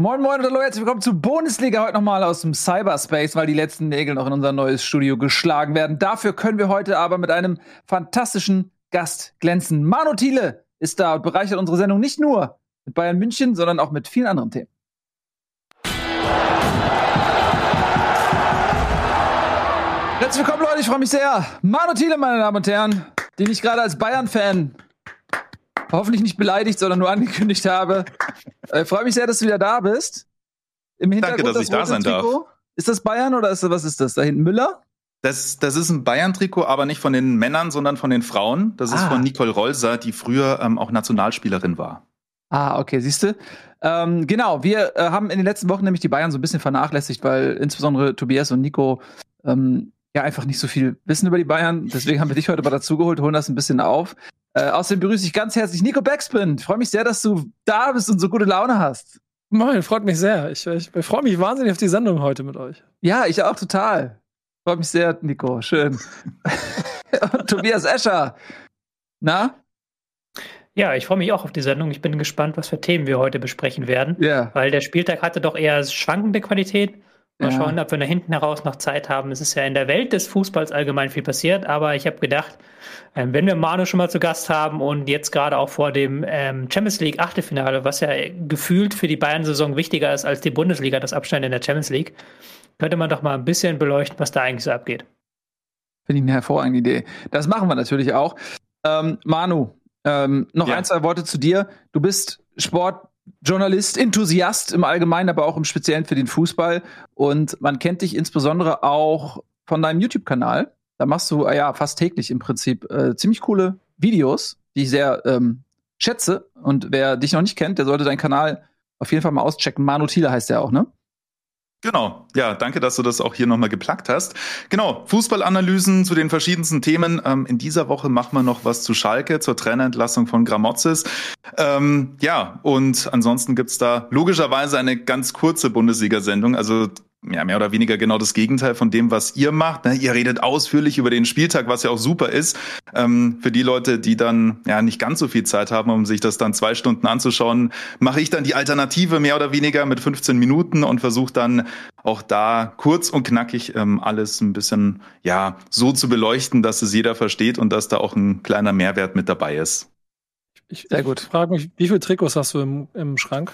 Moin Moin und hallo, herzlich willkommen zu Bundesliga. Heute nochmal aus dem Cyberspace, weil die letzten Nägel noch in unser neues Studio geschlagen werden. Dafür können wir heute aber mit einem fantastischen Gast glänzen. Manu Thiele ist da und bereichert unsere Sendung nicht nur mit Bayern München, sondern auch mit vielen anderen Themen. Herzlich willkommen, Leute. Ich freue mich sehr. Manu Thiele, meine Damen und Herren, den ich gerade als Bayern-Fan hoffentlich nicht beleidigt, sondern nur angekündigt habe. Ich äh, freue mich sehr, dass du wieder da bist. Im Hintergrund Danke, dass ich da sein Trikot. darf. Ist das Bayern oder ist das, was ist das? Da hinten Müller? Das, das ist ein Bayern-Trikot, aber nicht von den Männern, sondern von den Frauen. Das ist ah. von Nicole Rolser, die früher ähm, auch Nationalspielerin war. Ah, okay, siehst du. Ähm, genau, wir äh, haben in den letzten Wochen nämlich die Bayern so ein bisschen vernachlässigt, weil insbesondere Tobias und Nico ähm, ja einfach nicht so viel wissen über die Bayern. Deswegen haben wir dich heute mal dazugeholt, holen das ein bisschen auf. Äh, außerdem begrüße ich ganz herzlich Nico Backspin. Ich freue mich sehr, dass du da bist und so gute Laune hast. Moin, freut mich sehr. Ich, ich, ich freue mich wahnsinnig auf die Sendung heute mit euch. Ja, ich auch total. Freut mich sehr, Nico. Schön. und Tobias Escher. Na? Ja, ich freue mich auch auf die Sendung. Ich bin gespannt, was für Themen wir heute besprechen werden. Ja. Weil der Spieltag hatte doch eher schwankende Qualität. Mal ja. schauen, ob wir nach hinten heraus noch Zeit haben. Es ist ja in der Welt des Fußballs allgemein viel passiert, aber ich habe gedacht, ähm, wenn wir Manu schon mal zu Gast haben und jetzt gerade auch vor dem ähm, Champions League Achtelfinale, was ja gefühlt für die Bayern-Saison wichtiger ist als die Bundesliga, das Abstand in der Champions League, könnte man doch mal ein bisschen beleuchten, was da eigentlich so abgeht. Finde ich eine hervorragende Idee. Das machen wir natürlich auch. Ähm, Manu, ähm, noch ja. ein, zwei Worte zu dir. Du bist Sport Journalist, Enthusiast im Allgemeinen, aber auch im Speziellen für den Fußball. Und man kennt dich insbesondere auch von deinem YouTube-Kanal. Da machst du ja fast täglich im Prinzip äh, ziemlich coole Videos, die ich sehr ähm, schätze. Und wer dich noch nicht kennt, der sollte deinen Kanal auf jeden Fall mal auschecken. Manu Thiele heißt der auch, ne? Genau, ja, danke, dass du das auch hier nochmal geplackt hast. Genau, Fußballanalysen zu den verschiedensten Themen. Ähm, in dieser Woche machen wir noch was zu Schalke, zur Trainerentlassung von Gramozis. Ähm, ja, und ansonsten gibt's da logischerweise eine ganz kurze Bundesliga-Sendung. Also ja, mehr oder weniger genau das Gegenteil von dem, was ihr macht. Ne? Ihr redet ausführlich über den Spieltag, was ja auch super ist. Ähm, für die Leute, die dann ja nicht ganz so viel Zeit haben, um sich das dann zwei Stunden anzuschauen, mache ich dann die Alternative mehr oder weniger mit 15 Minuten und versuche dann auch da kurz und knackig ähm, alles ein bisschen ja so zu beleuchten, dass es jeder versteht und dass da auch ein kleiner Mehrwert mit dabei ist. Ich, Sehr gut. Ich frage mich, wie viele Trikots hast du im, im Schrank?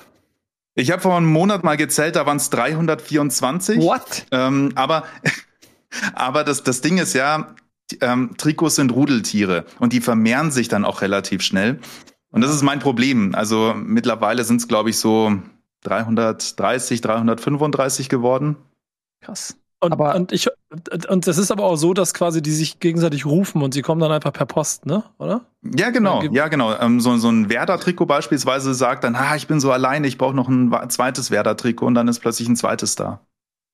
Ich habe vor einem Monat mal gezählt, da waren es 324. What? Ähm, aber aber das, das Ding ist ja, ähm, Trikots sind Rudeltiere und die vermehren sich dann auch relativ schnell. Und das ist mein Problem. Also mittlerweile sind es, glaube ich, so 330, 335 geworden. Krass. Und, aber und ich und es ist aber auch so, dass quasi die sich gegenseitig rufen und sie kommen dann einfach per Post, ne? Oder? Ja, genau, ja, genau. Ähm, so, so ein Werder-Trikot beispielsweise sagt dann, ah, ich bin so alleine, ich brauche noch ein zweites Werder-Trikot und dann ist plötzlich ein zweites da.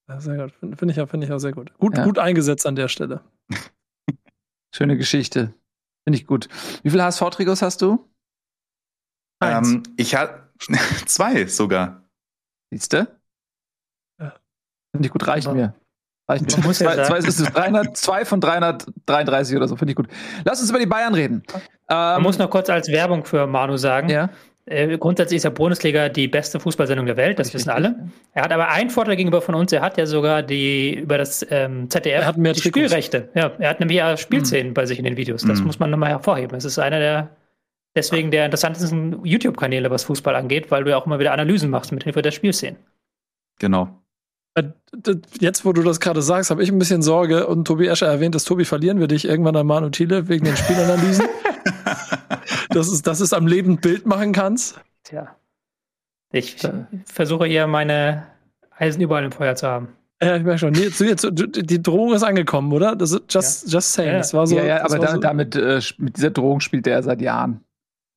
Ja, sehr gut. Finde find ich, ja, find ich auch sehr gut. Gut, ja. gut eingesetzt an der Stelle. Schöne Geschichte. Finde ich gut. Wie viele HSV-Trikots hast du? Ähm, ich habe zwei sogar. Siehst du? Ja. Finde ich gut, reicht mir. Mir. Muss zwei, ja zwei, ist es 300, zwei von 333 oder so, finde ich gut. Lass uns über die Bayern reden. Ähm, Man muss noch kurz als Werbung für Manu sagen. Ja. Äh, grundsätzlich ist ja Bundesliga die beste Fußballsendung der Welt, das Richtig. wissen alle. Er hat aber einen Vorteil gegenüber von uns, er hat ja sogar die über das ähm, ZDF er hat mehr die Spielrechte. Ja, er hat nämlich ja Spielszenen mhm. bei sich in den Videos. Das mhm. muss man nochmal hervorheben. Es ist einer der deswegen der interessantesten YouTube-Kanäle, was Fußball angeht, weil du ja auch immer wieder Analysen machst mit Hilfe der Spielszenen. Genau. Äh, jetzt, wo du das gerade sagst, habe ich ein bisschen Sorge und Tobi Escher erwähnt, dass Tobi verlieren wir dich irgendwann an Manu Thiele wegen den Spielanalysen. dass, es, dass es am Leben Bild machen kannst. Tja. Ich da. versuche hier meine Eisen überall im Feuer zu haben. Ja, ich merke schon. Nee, jetzt, jetzt, die Drohung ist angekommen, oder? Das ist just, ja. just saying. Ja. Das war so, ja, ja aber da, so. damit, äh, mit dieser Drohung spielt er seit Jahren.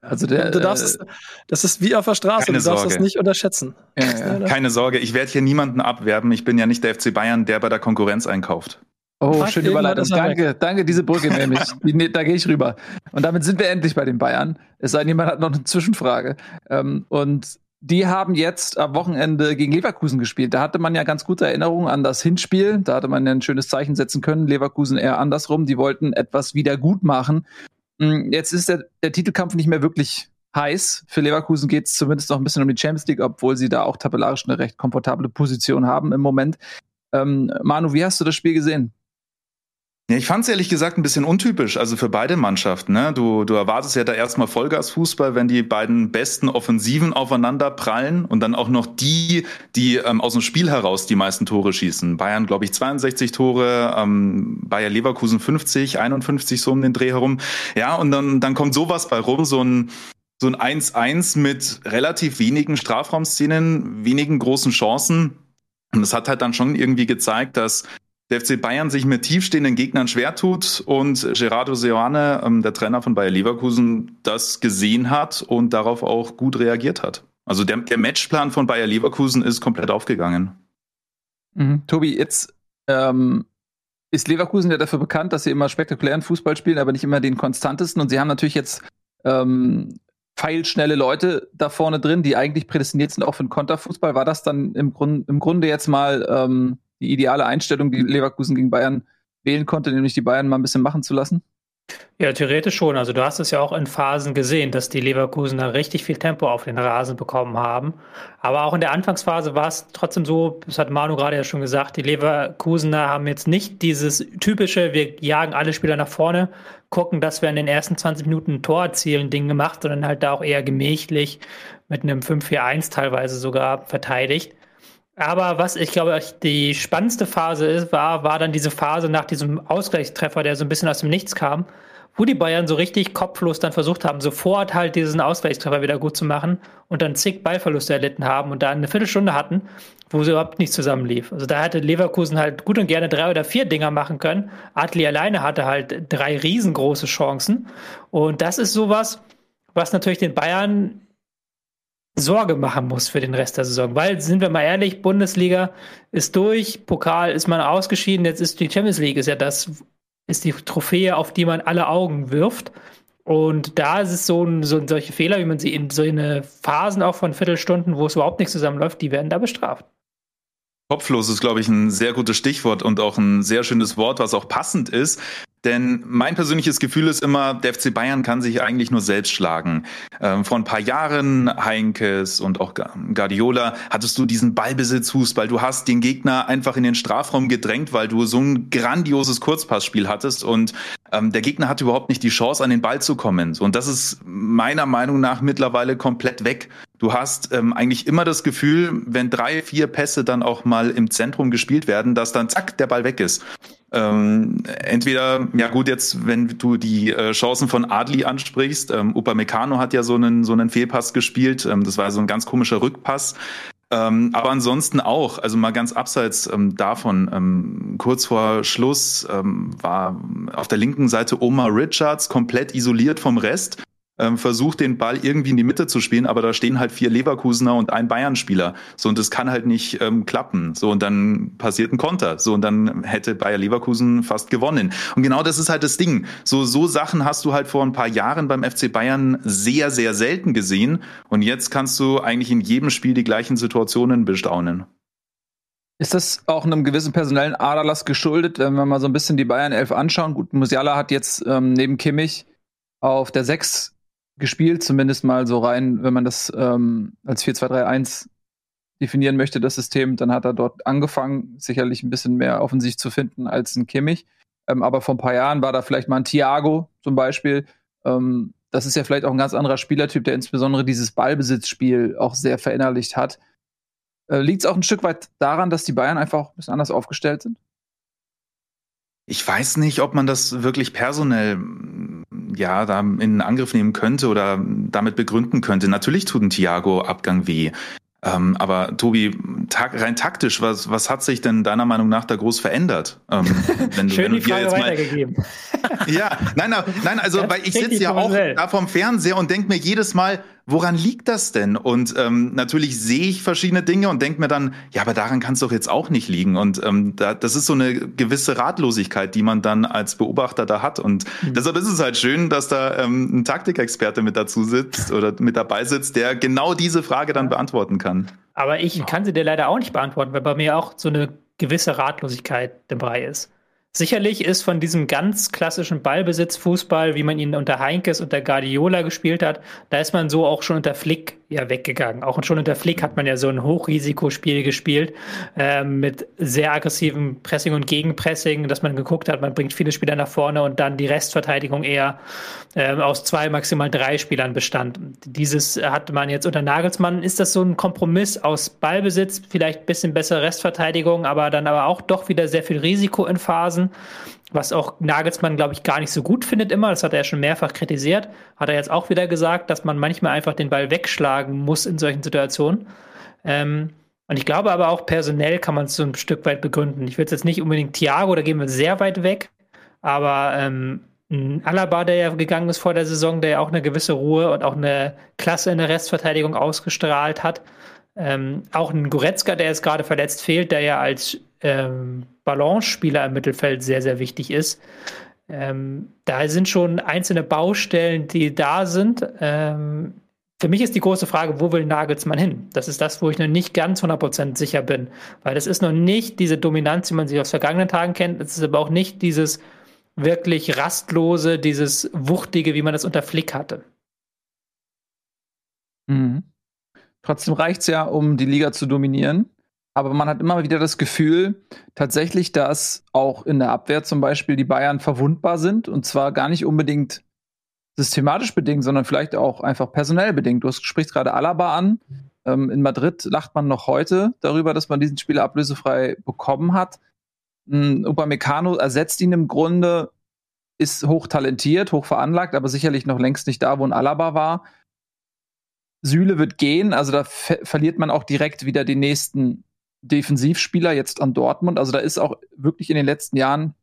Also der, du darfst äh, das ist wie auf der Straße, du darfst Sorge. das nicht unterschätzen. Ja, ja. Keine Sorge, ich werde hier niemanden abwerben. Ich bin ja nicht der FC Bayern, der bei der Konkurrenz einkauft. Oh, schöne Überleitung. Danke, danke, diese Brücke nämlich. da gehe ich rüber. Und damit sind wir endlich bei den Bayern. Es sei denn, jemand hat noch eine Zwischenfrage. Ähm, und die haben jetzt am Wochenende gegen Leverkusen gespielt. Da hatte man ja ganz gute Erinnerungen an das Hinspiel. Da hatte man ja ein schönes Zeichen setzen können. Leverkusen eher andersrum. Die wollten etwas wieder gut machen. Hm, jetzt ist der, der Titelkampf nicht mehr wirklich heiß. Für Leverkusen geht es zumindest noch ein bisschen um die Champions League, obwohl sie da auch tabellarisch eine recht komfortable Position haben im Moment. Ähm, Manu, wie hast du das Spiel gesehen? Ja, ich fand es ehrlich gesagt ein bisschen untypisch, also für beide Mannschaften. Ne? Du, du erwartest ja da erstmal Vollgasfußball, wenn die beiden besten Offensiven aufeinander prallen und dann auch noch die, die ähm, aus dem Spiel heraus die meisten Tore schießen. Bayern, glaube ich, 62 Tore, ähm, Bayer Leverkusen 50, 51 so um den Dreh herum. Ja, und dann, dann kommt sowas bei rum, so ein so ein 1-1 mit relativ wenigen Strafraumszenen, wenigen großen Chancen. Und es hat halt dann schon irgendwie gezeigt, dass der FC Bayern sich mit tiefstehenden Gegnern schwer tut und Gerardo Seoane, ähm, der Trainer von Bayer Leverkusen, das gesehen hat und darauf auch gut reagiert hat. Also der, der Matchplan von Bayer Leverkusen ist komplett aufgegangen. Mhm. Tobi, jetzt ähm, ist Leverkusen ja dafür bekannt, dass sie immer spektakulären Fußball spielen, aber nicht immer den konstantesten. Und sie haben natürlich jetzt ähm, feilschnelle Leute da vorne drin, die eigentlich prädestiniert sind auch für den Konterfußball. War das dann im, Grund, im Grunde jetzt mal ähm, die ideale Einstellung, die Leverkusen gegen Bayern wählen konnte, nämlich die Bayern mal ein bisschen machen zu lassen? Ja, theoretisch schon. Also du hast es ja auch in Phasen gesehen, dass die Leverkusener richtig viel Tempo auf den Rasen bekommen haben. Aber auch in der Anfangsphase war es trotzdem so, das hat Manu gerade ja schon gesagt, die Leverkusener haben jetzt nicht dieses typische, wir jagen alle Spieler nach vorne, gucken, dass wir in den ersten 20 Minuten ein Tor erzielen Ding gemacht, sondern halt da auch eher gemächlich mit einem 5-4-1 teilweise sogar verteidigt. Aber was ich glaube, die spannendste Phase ist, war, war dann diese Phase nach diesem Ausgleichstreffer, der so ein bisschen aus dem Nichts kam, wo die Bayern so richtig kopflos dann versucht haben, sofort halt diesen Ausgleichstreffer wieder gut zu machen und dann zig Ballverluste erlitten haben und da eine Viertelstunde hatten, wo sie überhaupt nicht zusammenlief. Also da hätte Leverkusen halt gut und gerne drei oder vier Dinger machen können. Adli alleine hatte halt drei riesengroße Chancen. Und das ist sowas, was natürlich den Bayern Sorge machen muss für den Rest der Saison. Weil, sind wir mal ehrlich, Bundesliga ist durch, Pokal ist man ausgeschieden, jetzt ist die Champions League, ist ja das, ist die Trophäe, auf die man alle Augen wirft. Und da ist es so, so solche Fehler, wie man sie in so eine Phasen auch von Viertelstunden, wo es überhaupt nicht zusammenläuft, die werden da bestraft. Kopflos ist, glaube ich, ein sehr gutes Stichwort und auch ein sehr schönes Wort, was auch passend ist. Denn mein persönliches Gefühl ist immer, der FC Bayern kann sich eigentlich nur selbst schlagen. Ähm, vor ein paar Jahren, Heinkes und auch Guardiola, hattest du diesen Ballbesitzfußball. Du hast den Gegner einfach in den Strafraum gedrängt, weil du so ein grandioses Kurzpassspiel hattest und ähm, der Gegner hatte überhaupt nicht die Chance, an den Ball zu kommen. Und das ist meiner Meinung nach mittlerweile komplett weg. Du hast ähm, eigentlich immer das Gefühl, wenn drei, vier Pässe dann auch mal im Zentrum gespielt werden, dass dann zack, der Ball weg ist. Ähm, entweder, ja gut, jetzt, wenn du die äh, Chancen von Adli ansprichst, ähm, Upamecano hat ja so einen, so einen Fehlpass gespielt, ähm, das war so ein ganz komischer Rückpass. Ähm, aber ansonsten auch, also mal ganz abseits ähm, davon, ähm, kurz vor Schluss ähm, war auf der linken Seite Omar Richards komplett isoliert vom Rest ähm, versucht, den Ball irgendwie in die Mitte zu spielen, aber da stehen halt vier Leverkusener und ein Bayern-Spieler. So, und das kann halt nicht ähm, klappen. So, und dann passiert ein Konter. So, und dann hätte Bayer Leverkusen fast gewonnen. Und genau das ist halt das Ding. So, so Sachen hast du halt vor ein paar Jahren beim FC Bayern sehr, sehr selten gesehen. Und jetzt kannst du eigentlich in jedem Spiel die gleichen Situationen bestaunen. Ist das auch einem gewissen personellen Aderlass geschuldet, wenn wir mal so ein bisschen die Bayern 11 anschauen? Gut, Musiala hat jetzt ähm, neben Kimmich auf der 6 gespielt, zumindest mal so rein, wenn man das ähm, als 4-2-3-1 definieren möchte, das System, dann hat er dort angefangen, sicherlich ein bisschen mehr offensiv zu finden als ein Kimmich. Ähm, aber vor ein paar Jahren war da vielleicht mal ein Thiago zum Beispiel. Ähm, das ist ja vielleicht auch ein ganz anderer Spielertyp, der insbesondere dieses Ballbesitzspiel auch sehr verinnerlicht hat. Äh, Liegt es auch ein Stück weit daran, dass die Bayern einfach ein bisschen anders aufgestellt sind? Ich weiß nicht, ob man das wirklich personell ja da in Angriff nehmen könnte oder damit begründen könnte. Natürlich tut ein Thiago-Abgang weh. Ähm, aber Tobi, tak rein taktisch, was, was hat sich denn deiner Meinung nach da groß verändert? Ähm, wenn du, Schön wenn du die Frage jetzt weitergegeben. Mal, ja, nein, nein, also weil ich sitze ja auch da vom Fernseher und denke mir jedes Mal, woran liegt das denn? Und ähm, natürlich sehe ich verschiedene Dinge und denke mir dann, ja, aber daran kann es doch jetzt auch nicht liegen. Und ähm, da, das ist so eine gewisse Ratlosigkeit, die man dann als Beobachter da hat. Und mhm. deshalb ist es halt schön, dass da ähm, ein Taktikexperte mit dazu sitzt oder mit dabei sitzt, der genau diese Frage dann beantworten kann. Aber ich kann sie dir leider auch nicht beantworten, weil bei mir auch so eine gewisse Ratlosigkeit dabei ist. Sicherlich ist von diesem ganz klassischen Ballbesitz-Fußball, wie man ihn unter Heinkes, unter Guardiola gespielt hat, da ist man so auch schon unter Flick ja weggegangen. Auch schon unter Flick hat man ja so ein Hochrisikospiel gespielt äh, mit sehr aggressivem Pressing und Gegenpressing, dass man geguckt hat, man bringt viele Spieler nach vorne und dann die Restverteidigung eher äh, aus zwei, maximal drei Spielern bestand. Dieses hat man jetzt unter Nagelsmann. Ist das so ein Kompromiss aus Ballbesitz, vielleicht ein bisschen bessere Restverteidigung, aber dann aber auch doch wieder sehr viel Risiko in Phasen? Was auch Nagelsmann, glaube ich, gar nicht so gut findet immer. Das hat er ja schon mehrfach kritisiert. Hat er jetzt auch wieder gesagt, dass man manchmal einfach den Ball wegschlagen muss in solchen Situationen. Ähm, und ich glaube aber auch personell kann man es so ein Stück weit begründen. Ich will jetzt nicht unbedingt Thiago, da gehen wir sehr weit weg. Aber ähm, Alaba, der ja gegangen ist vor der Saison, der ja auch eine gewisse Ruhe und auch eine Klasse in der Restverteidigung ausgestrahlt hat. Ähm, auch ein Goretzka, der jetzt gerade verletzt fehlt, der ja als ähm, Balance-Spieler im Mittelfeld sehr, sehr wichtig ist. Ähm, da sind schon einzelne Baustellen, die da sind. Ähm, für mich ist die große Frage, wo will Nagelsmann hin? Das ist das, wo ich noch nicht ganz 100% sicher bin. Weil das ist noch nicht diese Dominanz, die man sich aus vergangenen Tagen kennt. Es ist aber auch nicht dieses wirklich rastlose, dieses wuchtige, wie man das unter Flick hatte. Mhm. Trotzdem reicht es ja, um die Liga zu dominieren. Aber man hat immer wieder das Gefühl, tatsächlich, dass auch in der Abwehr zum Beispiel die Bayern verwundbar sind. Und zwar gar nicht unbedingt systematisch bedingt, sondern vielleicht auch einfach personell bedingt. Du sprichst gerade Alaba an. Ähm, in Madrid lacht man noch heute darüber, dass man diesen Spieler ablösefrei bekommen hat. Ähm, Upamecano ersetzt ihn im Grunde, ist hochtalentiert, hoch veranlagt, aber sicherlich noch längst nicht da, wo ein Alaba war. Süle wird gehen, also da verliert man auch direkt wieder den nächsten Defensivspieler jetzt an Dortmund. Also da ist auch wirklich in den letzten Jahren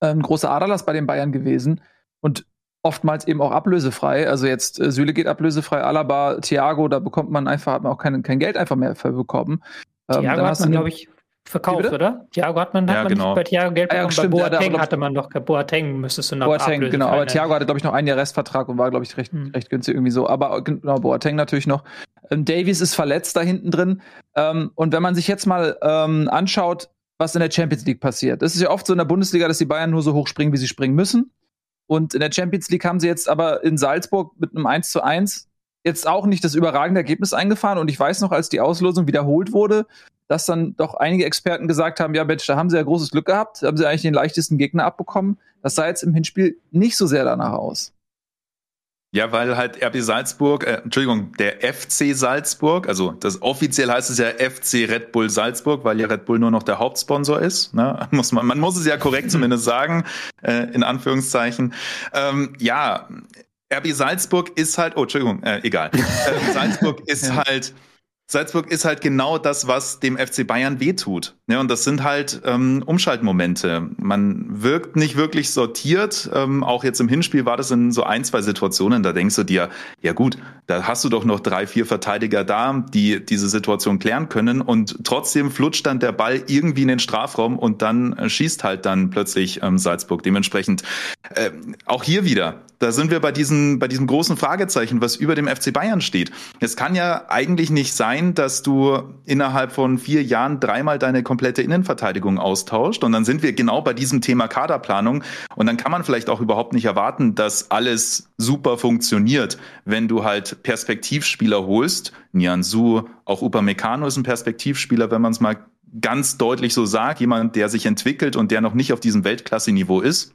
äh, ein großer Aderlass bei den Bayern gewesen und oftmals eben auch ablösefrei. Also jetzt äh, Süle geht ablösefrei, Alaba, Thiago, da bekommt man einfach, hat man auch kein, kein Geld einfach mehr für bekommen. Ähm, Thiago hat man, glaube ich, verkauft, oder? Thiago hat man, hat ja, man genau. nicht bei Thiago Geld bekommen. Ah, ja, stimmt, bei Boateng ja, hatte man noch, Boateng müsstest du noch Boateng, genau, aber Thiago hatte, glaube ich, noch ein Jahr Restvertrag und war, glaube ich, recht, hm. recht günstig irgendwie so. Aber genau, Boateng natürlich noch. Ähm, Davies ist verletzt da hinten drin. Ähm, und wenn man sich jetzt mal ähm, anschaut, was in der Champions League passiert. Es ist ja oft so in der Bundesliga, dass die Bayern nur so hoch springen, wie sie springen müssen. Und in der Champions League haben sie jetzt aber in Salzburg mit einem 1 zu 1 jetzt auch nicht das überragende Ergebnis eingefahren. Und ich weiß noch, als die Auslosung wiederholt wurde, dass dann doch einige Experten gesagt haben, ja Mensch, da haben sie ja großes Glück gehabt, haben sie eigentlich den leichtesten Gegner abbekommen. Das sah jetzt im Hinspiel nicht so sehr danach aus. Ja, weil halt RB Salzburg, äh, Entschuldigung, der FC Salzburg, also das offiziell heißt es ja FC Red Bull Salzburg, weil ja Red Bull nur noch der Hauptsponsor ist. Ne? Muss man, man muss es ja korrekt zumindest sagen, äh, in Anführungszeichen. Ähm, ja, RB Salzburg ist halt, oh, Entschuldigung, äh, egal. Äh, Salzburg ist ja. halt Salzburg ist halt genau das, was dem FC Bayern wehtut. Ja, und das sind halt ähm, Umschaltmomente. Man wirkt nicht wirklich sortiert. Ähm, auch jetzt im Hinspiel war das in so ein, zwei Situationen. Da denkst du dir, ja gut, da hast du doch noch drei, vier Verteidiger da, die diese Situation klären können. Und trotzdem flutscht dann der Ball irgendwie in den Strafraum und dann äh, schießt halt dann plötzlich ähm, Salzburg. Dementsprechend äh, auch hier wieder. Da sind wir bei diesem, bei diesem großen Fragezeichen, was über dem FC Bayern steht. Es kann ja eigentlich nicht sein, dass du innerhalb von vier Jahren dreimal deine komplette Innenverteidigung austauscht. Und dann sind wir genau bei diesem Thema Kaderplanung. Und dann kann man vielleicht auch überhaupt nicht erwarten, dass alles super funktioniert, wenn du halt Perspektivspieler holst. Nian Su, auch Upamecano ist ein Perspektivspieler, wenn man es mal ganz deutlich so sagt. Jemand, der sich entwickelt und der noch nicht auf diesem Weltklasse-Niveau ist.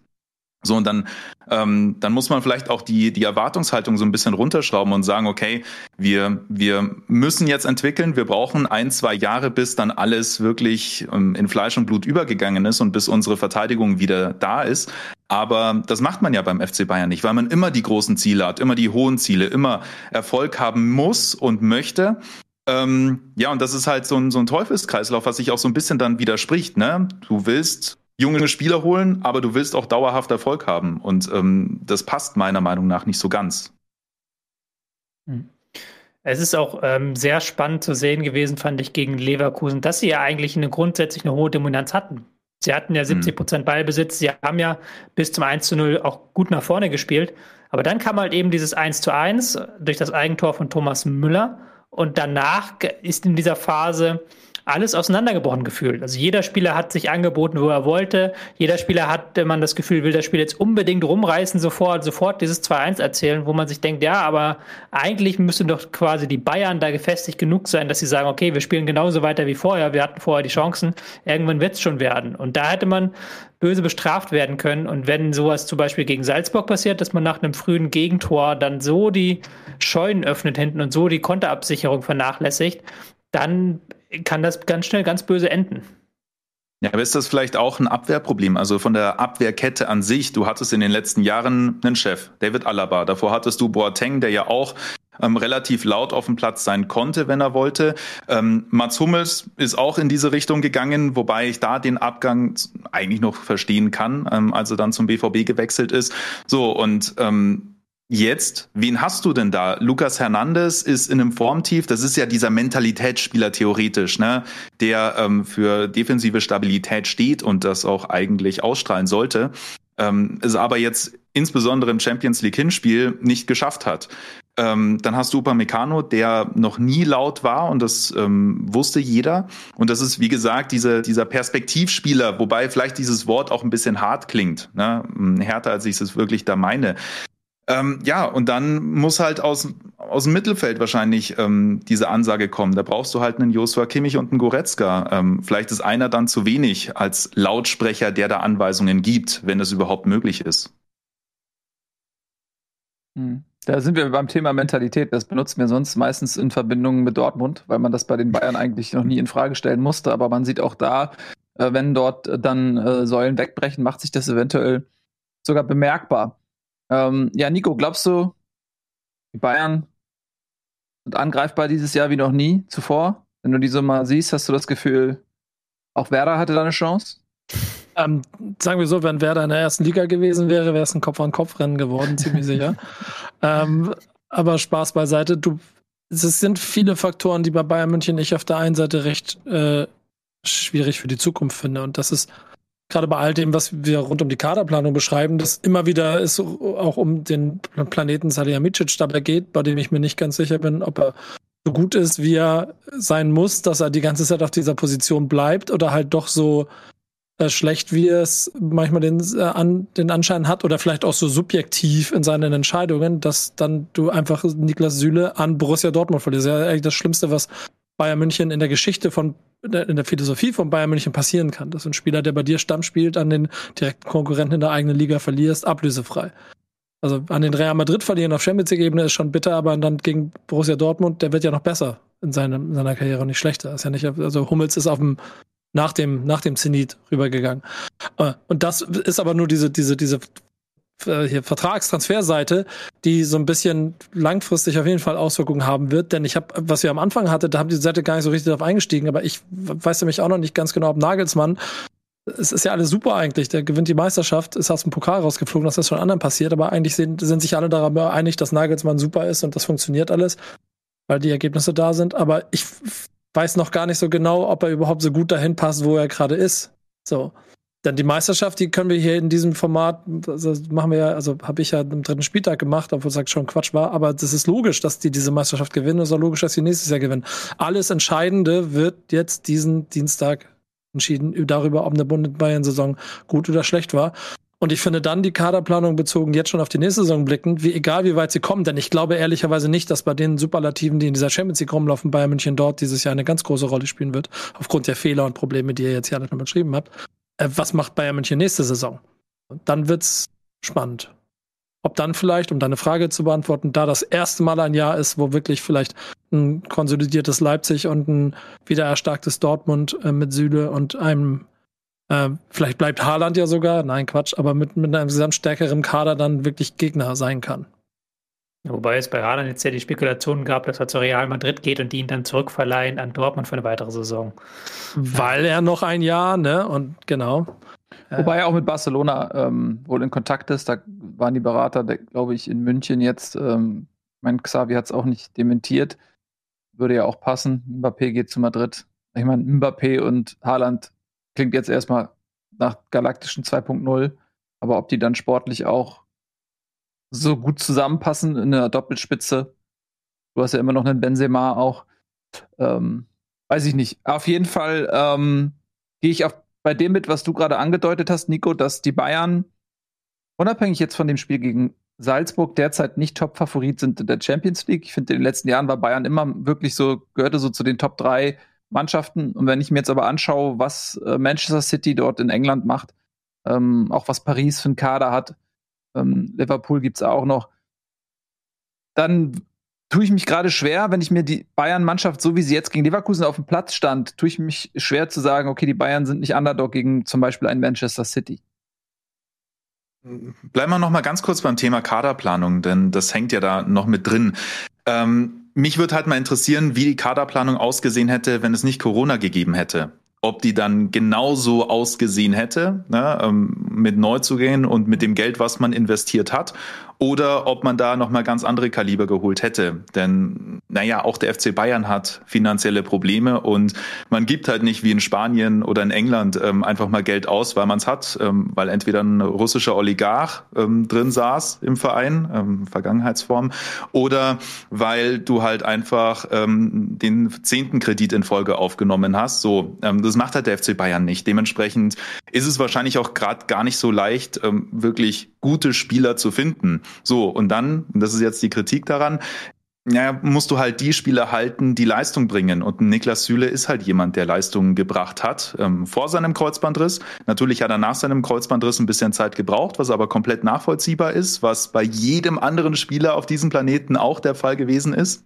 So, und dann, ähm, dann muss man vielleicht auch die, die Erwartungshaltung so ein bisschen runterschrauben und sagen, okay, wir, wir müssen jetzt entwickeln, wir brauchen ein, zwei Jahre, bis dann alles wirklich ähm, in Fleisch und Blut übergegangen ist und bis unsere Verteidigung wieder da ist. Aber das macht man ja beim FC Bayern nicht, weil man immer die großen Ziele hat, immer die hohen Ziele, immer Erfolg haben muss und möchte. Ähm, ja, und das ist halt so ein, so ein Teufelskreislauf, was sich auch so ein bisschen dann widerspricht. Ne? Du willst junge Spieler holen, aber du willst auch dauerhaft Erfolg haben. Und ähm, das passt meiner Meinung nach nicht so ganz. Hm. Es ist auch ähm, sehr spannend zu sehen gewesen, fand ich, gegen Leverkusen, dass sie ja eigentlich eine grundsätzlich eine hohe Dominanz hatten. Sie hatten ja 70 hm. Prozent Ballbesitz, sie haben ja bis zum 1 zu 0 auch gut nach vorne gespielt. Aber dann kam halt eben dieses 1 zu 1 durch das Eigentor von Thomas Müller. Und danach ist in dieser Phase alles auseinandergebrochen gefühlt. Also jeder Spieler hat sich angeboten, wo er wollte. Jeder Spieler hatte man das Gefühl, will das Spiel jetzt unbedingt rumreißen, sofort, sofort dieses 2-1 erzählen, wo man sich denkt, ja, aber eigentlich müsste doch quasi die Bayern da gefestigt genug sein, dass sie sagen, okay, wir spielen genauso weiter wie vorher, wir hatten vorher die Chancen, irgendwann wird es schon werden. Und da hätte man böse bestraft werden können. Und wenn sowas zum Beispiel gegen Salzburg passiert, dass man nach einem frühen Gegentor dann so die Scheunen öffnet hinten und so die Konterabsicherung vernachlässigt, dann kann das ganz schnell ganz böse enden. Ja, aber ist das vielleicht auch ein Abwehrproblem? Also von der Abwehrkette an sich. Du hattest in den letzten Jahren einen Chef, David Alaba. Davor hattest du Boateng, der ja auch ähm, relativ laut auf dem Platz sein konnte, wenn er wollte. Ähm, Mats Hummels ist auch in diese Richtung gegangen, wobei ich da den Abgang eigentlich noch verstehen kann, ähm, als er dann zum BVB gewechselt ist. So, und ähm, Jetzt, wen hast du denn da? Lukas Hernandez ist in einem Formtief. Das ist ja dieser Mentalitätsspieler theoretisch, ne, der ähm, für defensive Stabilität steht und das auch eigentlich ausstrahlen sollte. Ähm, es aber jetzt insbesondere im Champions League Hinspiel nicht geschafft hat. Ähm, dann hast du Upamecano, der noch nie laut war und das ähm, wusste jeder. Und das ist, wie gesagt, diese, dieser Perspektivspieler, wobei vielleicht dieses Wort auch ein bisschen hart klingt, ne? härter, als ich es wirklich da meine. Ähm, ja, und dann muss halt aus, aus dem Mittelfeld wahrscheinlich ähm, diese Ansage kommen. Da brauchst du halt einen Joshua Kimmich und einen Goretzka. Ähm, vielleicht ist einer dann zu wenig als Lautsprecher, der da Anweisungen gibt, wenn es überhaupt möglich ist. Hm. Da sind wir beim Thema Mentalität. Das benutzen wir sonst meistens in Verbindung mit Dortmund, weil man das bei den Bayern eigentlich noch nie in Frage stellen musste. Aber man sieht auch da, äh, wenn dort dann äh, Säulen wegbrechen, macht sich das eventuell sogar bemerkbar. Ähm, ja, Nico, glaubst du, die Bayern sind angreifbar dieses Jahr wie noch nie zuvor? Wenn du diese mal siehst, hast du das Gefühl, auch Werder hatte da eine Chance? Ähm, sagen wir so, wenn Werder in der ersten Liga gewesen wäre, wäre es ein Kopf-an-Kopf-Rennen geworden, ziemlich sicher. Ähm, aber Spaß beiseite. Du, es sind viele Faktoren, die bei Bayern München ich auf der einen Seite recht äh, schwierig für die Zukunft finde. Und das ist gerade bei all dem, was wir rund um die Kaderplanung beschreiben, dass immer wieder es auch um den Planeten Salihamidzic dabei geht, bei dem ich mir nicht ganz sicher bin, ob er so gut ist, wie er sein muss, dass er die ganze Zeit auf dieser Position bleibt oder halt doch so äh, schlecht, wie es manchmal den, äh, an, den Anschein hat oder vielleicht auch so subjektiv in seinen Entscheidungen, dass dann du einfach Niklas Süle an Borussia Dortmund verlierst. Ja, eigentlich das Schlimmste, was Bayern München in der Geschichte von in der Philosophie von Bayern München passieren kann, dass ein Spieler, der bei dir Stamm spielt, an den direkten Konkurrenten in der eigenen Liga verlierst, ablösefrei. Also an den Real Madrid verlieren auf Champions League Ebene ist schon bitter, aber dann gegen Borussia Dortmund, der wird ja noch besser in, seinem, in seiner Karriere, nicht schlechter. Ist ja nicht, also Hummels ist auf dem nach dem nach dem Zenit rübergegangen. Äh, und das ist aber nur diese diese diese hier Vertragstransferseite, die so ein bisschen langfristig auf jeden Fall Auswirkungen haben wird. Denn ich habe, was wir am Anfang hatte, da haben die Seite gar nicht so richtig darauf eingestiegen, aber ich weiß nämlich auch noch nicht ganz genau, ob Nagelsmann es ist ja alles super eigentlich. Der gewinnt die Meisterschaft, ist aus dem Pokal rausgeflogen, das ist schon anderen passiert, aber eigentlich sind, sind sich alle daran einig, dass Nagelsmann super ist und das funktioniert alles, weil die Ergebnisse da sind. Aber ich weiß noch gar nicht so genau, ob er überhaupt so gut dahin passt, wo er gerade ist. So. Dann die Meisterschaft, die können wir hier in diesem Format, also machen wir ja, also habe ich ja am dritten Spieltag gemacht, obwohl es schon Quatsch war, aber das ist logisch, dass die diese Meisterschaft gewinnen. Es ist auch logisch, dass sie nächstes Jahr gewinnen. Alles Entscheidende wird jetzt diesen Dienstag entschieden darüber, ob eine Bund-Bayern-Saison gut oder schlecht war. Und ich finde dann die Kaderplanung bezogen jetzt schon auf die nächste Saison blicken, wie egal wie weit sie kommen, denn ich glaube ehrlicherweise nicht, dass bei den Superlativen, die in dieser Champions League rumlaufen, Bayern München dort dieses Jahr eine ganz große Rolle spielen wird, aufgrund der Fehler und Probleme, die ihr jetzt hier alle schon beschrieben habt äh, was macht Bayern München nächste Saison? Dann wird's spannend. Ob dann vielleicht, um deine Frage zu beantworten, da das erste Mal ein Jahr ist, wo wirklich vielleicht ein konsolidiertes Leipzig und ein wieder erstarktes Dortmund äh, mit Süle und einem äh, vielleicht bleibt Haaland ja sogar, nein Quatsch, aber mit, mit einem gesamt stärkeren Kader dann wirklich Gegner sein kann. Wobei es bei Haaland jetzt ja die Spekulation gab, dass er zu Real Madrid geht und die ihn dann zurückverleihen an Dortmund für eine weitere Saison. Weil er noch ein Jahr, ne? Und genau. Wobei er auch mit Barcelona ähm, wohl in Kontakt ist. Da waren die Berater, glaube ich, in München jetzt. Ähm, mein Xavi hat es auch nicht dementiert. Würde ja auch passen. Mbappé geht zu Madrid. Ich meine, Mbappé und Haaland klingt jetzt erstmal nach galaktischen 2.0. Aber ob die dann sportlich auch so gut zusammenpassen in der Doppelspitze. Du hast ja immer noch einen Benzema auch. Ähm, weiß ich nicht. Auf jeden Fall ähm, gehe ich auf, bei dem mit, was du gerade angedeutet hast, Nico, dass die Bayern unabhängig jetzt von dem Spiel gegen Salzburg derzeit nicht Top-Favorit sind in der Champions League. Ich finde, in den letzten Jahren war Bayern immer wirklich so, gehörte so zu den Top 3 Mannschaften. Und wenn ich mir jetzt aber anschaue, was äh, Manchester City dort in England macht, ähm, auch was Paris für einen Kader hat, ähm, Liverpool gibt's auch noch, dann tue ich mich gerade schwer, wenn ich mir die Bayern-Mannschaft, so wie sie jetzt gegen Leverkusen auf dem Platz stand, tue ich mich schwer zu sagen, okay, die Bayern sind nicht Underdog gegen zum Beispiel ein Manchester City. Bleiben wir noch mal ganz kurz beim Thema Kaderplanung, denn das hängt ja da noch mit drin. Ähm, mich würde halt mal interessieren, wie die Kaderplanung ausgesehen hätte, wenn es nicht Corona gegeben hätte ob die dann genauso ausgesehen hätte, ne, ähm, mit Neuzugängen und mit dem Geld, was man investiert hat, oder ob man da nochmal ganz andere Kaliber geholt hätte. Denn, naja, auch der FC Bayern hat finanzielle Probleme und man gibt halt nicht wie in Spanien oder in England ähm, einfach mal Geld aus, weil man es hat, ähm, weil entweder ein russischer Oligarch ähm, drin saß im Verein, ähm, Vergangenheitsform, oder weil du halt einfach ähm, den zehnten Kredit in Folge aufgenommen hast. So, ähm, das macht halt der FC Bayern nicht. Dementsprechend ist es wahrscheinlich auch gerade gar nicht so leicht, ähm, wirklich gute Spieler zu finden. So, und dann, das ist jetzt die Kritik daran, ja, musst du halt die Spieler halten, die Leistung bringen. Und Niklas Süle ist halt jemand, der Leistungen gebracht hat ähm, vor seinem Kreuzbandriss. Natürlich hat er nach seinem Kreuzbandriss ein bisschen Zeit gebraucht, was aber komplett nachvollziehbar ist, was bei jedem anderen Spieler auf diesem Planeten auch der Fall gewesen ist.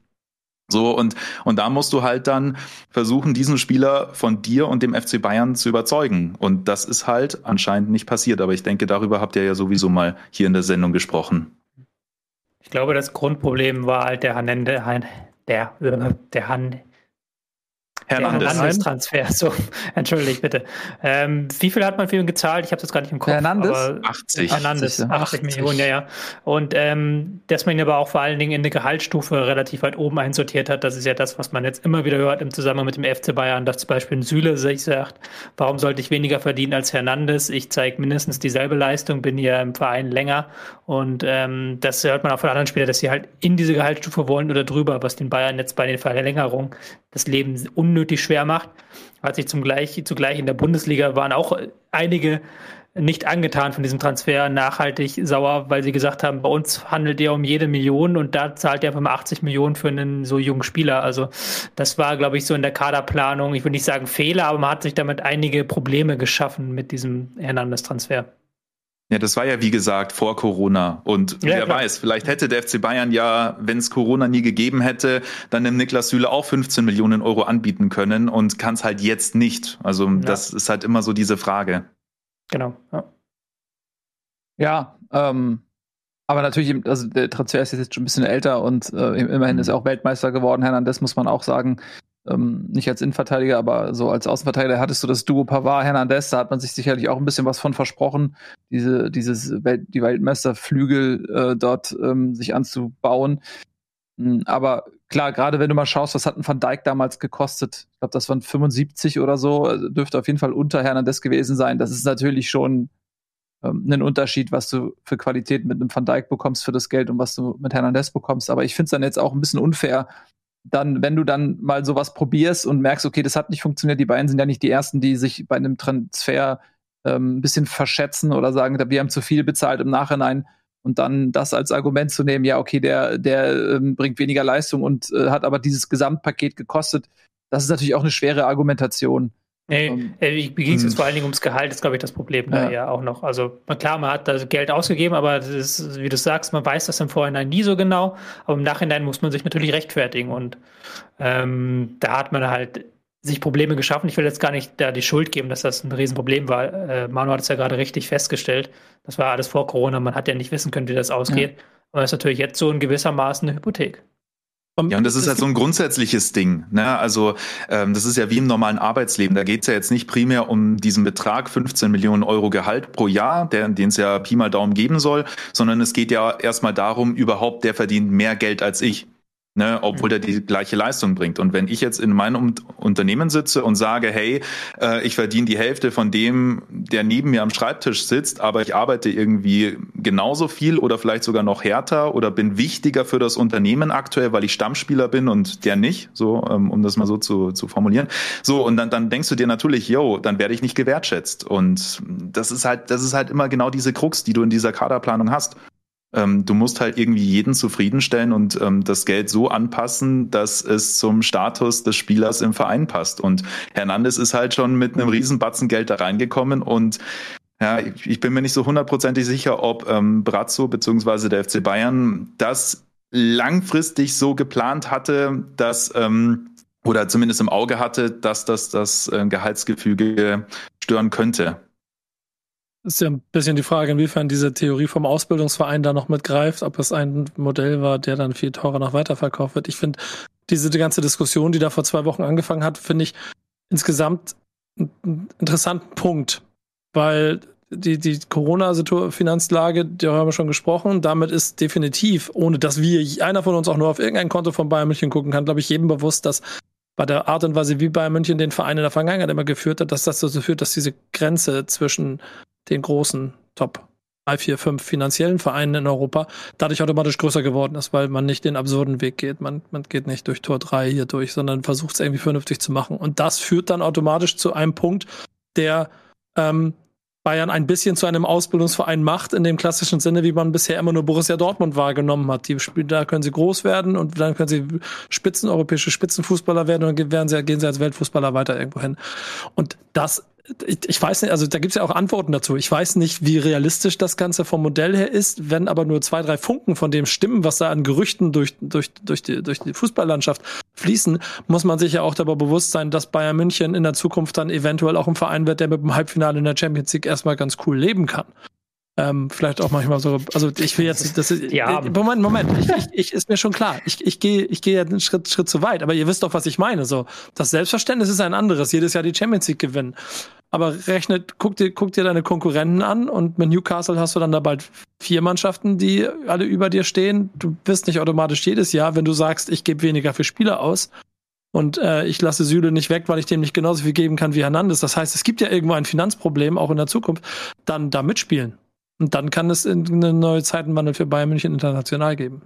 So, und, und da musst du halt dann versuchen, diesen Spieler von dir und dem FC Bayern zu überzeugen. Und das ist halt anscheinend nicht passiert. Aber ich denke, darüber habt ihr ja sowieso mal hier in der Sendung gesprochen. Ich glaube, das Grundproblem war halt der Hanende, der, der Han, Hernandez. Hernandez-Transfer, so, entschuldigt bitte. Ähm, wie viel hat man für ihn gezahlt? Ich habe das gar nicht im Kopf. Hernandez? 80. Hernandez, 80, 80 Millionen, ja, ja. Und ähm, dass man ihn aber auch vor allen Dingen in der Gehaltsstufe relativ weit oben einsortiert hat, das ist ja das, was man jetzt immer wieder hört im Zusammenhang mit dem FC Bayern, dass zum Beispiel ein Süle sich sagt, warum sollte ich weniger verdienen als Hernandez? Ich zeige mindestens dieselbe Leistung, bin hier im Verein länger. Und ähm, das hört man auch von anderen Spielern, dass sie halt in diese Gehaltsstufe wollen oder drüber, was den Bayern jetzt bei den Verlängerungen das Leben unnötig schwer macht. Hat sich zum Gleich, zugleich in der Bundesliga waren auch einige nicht angetan von diesem Transfer, nachhaltig sauer, weil sie gesagt haben, bei uns handelt ihr um jede Million und da zahlt ihr einfach mal 80 Millionen für einen so jungen Spieler. Also das war, glaube ich, so in der Kaderplanung, ich würde nicht sagen Fehler, aber man hat sich damit einige Probleme geschaffen mit diesem Hernandez-Transfer. Ja, das war ja wie gesagt vor Corona. Und ja, wer klar. weiß, vielleicht hätte der FC Bayern ja, wenn es Corona nie gegeben hätte, dann dem Niklas Süle auch 15 Millionen Euro anbieten können und kann es halt jetzt nicht. Also ja. das ist halt immer so diese Frage. Genau. Ja, ja ähm, aber natürlich, also der Transfer ist jetzt schon ein bisschen älter und äh, immerhin mhm. ist er auch Weltmeister geworden. Hernandez muss man auch sagen ähm, nicht als Innenverteidiger, aber so als Außenverteidiger hattest du das Duo Pavard Hernandez, da hat man sich sicherlich auch ein bisschen was von versprochen, diese dieses Welt, die Weltmeisterflügel äh, dort ähm, sich anzubauen. Mhm, aber klar, gerade wenn du mal schaust, was hat ein Van Dijk damals gekostet? Ich glaube, das waren 75 oder so, also dürfte auf jeden Fall unter Hernandez gewesen sein. Das ist natürlich schon ähm, ein Unterschied, was du für Qualität mit einem Van Dijk bekommst für das Geld und was du mit Hernandez bekommst. Aber ich finde es dann jetzt auch ein bisschen unfair, dann, wenn du dann mal sowas probierst und merkst, okay, das hat nicht funktioniert, die beiden sind ja nicht die ersten, die sich bei einem Transfer ähm, ein bisschen verschätzen oder sagen, wir haben zu viel bezahlt im Nachhinein und dann das als Argument zu nehmen, ja, okay, der, der ähm, bringt weniger Leistung und äh, hat aber dieses Gesamtpaket gekostet, das ist natürlich auch eine schwere Argumentation. Nee, um, äh, ging es jetzt vor allen Dingen ums Gehalt, ist, glaube ich, das Problem ja. da ja auch noch. Also klar, man hat da Geld ausgegeben, aber ist, wie du sagst, man weiß das im Vorhinein nie so genau. Aber im Nachhinein muss man sich natürlich rechtfertigen. Und ähm, da hat man halt sich Probleme geschaffen. Ich will jetzt gar nicht da die Schuld geben, dass das ein Riesenproblem war. Äh, Manu hat es ja gerade richtig festgestellt. Das war alles vor Corona. Man hat ja nicht wissen können, wie das ausgeht. Ja. Aber das ist natürlich jetzt so in gewissermaßen eine Hypothek. Ja, und das ist halt so ein grundsätzliches Ding. Ne? Also ähm, das ist ja wie im normalen Arbeitsleben. Da geht es ja jetzt nicht primär um diesen Betrag 15 Millionen Euro Gehalt pro Jahr, den es ja Pi mal Daumen geben soll, sondern es geht ja erstmal darum, überhaupt, der verdient mehr Geld als ich. Ne, obwohl der die gleiche Leistung bringt. Und wenn ich jetzt in meinem Unternehmen sitze und sage, hey, äh, ich verdiene die Hälfte von dem, der neben mir am Schreibtisch sitzt, aber ich arbeite irgendwie genauso viel oder vielleicht sogar noch härter oder bin wichtiger für das Unternehmen aktuell, weil ich Stammspieler bin und der nicht, so, ähm, um das mal so zu, zu formulieren. So, und dann, dann denkst du dir natürlich, yo, dann werde ich nicht gewertschätzt. Und das ist halt, das ist halt immer genau diese Krux, die du in dieser Kaderplanung hast. Ähm, du musst halt irgendwie jeden zufriedenstellen und ähm, das Geld so anpassen, dass es zum Status des Spielers im Verein passt. Und Hernandez ist halt schon mit einem Riesenbatzen Geld da reingekommen und ja, ich, bin mir nicht so hundertprozentig sicher, ob ähm, Brazzo bzw. der FC Bayern das langfristig so geplant hatte, dass ähm, oder zumindest im Auge hatte, dass das das äh, Gehaltsgefüge stören könnte ist ja ein bisschen die Frage, inwiefern diese Theorie vom Ausbildungsverein da noch mitgreift, ob es ein Modell war, der dann viel teurer noch weiterverkauft wird. Ich finde, diese die ganze Diskussion, die da vor zwei Wochen angefangen hat, finde ich insgesamt einen interessanten Punkt, weil die, die Corona-Finanzlage, darüber haben wir schon gesprochen, damit ist definitiv, ohne dass wir, einer von uns auch nur auf irgendein Konto von Bayern München gucken kann, glaube ich, jedem bewusst, dass bei der Art und Weise, wie Bayern München den Verein in der Vergangenheit immer geführt hat, dass das dazu führt, dass diese Grenze zwischen den großen Top 3, 4, 5 finanziellen Vereinen in Europa dadurch automatisch größer geworden ist, weil man nicht den absurden Weg geht. Man, man geht nicht durch Tor 3 hier durch, sondern versucht es irgendwie vernünftig zu machen. Und das führt dann automatisch zu einem Punkt, der ähm, Bayern ein bisschen zu einem Ausbildungsverein macht, in dem klassischen Sinne, wie man bisher immer nur Borussia Dortmund wahrgenommen hat. Die da können sie groß werden und dann können sie Spitzen, europäische Spitzenfußballer werden und dann werden sie, gehen sie als Weltfußballer weiter irgendwo hin. Und das ich, ich weiß nicht, also da gibt es ja auch Antworten dazu. Ich weiß nicht, wie realistisch das Ganze vom Modell her ist, wenn aber nur zwei, drei Funken von dem stimmen, was da an Gerüchten durch, durch, durch, die, durch die Fußballlandschaft fließen, muss man sich ja auch darüber bewusst sein, dass Bayern München in der Zukunft dann eventuell auch ein Verein wird, der mit dem Halbfinale in der Champions League erstmal ganz cool leben kann. Ähm, vielleicht auch manchmal so, also ich will jetzt, das ist, ja. Äh, Moment, Moment, ich, ich, ich, ist mir schon klar, ich, ich gehe ich gehe ja einen Schritt, Schritt zu weit, aber ihr wisst doch, was ich meine, so. Das Selbstverständnis ist ein anderes, jedes Jahr die Champions League gewinnen. Aber rechnet, guck dir, guck dir deine Konkurrenten an und mit Newcastle hast du dann da bald vier Mannschaften, die alle über dir stehen. Du bist nicht automatisch jedes Jahr, wenn du sagst, ich gebe weniger für Spieler aus, und äh, ich lasse Süle nicht weg, weil ich dem nicht genauso viel geben kann wie Hernandez. Das heißt, es gibt ja irgendwo ein Finanzproblem, auch in der Zukunft, dann da mitspielen. Und dann kann es eine neue Zeitenwandel für Bayern München international geben.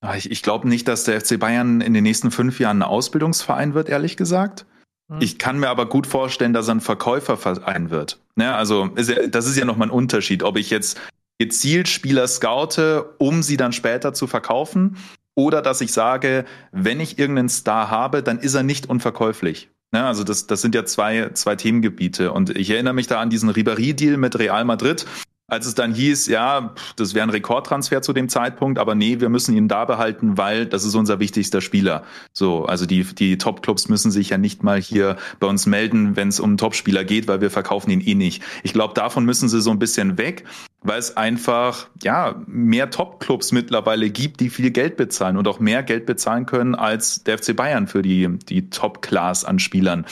Ah, ich, ich glaube nicht, dass der FC Bayern in den nächsten fünf Jahren ein Ausbildungsverein wird, ehrlich gesagt. Hm. Ich kann mir aber gut vorstellen, dass er ein Verkäuferverein wird. Ja, also ist ja, das ist ja nochmal ein Unterschied, ob ich jetzt gezielt Spieler scoute, um sie dann später zu verkaufen, oder dass ich sage, wenn ich irgendeinen Star habe, dann ist er nicht unverkäuflich. Ja, also das, das sind ja zwei, zwei Themengebiete. Und ich erinnere mich da an diesen Ribéry-Deal mit Real Madrid, als es dann hieß, ja, das wäre ein Rekordtransfer zu dem Zeitpunkt, aber nee, wir müssen ihn da behalten, weil das ist unser wichtigster Spieler. So, also die, die Top-Clubs müssen sich ja nicht mal hier bei uns melden, wenn es um Topspieler geht, weil wir verkaufen ihn eh nicht. Ich glaube, davon müssen sie so ein bisschen weg, weil es einfach, ja, mehr Top-Clubs mittlerweile gibt, die viel Geld bezahlen und auch mehr Geld bezahlen können als der FC Bayern für die, die Top-Class an Spielern.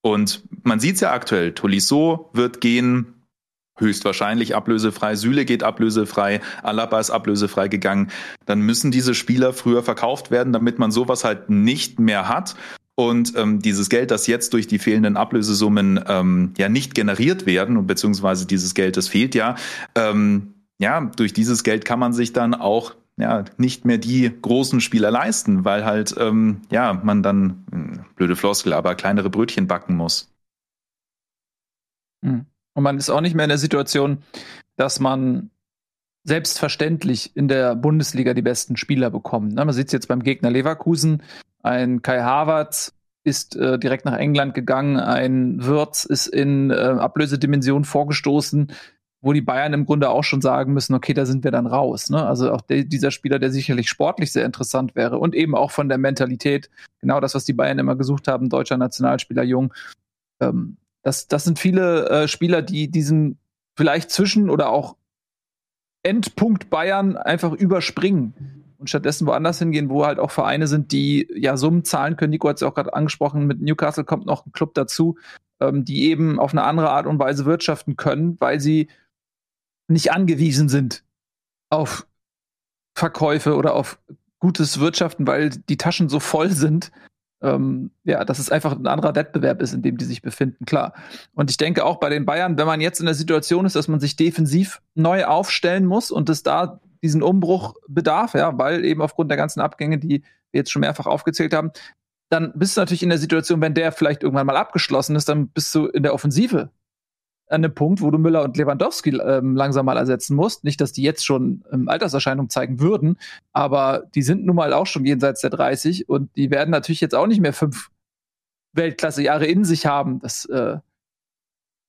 Und man sieht es ja aktuell, Tolisso wird gehen, höchstwahrscheinlich ablösefrei, Süle geht ablösefrei, Alaba ist ablösefrei gegangen, dann müssen diese Spieler früher verkauft werden, damit man sowas halt nicht mehr hat. Und ähm, dieses Geld, das jetzt durch die fehlenden Ablösesummen ähm, ja nicht generiert werden, und beziehungsweise dieses Geld, das fehlt ja, ähm, ja, durch dieses Geld kann man sich dann auch ja nicht mehr die großen Spieler leisten, weil halt ähm, ja man dann hm, blöde Floskel, aber kleinere Brötchen backen muss. Mhm. Und man ist auch nicht mehr in der Situation, dass man selbstverständlich in der Bundesliga die besten Spieler bekommt. Man sieht es jetzt beim Gegner Leverkusen. Ein Kai Havertz ist äh, direkt nach England gegangen. Ein Würz ist in äh, Ablösedimension vorgestoßen, wo die Bayern im Grunde auch schon sagen müssen, okay, da sind wir dann raus. Ne? Also auch de dieser Spieler, der sicherlich sportlich sehr interessant wäre und eben auch von der Mentalität, genau das, was die Bayern immer gesucht haben, deutscher Nationalspieler jung. Ähm, das, das sind viele äh, Spieler, die diesen vielleicht zwischen oder auch Endpunkt Bayern einfach überspringen und stattdessen woanders hingehen, wo halt auch Vereine sind, die ja Summen zahlen können. Nico hat es auch gerade angesprochen, mit Newcastle kommt noch ein Club dazu, ähm, die eben auf eine andere Art und Weise wirtschaften können, weil sie nicht angewiesen sind auf Verkäufe oder auf gutes Wirtschaften, weil die Taschen so voll sind. Ähm, ja, dass es einfach ein anderer Wettbewerb ist, in dem die sich befinden, klar. Und ich denke auch bei den Bayern, wenn man jetzt in der Situation ist, dass man sich defensiv neu aufstellen muss und es da diesen Umbruch bedarf, ja, weil eben aufgrund der ganzen Abgänge, die wir jetzt schon mehrfach aufgezählt haben, dann bist du natürlich in der Situation, wenn der vielleicht irgendwann mal abgeschlossen ist, dann bist du in der Offensive an einem Punkt, wo du Müller und Lewandowski ähm, langsam mal ersetzen musst. Nicht, dass die jetzt schon ähm, Alterserscheinung zeigen würden, aber die sind nun mal auch schon jenseits der 30 und die werden natürlich jetzt auch nicht mehr fünf Weltklasse-Jahre in sich haben. Das äh,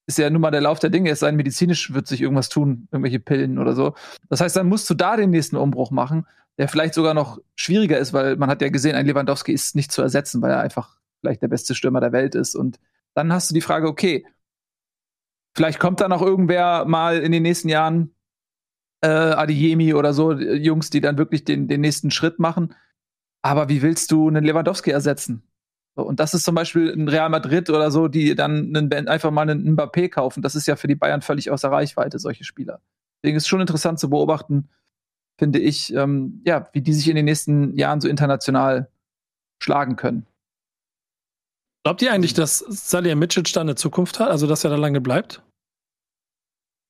ist ja nun mal der Lauf der Dinge. Es sei medizinisch wird sich irgendwas tun, irgendwelche Pillen oder so. Das heißt, dann musst du da den nächsten Umbruch machen, der vielleicht sogar noch schwieriger ist, weil man hat ja gesehen, ein Lewandowski ist nicht zu ersetzen, weil er einfach vielleicht der beste Stürmer der Welt ist. Und dann hast du die Frage, okay, Vielleicht kommt da noch irgendwer mal in den nächsten Jahren, äh, Adiemi oder so, Jungs, die dann wirklich den, den nächsten Schritt machen. Aber wie willst du einen Lewandowski ersetzen? Und das ist zum Beispiel ein Real Madrid oder so, die dann einen, einfach mal einen Mbappé kaufen. Das ist ja für die Bayern völlig außer Reichweite, solche Spieler. Deswegen ist es schon interessant zu beobachten, finde ich, ähm, ja, wie die sich in den nächsten Jahren so international schlagen können. Glaubt ihr eigentlich, dass Salihamidzic da eine Zukunft hat, also dass er da lange bleibt?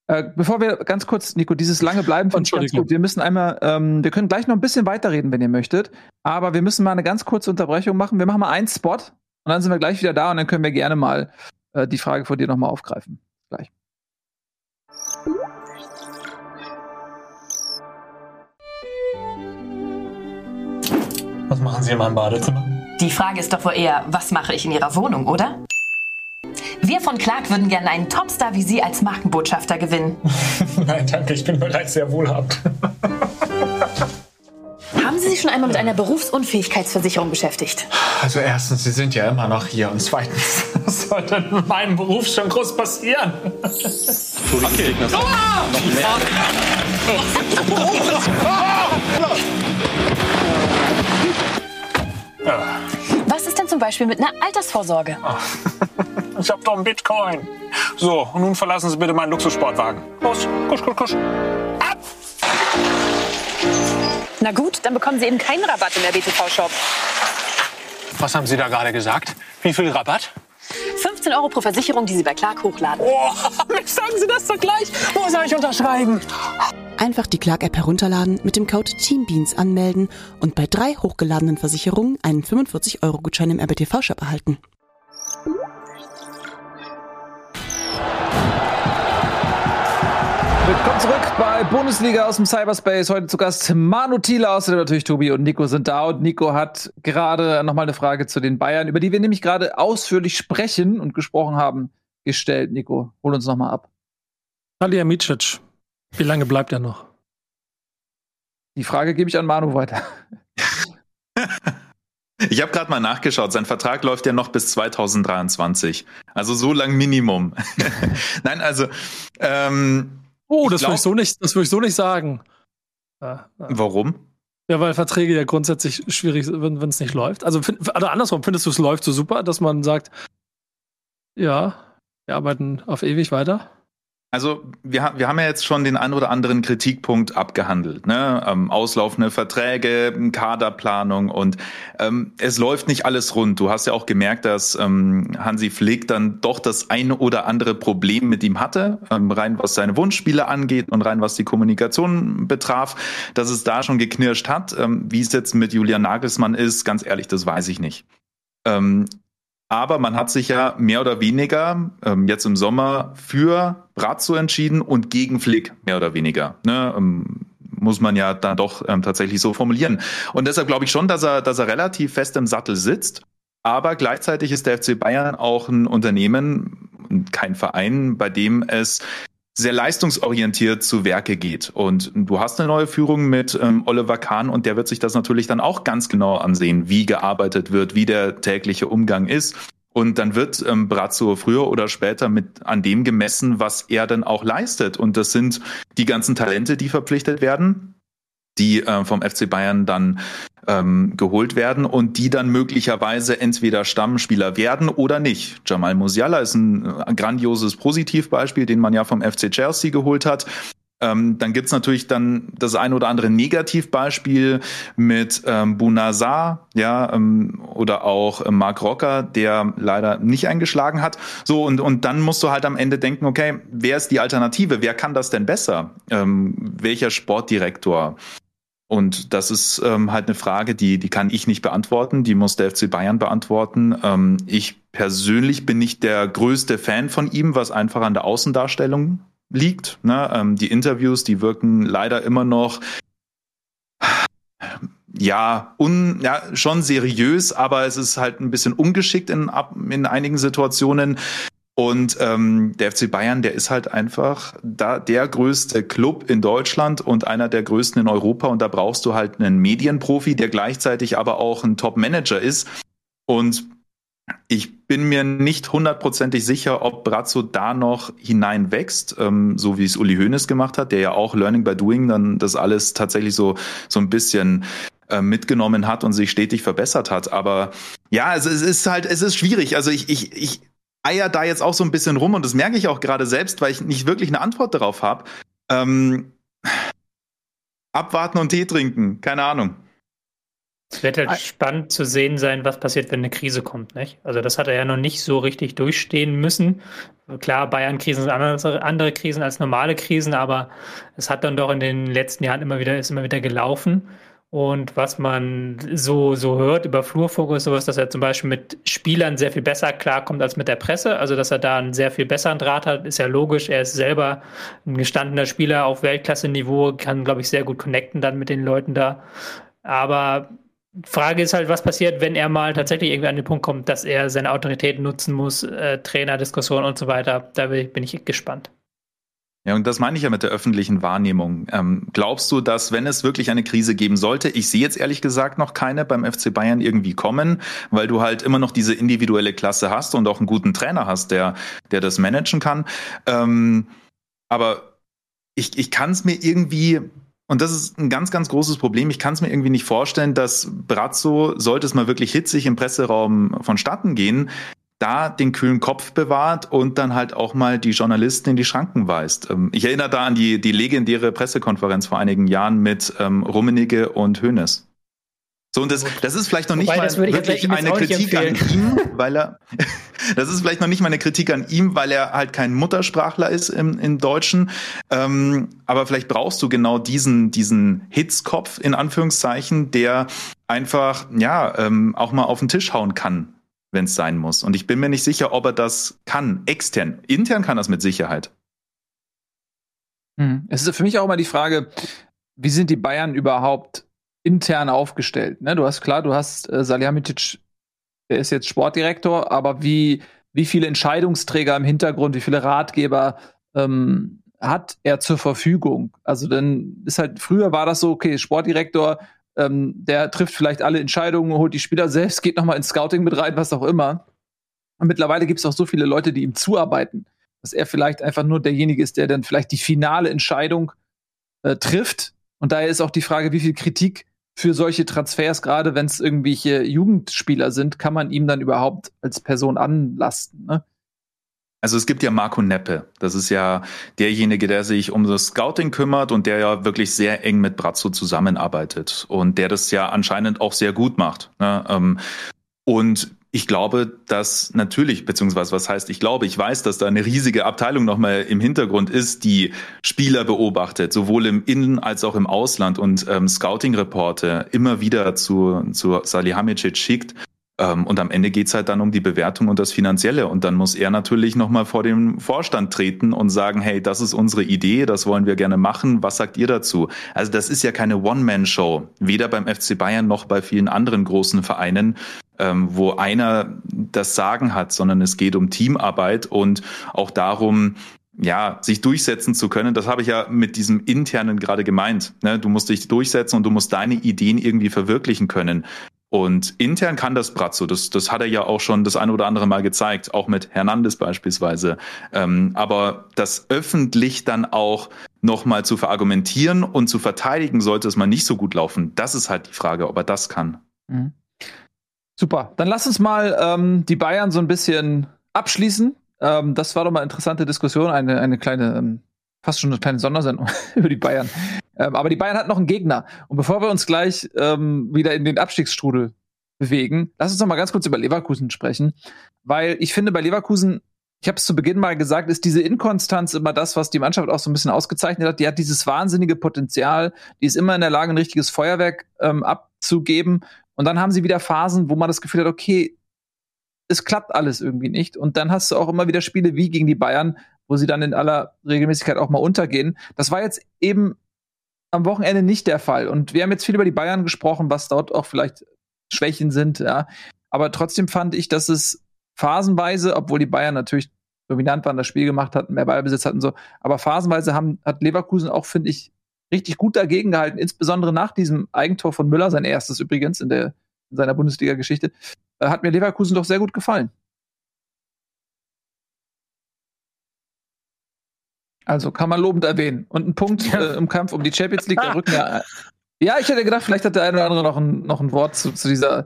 Äh, bevor wir ganz kurz, Nico, dieses lange bleiben finde ich ganz gut. Wir müssen einmal, ähm, wir können gleich noch ein bisschen weiterreden, wenn ihr möchtet, aber wir müssen mal eine ganz kurze Unterbrechung machen. Wir machen mal einen Spot und dann sind wir gleich wieder da und dann können wir gerne mal äh, die Frage von dir nochmal aufgreifen. Gleich. Was machen Sie in meinem Badezimmer? Die Frage ist doch wohl eher, was mache ich in Ihrer Wohnung, oder? Wir von Clark würden gerne einen Topstar wie Sie als Markenbotschafter gewinnen. Nein, danke, ich bin bereits sehr wohlhabend. Haben Sie sich schon einmal mit einer Berufsunfähigkeitsversicherung beschäftigt? Also erstens, Sie sind ja immer noch hier und zweitens, was soll denn in meinem Beruf schon groß passieren? Okay. Was ist denn zum Beispiel mit einer Altersvorsorge? Ich hab doch einen Bitcoin. So, und nun verlassen Sie bitte meinen Luxussportwagen. Los, kusch, kusch, kusch. Ab! Na gut, dann bekommen Sie eben keinen Rabatt im RBTV-Shop. Was haben Sie da gerade gesagt? Wie viel Rabatt? 15 Euro pro Versicherung, die Sie bei Clark hochladen. Oh, sagen Sie das doch gleich. Wo soll ich unterschreiben? Einfach die Clark-App herunterladen, mit dem Code TEAMBEANS anmelden und bei drei hochgeladenen Versicherungen einen 45-Euro-Gutschein im RBTV-Shop erhalten. Willkommen zurück bei Bundesliga aus dem Cyberspace. Heute zu Gast Manu Thiele, außerdem natürlich Tobi und Nico sind da. Und Nico hat gerade nochmal eine Frage zu den Bayern, über die wir nämlich gerade ausführlich sprechen und gesprochen haben, gestellt. Nico, hol uns nochmal ab. Talia Micic, wie lange bleibt er noch? Die Frage gebe ich an Manu weiter. Ich habe gerade mal nachgeschaut, sein Vertrag läuft ja noch bis 2023. Also so lang Minimum. Nein, also ähm, Oh, das würde ich so nicht, das würde ich so nicht sagen. Ja, ja. Warum? Ja, weil Verträge ja grundsätzlich schwierig sind, wenn es nicht läuft. Also, find, also andersrum, findest du es läuft so super, dass man sagt, ja, wir arbeiten auf ewig weiter? Also wir, wir haben ja jetzt schon den ein oder anderen Kritikpunkt abgehandelt. Ne? Ähm, auslaufende Verträge, Kaderplanung und ähm, es läuft nicht alles rund. Du hast ja auch gemerkt, dass ähm, Hansi Flick dann doch das eine oder andere Problem mit ihm hatte, ähm, rein was seine Wunschspiele angeht und rein was die Kommunikation betraf, dass es da schon geknirscht hat. Ähm, wie es jetzt mit Julian Nagelsmann ist, ganz ehrlich, das weiß ich nicht. Ähm, aber man hat sich ja mehr oder weniger ähm, jetzt im Sommer für Brazzo entschieden und gegen Flick, mehr oder weniger. Ne? Ähm, muss man ja dann doch ähm, tatsächlich so formulieren. Und deshalb glaube ich schon, dass er, dass er relativ fest im Sattel sitzt. Aber gleichzeitig ist der FC Bayern auch ein Unternehmen, kein Verein, bei dem es sehr leistungsorientiert zu Werke geht. Und du hast eine neue Führung mit ähm, Oliver Kahn und der wird sich das natürlich dann auch ganz genau ansehen, wie gearbeitet wird, wie der tägliche Umgang ist. Und dann wird ähm, Brazzo früher oder später mit an dem gemessen, was er dann auch leistet. Und das sind die ganzen Talente, die verpflichtet werden, die äh, vom FC Bayern dann ähm, geholt werden und die dann möglicherweise entweder Stammspieler werden oder nicht. Jamal Musiala ist ein, äh, grandioses Positivbeispiel, den man ja vom FC Chelsea geholt hat. Ähm, dann gibt's natürlich dann das ein oder andere Negativbeispiel mit ähm, Bunazar, ja, ähm, oder auch äh, Mark Rocker, der leider nicht eingeschlagen hat. So, und, und dann musst du halt am Ende denken, okay, wer ist die Alternative? Wer kann das denn besser? Ähm, welcher Sportdirektor? Und das ist ähm, halt eine Frage, die, die kann ich nicht beantworten, die muss der FC Bayern beantworten. Ähm, ich persönlich bin nicht der größte Fan von ihm, was einfach an der Außendarstellung liegt. Ne? Ähm, die Interviews, die wirken leider immer noch ja, un, ja, schon seriös, aber es ist halt ein bisschen ungeschickt in, in einigen Situationen. Und ähm, der FC Bayern, der ist halt einfach da der größte Club in Deutschland und einer der größten in Europa. Und da brauchst du halt einen Medienprofi, der gleichzeitig aber auch ein Top-Manager ist. Und ich bin mir nicht hundertprozentig sicher, ob Brazzo da noch hineinwächst, ähm, so wie es Uli Hoeneß gemacht hat, der ja auch Learning by Doing dann das alles tatsächlich so, so ein bisschen äh, mitgenommen hat und sich stetig verbessert hat. Aber ja, es, es ist halt, es ist schwierig. Also ich, ich, ich eier da jetzt auch so ein bisschen rum und das merke ich auch gerade selbst, weil ich nicht wirklich eine Antwort darauf habe. Ähm, abwarten und Tee trinken, keine Ahnung. Es wird halt spannend zu sehen sein, was passiert, wenn eine Krise kommt, nicht? Also das hat er ja noch nicht so richtig durchstehen müssen. Klar, Bayern-Krisen sind andere, andere Krisen als normale Krisen, aber es hat dann doch in den letzten Jahren immer wieder, ist immer wieder gelaufen. Und was man so, so hört über Flurfunk ist sowas, dass er zum Beispiel mit Spielern sehr viel besser klarkommt als mit der Presse. Also, dass er da einen sehr viel besseren Draht hat, ist ja logisch. Er ist selber ein gestandener Spieler auf Weltklasse-Niveau, kann, glaube ich, sehr gut connecten dann mit den Leuten da. Aber Frage ist halt, was passiert, wenn er mal tatsächlich irgendwie an den Punkt kommt, dass er seine Autorität nutzen muss, äh, Trainerdiskussion und so weiter. Da bin ich gespannt. Ja, und das meine ich ja mit der öffentlichen Wahrnehmung. Ähm, glaubst du, dass, wenn es wirklich eine Krise geben sollte, ich sehe jetzt ehrlich gesagt noch keine beim FC Bayern irgendwie kommen, weil du halt immer noch diese individuelle Klasse hast und auch einen guten Trainer hast, der, der das managen kann. Ähm, aber ich, ich kann es mir irgendwie und das ist ein ganz, ganz großes Problem. Ich kann es mir irgendwie nicht vorstellen, dass Brazzo, sollte es mal wirklich hitzig im Presseraum vonstatten gehen, da den kühlen Kopf bewahrt und dann halt auch mal die Journalisten in die Schranken weist. Ähm, ich erinnere da an die, die legendäre Pressekonferenz vor einigen Jahren mit ähm, Rummenigge und Hoeneß. So, und das, das ist vielleicht noch nicht Wobei, mal wirklich eine Kritik an ihm, weil er, das ist vielleicht noch nicht mal eine Kritik an ihm, weil er halt kein Muttersprachler ist im, im Deutschen. Ähm, aber vielleicht brauchst du genau diesen, diesen Hitzkopf in Anführungszeichen, der einfach, ja, ähm, auch mal auf den Tisch hauen kann, wenn es sein muss. Und ich bin mir nicht sicher, ob er das kann, extern. Intern kann das mit Sicherheit. Hm. Es ist für mich auch mal die Frage, wie sind die Bayern überhaupt intern aufgestellt. Ne? Du hast klar, du hast äh, Salihamidzic, der ist jetzt Sportdirektor, aber wie, wie viele Entscheidungsträger im Hintergrund, wie viele Ratgeber ähm, hat er zur Verfügung? Also dann ist halt, früher war das so, okay, Sportdirektor, ähm, der trifft vielleicht alle Entscheidungen, holt die Spieler selbst, geht nochmal ins Scouting mit rein, was auch immer. Und mittlerweile gibt es auch so viele Leute, die ihm zuarbeiten, dass er vielleicht einfach nur derjenige ist, der dann vielleicht die finale Entscheidung äh, trifft. Und daher ist auch die Frage, wie viel Kritik für solche Transfers, gerade wenn es irgendwelche Jugendspieler sind, kann man ihm dann überhaupt als Person anlasten? Ne? Also es gibt ja Marco Neppe. Das ist ja derjenige, der sich um das Scouting kümmert und der ja wirklich sehr eng mit Brazzo zusammenarbeitet und der das ja anscheinend auch sehr gut macht. Ne? Ähm, und ich glaube, dass natürlich, beziehungsweise was heißt, ich glaube, ich weiß, dass da eine riesige Abteilung nochmal im Hintergrund ist, die Spieler beobachtet, sowohl im Innen- als auch im Ausland und ähm, Scouting-Reporte immer wieder zu, zu Salihamidzic schickt. Ähm, und am Ende geht's halt dann um die Bewertung und das Finanzielle. Und dann muss er natürlich nochmal vor den Vorstand treten und sagen, hey, das ist unsere Idee, das wollen wir gerne machen, was sagt ihr dazu? Also das ist ja keine One-Man-Show, weder beim FC Bayern noch bei vielen anderen großen Vereinen ähm, wo einer das Sagen hat, sondern es geht um Teamarbeit und auch darum, ja, sich durchsetzen zu können. Das habe ich ja mit diesem internen gerade gemeint. Ne? Du musst dich durchsetzen und du musst deine Ideen irgendwie verwirklichen können. Und intern kann das Brazzo, das, das hat er ja auch schon das eine oder andere Mal gezeigt, auch mit Hernandez beispielsweise. Ähm, aber das öffentlich dann auch nochmal zu verargumentieren und zu verteidigen, sollte es mal nicht so gut laufen, das ist halt die Frage, ob er das kann. Mhm. Super. Dann lass uns mal ähm, die Bayern so ein bisschen abschließen. Ähm, das war doch mal eine interessante Diskussion, eine, eine kleine ähm, fast schon eine kleine Sondersendung über die Bayern. Ähm, aber die Bayern hat noch einen Gegner. Und bevor wir uns gleich ähm, wieder in den Abstiegsstrudel bewegen, lass uns noch mal ganz kurz über Leverkusen sprechen, weil ich finde bei Leverkusen ich habe es zu Beginn mal gesagt, ist diese Inkonstanz immer das, was die Mannschaft auch so ein bisschen ausgezeichnet hat. Die hat dieses wahnsinnige Potenzial, die ist immer in der Lage, ein richtiges Feuerwerk ähm, abzugeben. Und dann haben sie wieder Phasen, wo man das Gefühl hat, okay, es klappt alles irgendwie nicht. Und dann hast du auch immer wieder Spiele wie gegen die Bayern, wo sie dann in aller Regelmäßigkeit auch mal untergehen. Das war jetzt eben am Wochenende nicht der Fall. Und wir haben jetzt viel über die Bayern gesprochen, was dort auch vielleicht Schwächen sind, ja. Aber trotzdem fand ich, dass es phasenweise, obwohl die Bayern natürlich dominant waren, das Spiel gemacht hatten, mehr Ballbesitz hatten so, aber phasenweise haben, hat Leverkusen auch, finde ich, richtig gut dagegen gehalten, insbesondere nach diesem Eigentor von Müller, sein erstes übrigens in, der, in seiner Bundesliga-Geschichte, äh, hat mir Leverkusen doch sehr gut gefallen. Also kann man lobend erwähnen. Und ein Punkt äh, im Kampf um die Champions League, da rücken ja. Ja, ich hätte gedacht, vielleicht hat der eine oder andere noch ein, noch ein Wort zu, zu dieser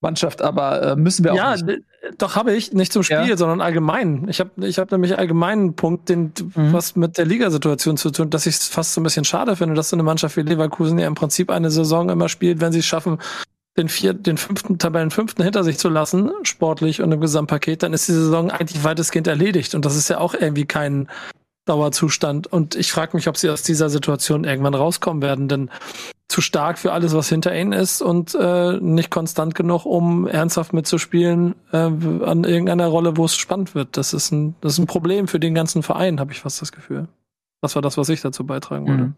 Mannschaft, aber äh, müssen wir auch ja, nicht. Doch habe ich, nicht zum Spiel, ja. sondern allgemein. Ich habe ich hab nämlich allgemeinen Punkt, den mhm. was mit der Ligasituation zu tun, dass ich es fast so ein bisschen schade finde, dass so eine Mannschaft wie Leverkusen ja im Prinzip eine Saison immer spielt, wenn sie es schaffen, den vierten, den fünften Tabellenfünften hinter sich zu lassen, sportlich und im Gesamtpaket, dann ist die Saison eigentlich weitestgehend erledigt. Und das ist ja auch irgendwie kein Dauerzustand. Und ich frage mich, ob sie aus dieser Situation irgendwann rauskommen werden, denn zu stark für alles, was hinter ihnen ist und äh, nicht konstant genug, um ernsthaft mitzuspielen äh, an irgendeiner Rolle, wo es spannend wird. Das ist ein, das ist ein Problem für den ganzen Verein, habe ich fast das Gefühl. Das war das, was ich dazu beitragen wollte. Mhm.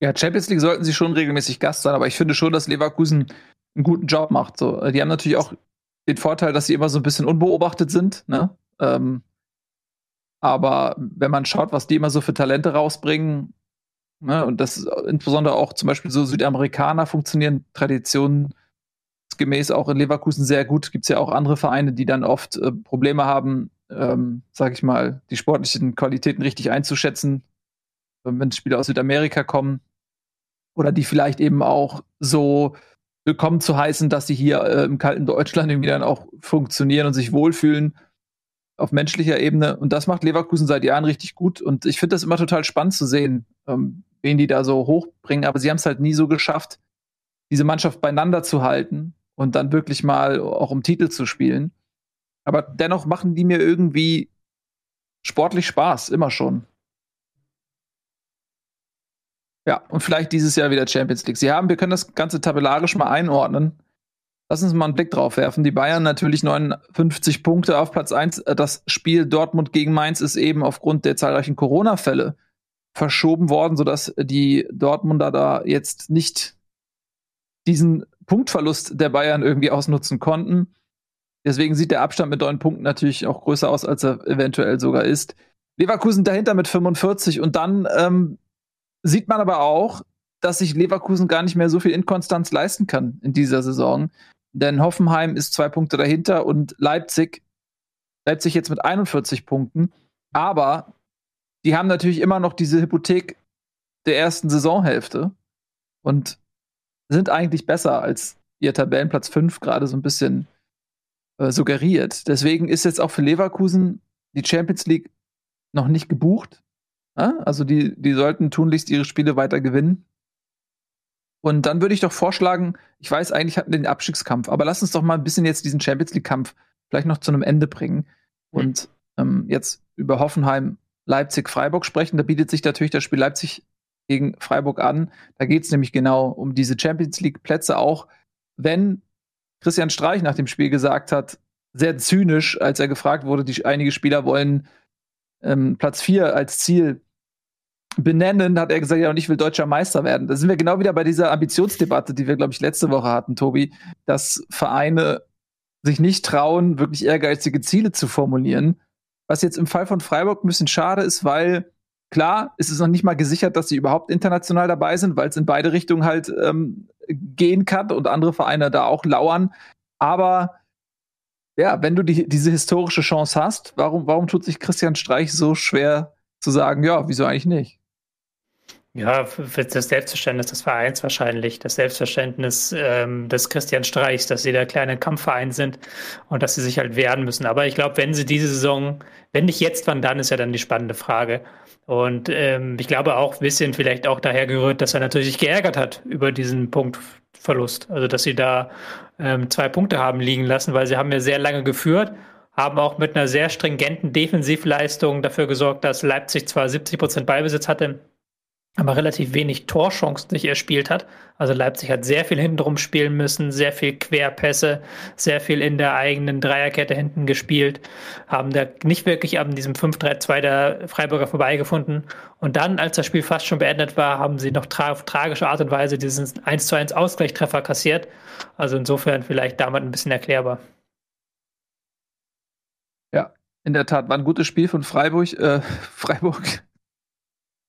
Ja, Champions League sollten sie schon regelmäßig Gast sein, aber ich finde schon, dass Leverkusen einen guten Job macht. So, die haben natürlich auch den Vorteil, dass sie immer so ein bisschen unbeobachtet sind. Ne? Ähm, aber wenn man schaut, was die immer so für Talente rausbringen, Ne? Und das insbesondere auch zum Beispiel so Südamerikaner funktionieren traditionsgemäß auch in Leverkusen sehr gut. Gibt es ja auch andere Vereine, die dann oft äh, Probleme haben, ähm, sag ich mal, die sportlichen Qualitäten richtig einzuschätzen, wenn Spieler aus Südamerika kommen. Oder die vielleicht eben auch so willkommen zu heißen, dass sie hier äh, im kalten Deutschland irgendwie dann auch funktionieren und sich wohlfühlen auf menschlicher Ebene. Und das macht Leverkusen seit Jahren richtig gut. Und ich finde das immer total spannend zu sehen, ähm, wen die da so hochbringen. Aber sie haben es halt nie so geschafft, diese Mannschaft beieinander zu halten und dann wirklich mal auch um Titel zu spielen. Aber dennoch machen die mir irgendwie sportlich Spaß, immer schon. Ja, und vielleicht dieses Jahr wieder Champions League. Sie haben, wir können das Ganze tabellarisch mal einordnen. Lass uns mal einen Blick drauf werfen. Die Bayern natürlich 59 Punkte auf Platz 1. Das Spiel Dortmund gegen Mainz ist eben aufgrund der zahlreichen Corona-Fälle verschoben worden, sodass die Dortmunder da jetzt nicht diesen Punktverlust der Bayern irgendwie ausnutzen konnten. Deswegen sieht der Abstand mit neun Punkten natürlich auch größer aus, als er eventuell sogar ist. Leverkusen dahinter mit 45 und dann ähm, sieht man aber auch, dass sich Leverkusen gar nicht mehr so viel Inkonstanz leisten kann in dieser Saison. Denn Hoffenheim ist zwei Punkte dahinter und Leipzig, Leipzig jetzt mit 41 Punkten. Aber die haben natürlich immer noch diese Hypothek der ersten Saisonhälfte und sind eigentlich besser als ihr Tabellenplatz 5 gerade so ein bisschen äh, suggeriert. Deswegen ist jetzt auch für Leverkusen die Champions League noch nicht gebucht. Ja? Also die, die sollten tunlichst ihre Spiele weiter gewinnen. Und dann würde ich doch vorschlagen, ich weiß eigentlich hatten wir den Abstiegskampf, aber lass uns doch mal ein bisschen jetzt diesen Champions League-Kampf vielleicht noch zu einem Ende bringen und ähm, jetzt über Hoffenheim Leipzig-Freiburg sprechen. Da bietet sich natürlich das Spiel Leipzig gegen Freiburg an. Da geht es nämlich genau um diese Champions League-Plätze auch. Wenn Christian Streich nach dem Spiel gesagt hat, sehr zynisch, als er gefragt wurde, die, einige Spieler wollen ähm, Platz 4 als Ziel benennen, hat er gesagt, ja, und ich will deutscher Meister werden. Da sind wir genau wieder bei dieser Ambitionsdebatte, die wir, glaube ich, letzte Woche hatten, Tobi, dass Vereine sich nicht trauen, wirklich ehrgeizige Ziele zu formulieren, was jetzt im Fall von Freiburg ein bisschen schade ist, weil klar, ist es noch nicht mal gesichert, dass sie überhaupt international dabei sind, weil es in beide Richtungen halt ähm, gehen kann und andere Vereine da auch lauern. Aber ja, wenn du die, diese historische Chance hast, warum, warum tut sich Christian Streich so schwer zu sagen, ja, wieso eigentlich nicht? Ja, für das Selbstverständnis des Vereins wahrscheinlich. Das Selbstverständnis ähm, des Christian Streichs, dass sie der kleine Kampfverein sind und dass sie sich halt wehren müssen. Aber ich glaube, wenn sie diese Saison, wenn nicht jetzt, wann dann, ist ja dann die spannende Frage. Und ähm, ich glaube auch ein bisschen vielleicht auch daher gerührt, dass er natürlich sich geärgert hat über diesen Punktverlust. Also, dass sie da ähm, zwei Punkte haben liegen lassen, weil sie haben ja sehr lange geführt haben auch mit einer sehr stringenten Defensivleistung dafür gesorgt, dass Leipzig zwar 70 Prozent Ballbesitz hatte, aber relativ wenig Torchancen sich erspielt hat. Also Leipzig hat sehr viel hintenrum spielen müssen, sehr viel Querpässe, sehr viel in der eigenen Dreierkette hinten gespielt, haben da nicht wirklich an diesem 5-3-2 der Freiburger vorbeigefunden. Und dann, als das Spiel fast schon beendet war, haben sie noch tra auf tragische Art und Weise diesen 1 1 Ausgleichstreffer kassiert. Also insofern vielleicht damit ein bisschen erklärbar. Ja, in der Tat war ein gutes Spiel von Freiburg. Äh, Freiburg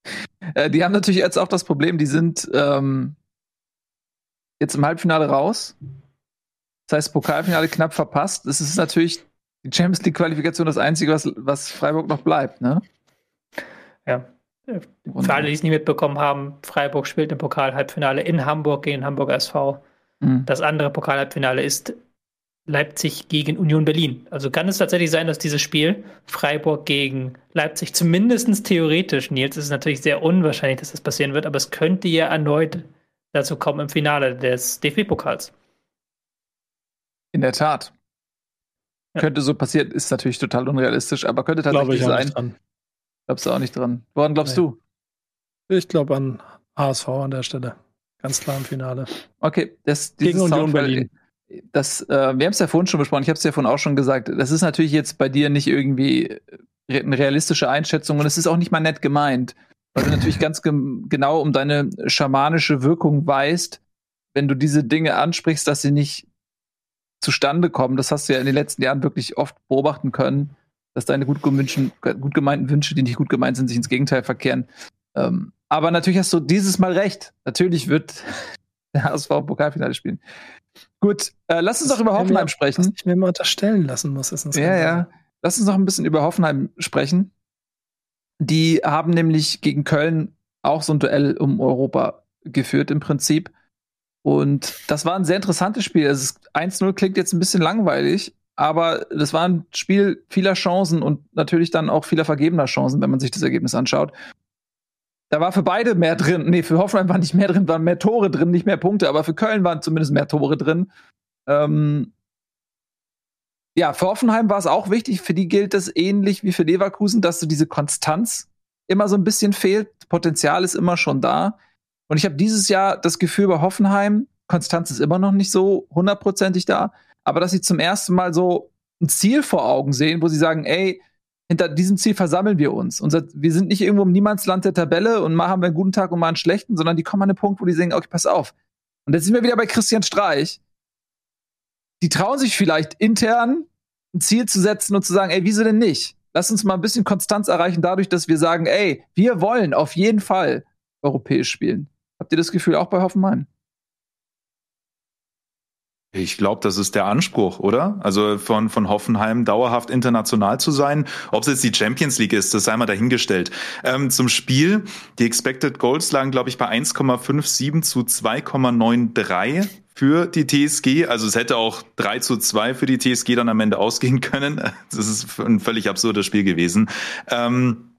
äh, die haben natürlich jetzt auch das Problem, die sind ähm, jetzt im Halbfinale raus. Das heißt, Pokalfinale knapp verpasst. Das ist natürlich die Champions League-Qualifikation das Einzige, was, was Freiburg noch bleibt, ne? Ja. Für alle, die es nicht mitbekommen haben, Freiburg spielt im Pokal-Halbfinale in Hamburg gegen Hamburg SV. Mhm. Das andere Pokal-Halbfinale ist Leipzig gegen Union Berlin. Also kann es tatsächlich sein, dass dieses Spiel Freiburg gegen Leipzig zumindest theoretisch, Nils, ist es natürlich sehr unwahrscheinlich, dass das passieren wird, aber es könnte ja erneut dazu kommen im Finale des DFB-Pokals. In der Tat. Ja. Könnte so passieren, ist natürlich total unrealistisch, aber könnte tatsächlich glaube ich sein. Glaubst du auch nicht dran? Woran glaubst nee. du? Ich glaube an HSV an der Stelle. Ganz klar im Finale. Okay, das, gegen Union Berlin das, äh, wir haben es ja vorhin schon besprochen, ich habe es ja vorhin auch schon gesagt, das ist natürlich jetzt bei dir nicht irgendwie eine realistische Einschätzung und es ist auch nicht mal nett gemeint, weil du natürlich ganz ge genau um deine schamanische Wirkung weißt, wenn du diese Dinge ansprichst, dass sie nicht zustande kommen. Das hast du ja in den letzten Jahren wirklich oft beobachten können, dass deine gut, gut gemeinten Wünsche, die nicht gut gemeint sind, sich ins Gegenteil verkehren. Ähm, aber natürlich hast du dieses Mal recht. Natürlich wird der HSV Pokalfinale spielen. Gut, äh, lass uns doch über Hoffenheim sprechen. Was ich mir mal unterstellen lassen muss. Ist ja, ja. Lass uns noch ein bisschen über Hoffenheim sprechen. Die haben nämlich gegen Köln auch so ein Duell um Europa geführt im Prinzip. Und das war ein sehr interessantes Spiel. 1-0 klingt jetzt ein bisschen langweilig, aber das war ein Spiel vieler Chancen und natürlich dann auch vieler vergebener Chancen, wenn man sich das Ergebnis anschaut. Da war für beide mehr drin. Nee, für Hoffenheim war nicht mehr drin, waren mehr Tore drin, nicht mehr Punkte, aber für Köln waren zumindest mehr Tore drin. Ähm ja, für Hoffenheim war es auch wichtig. Für die gilt es ähnlich wie für Leverkusen, dass so diese Konstanz immer so ein bisschen fehlt. Potenzial ist immer schon da. Und ich habe dieses Jahr das Gefühl bei Hoffenheim, Konstanz ist immer noch nicht so hundertprozentig da, aber dass sie zum ersten Mal so ein Ziel vor Augen sehen, wo sie sagen, ey, hinter diesem Ziel versammeln wir uns. Unser, wir sind nicht irgendwo im Niemandsland der Tabelle und mal haben wir einen guten Tag und mal einen schlechten, sondern die kommen an den Punkt, wo die sagen, okay, pass auf. Und jetzt sind wir wieder bei Christian Streich. Die trauen sich vielleicht intern ein Ziel zu setzen und zu sagen, ey, wieso denn nicht? Lass uns mal ein bisschen Konstanz erreichen dadurch, dass wir sagen, ey, wir wollen auf jeden Fall europäisch spielen. Habt ihr das Gefühl auch bei Hoffenheim? Ich glaube, das ist der Anspruch, oder? Also von, von Hoffenheim dauerhaft international zu sein. Ob es jetzt die Champions League ist, das sei mal dahingestellt. Ähm, zum Spiel, die Expected Goals lagen, glaube ich, bei 1,57 zu 2,93 für die TSG. Also es hätte auch 3 zu 2 für die TSG dann am Ende ausgehen können. Das ist ein völlig absurdes Spiel gewesen. Ähm,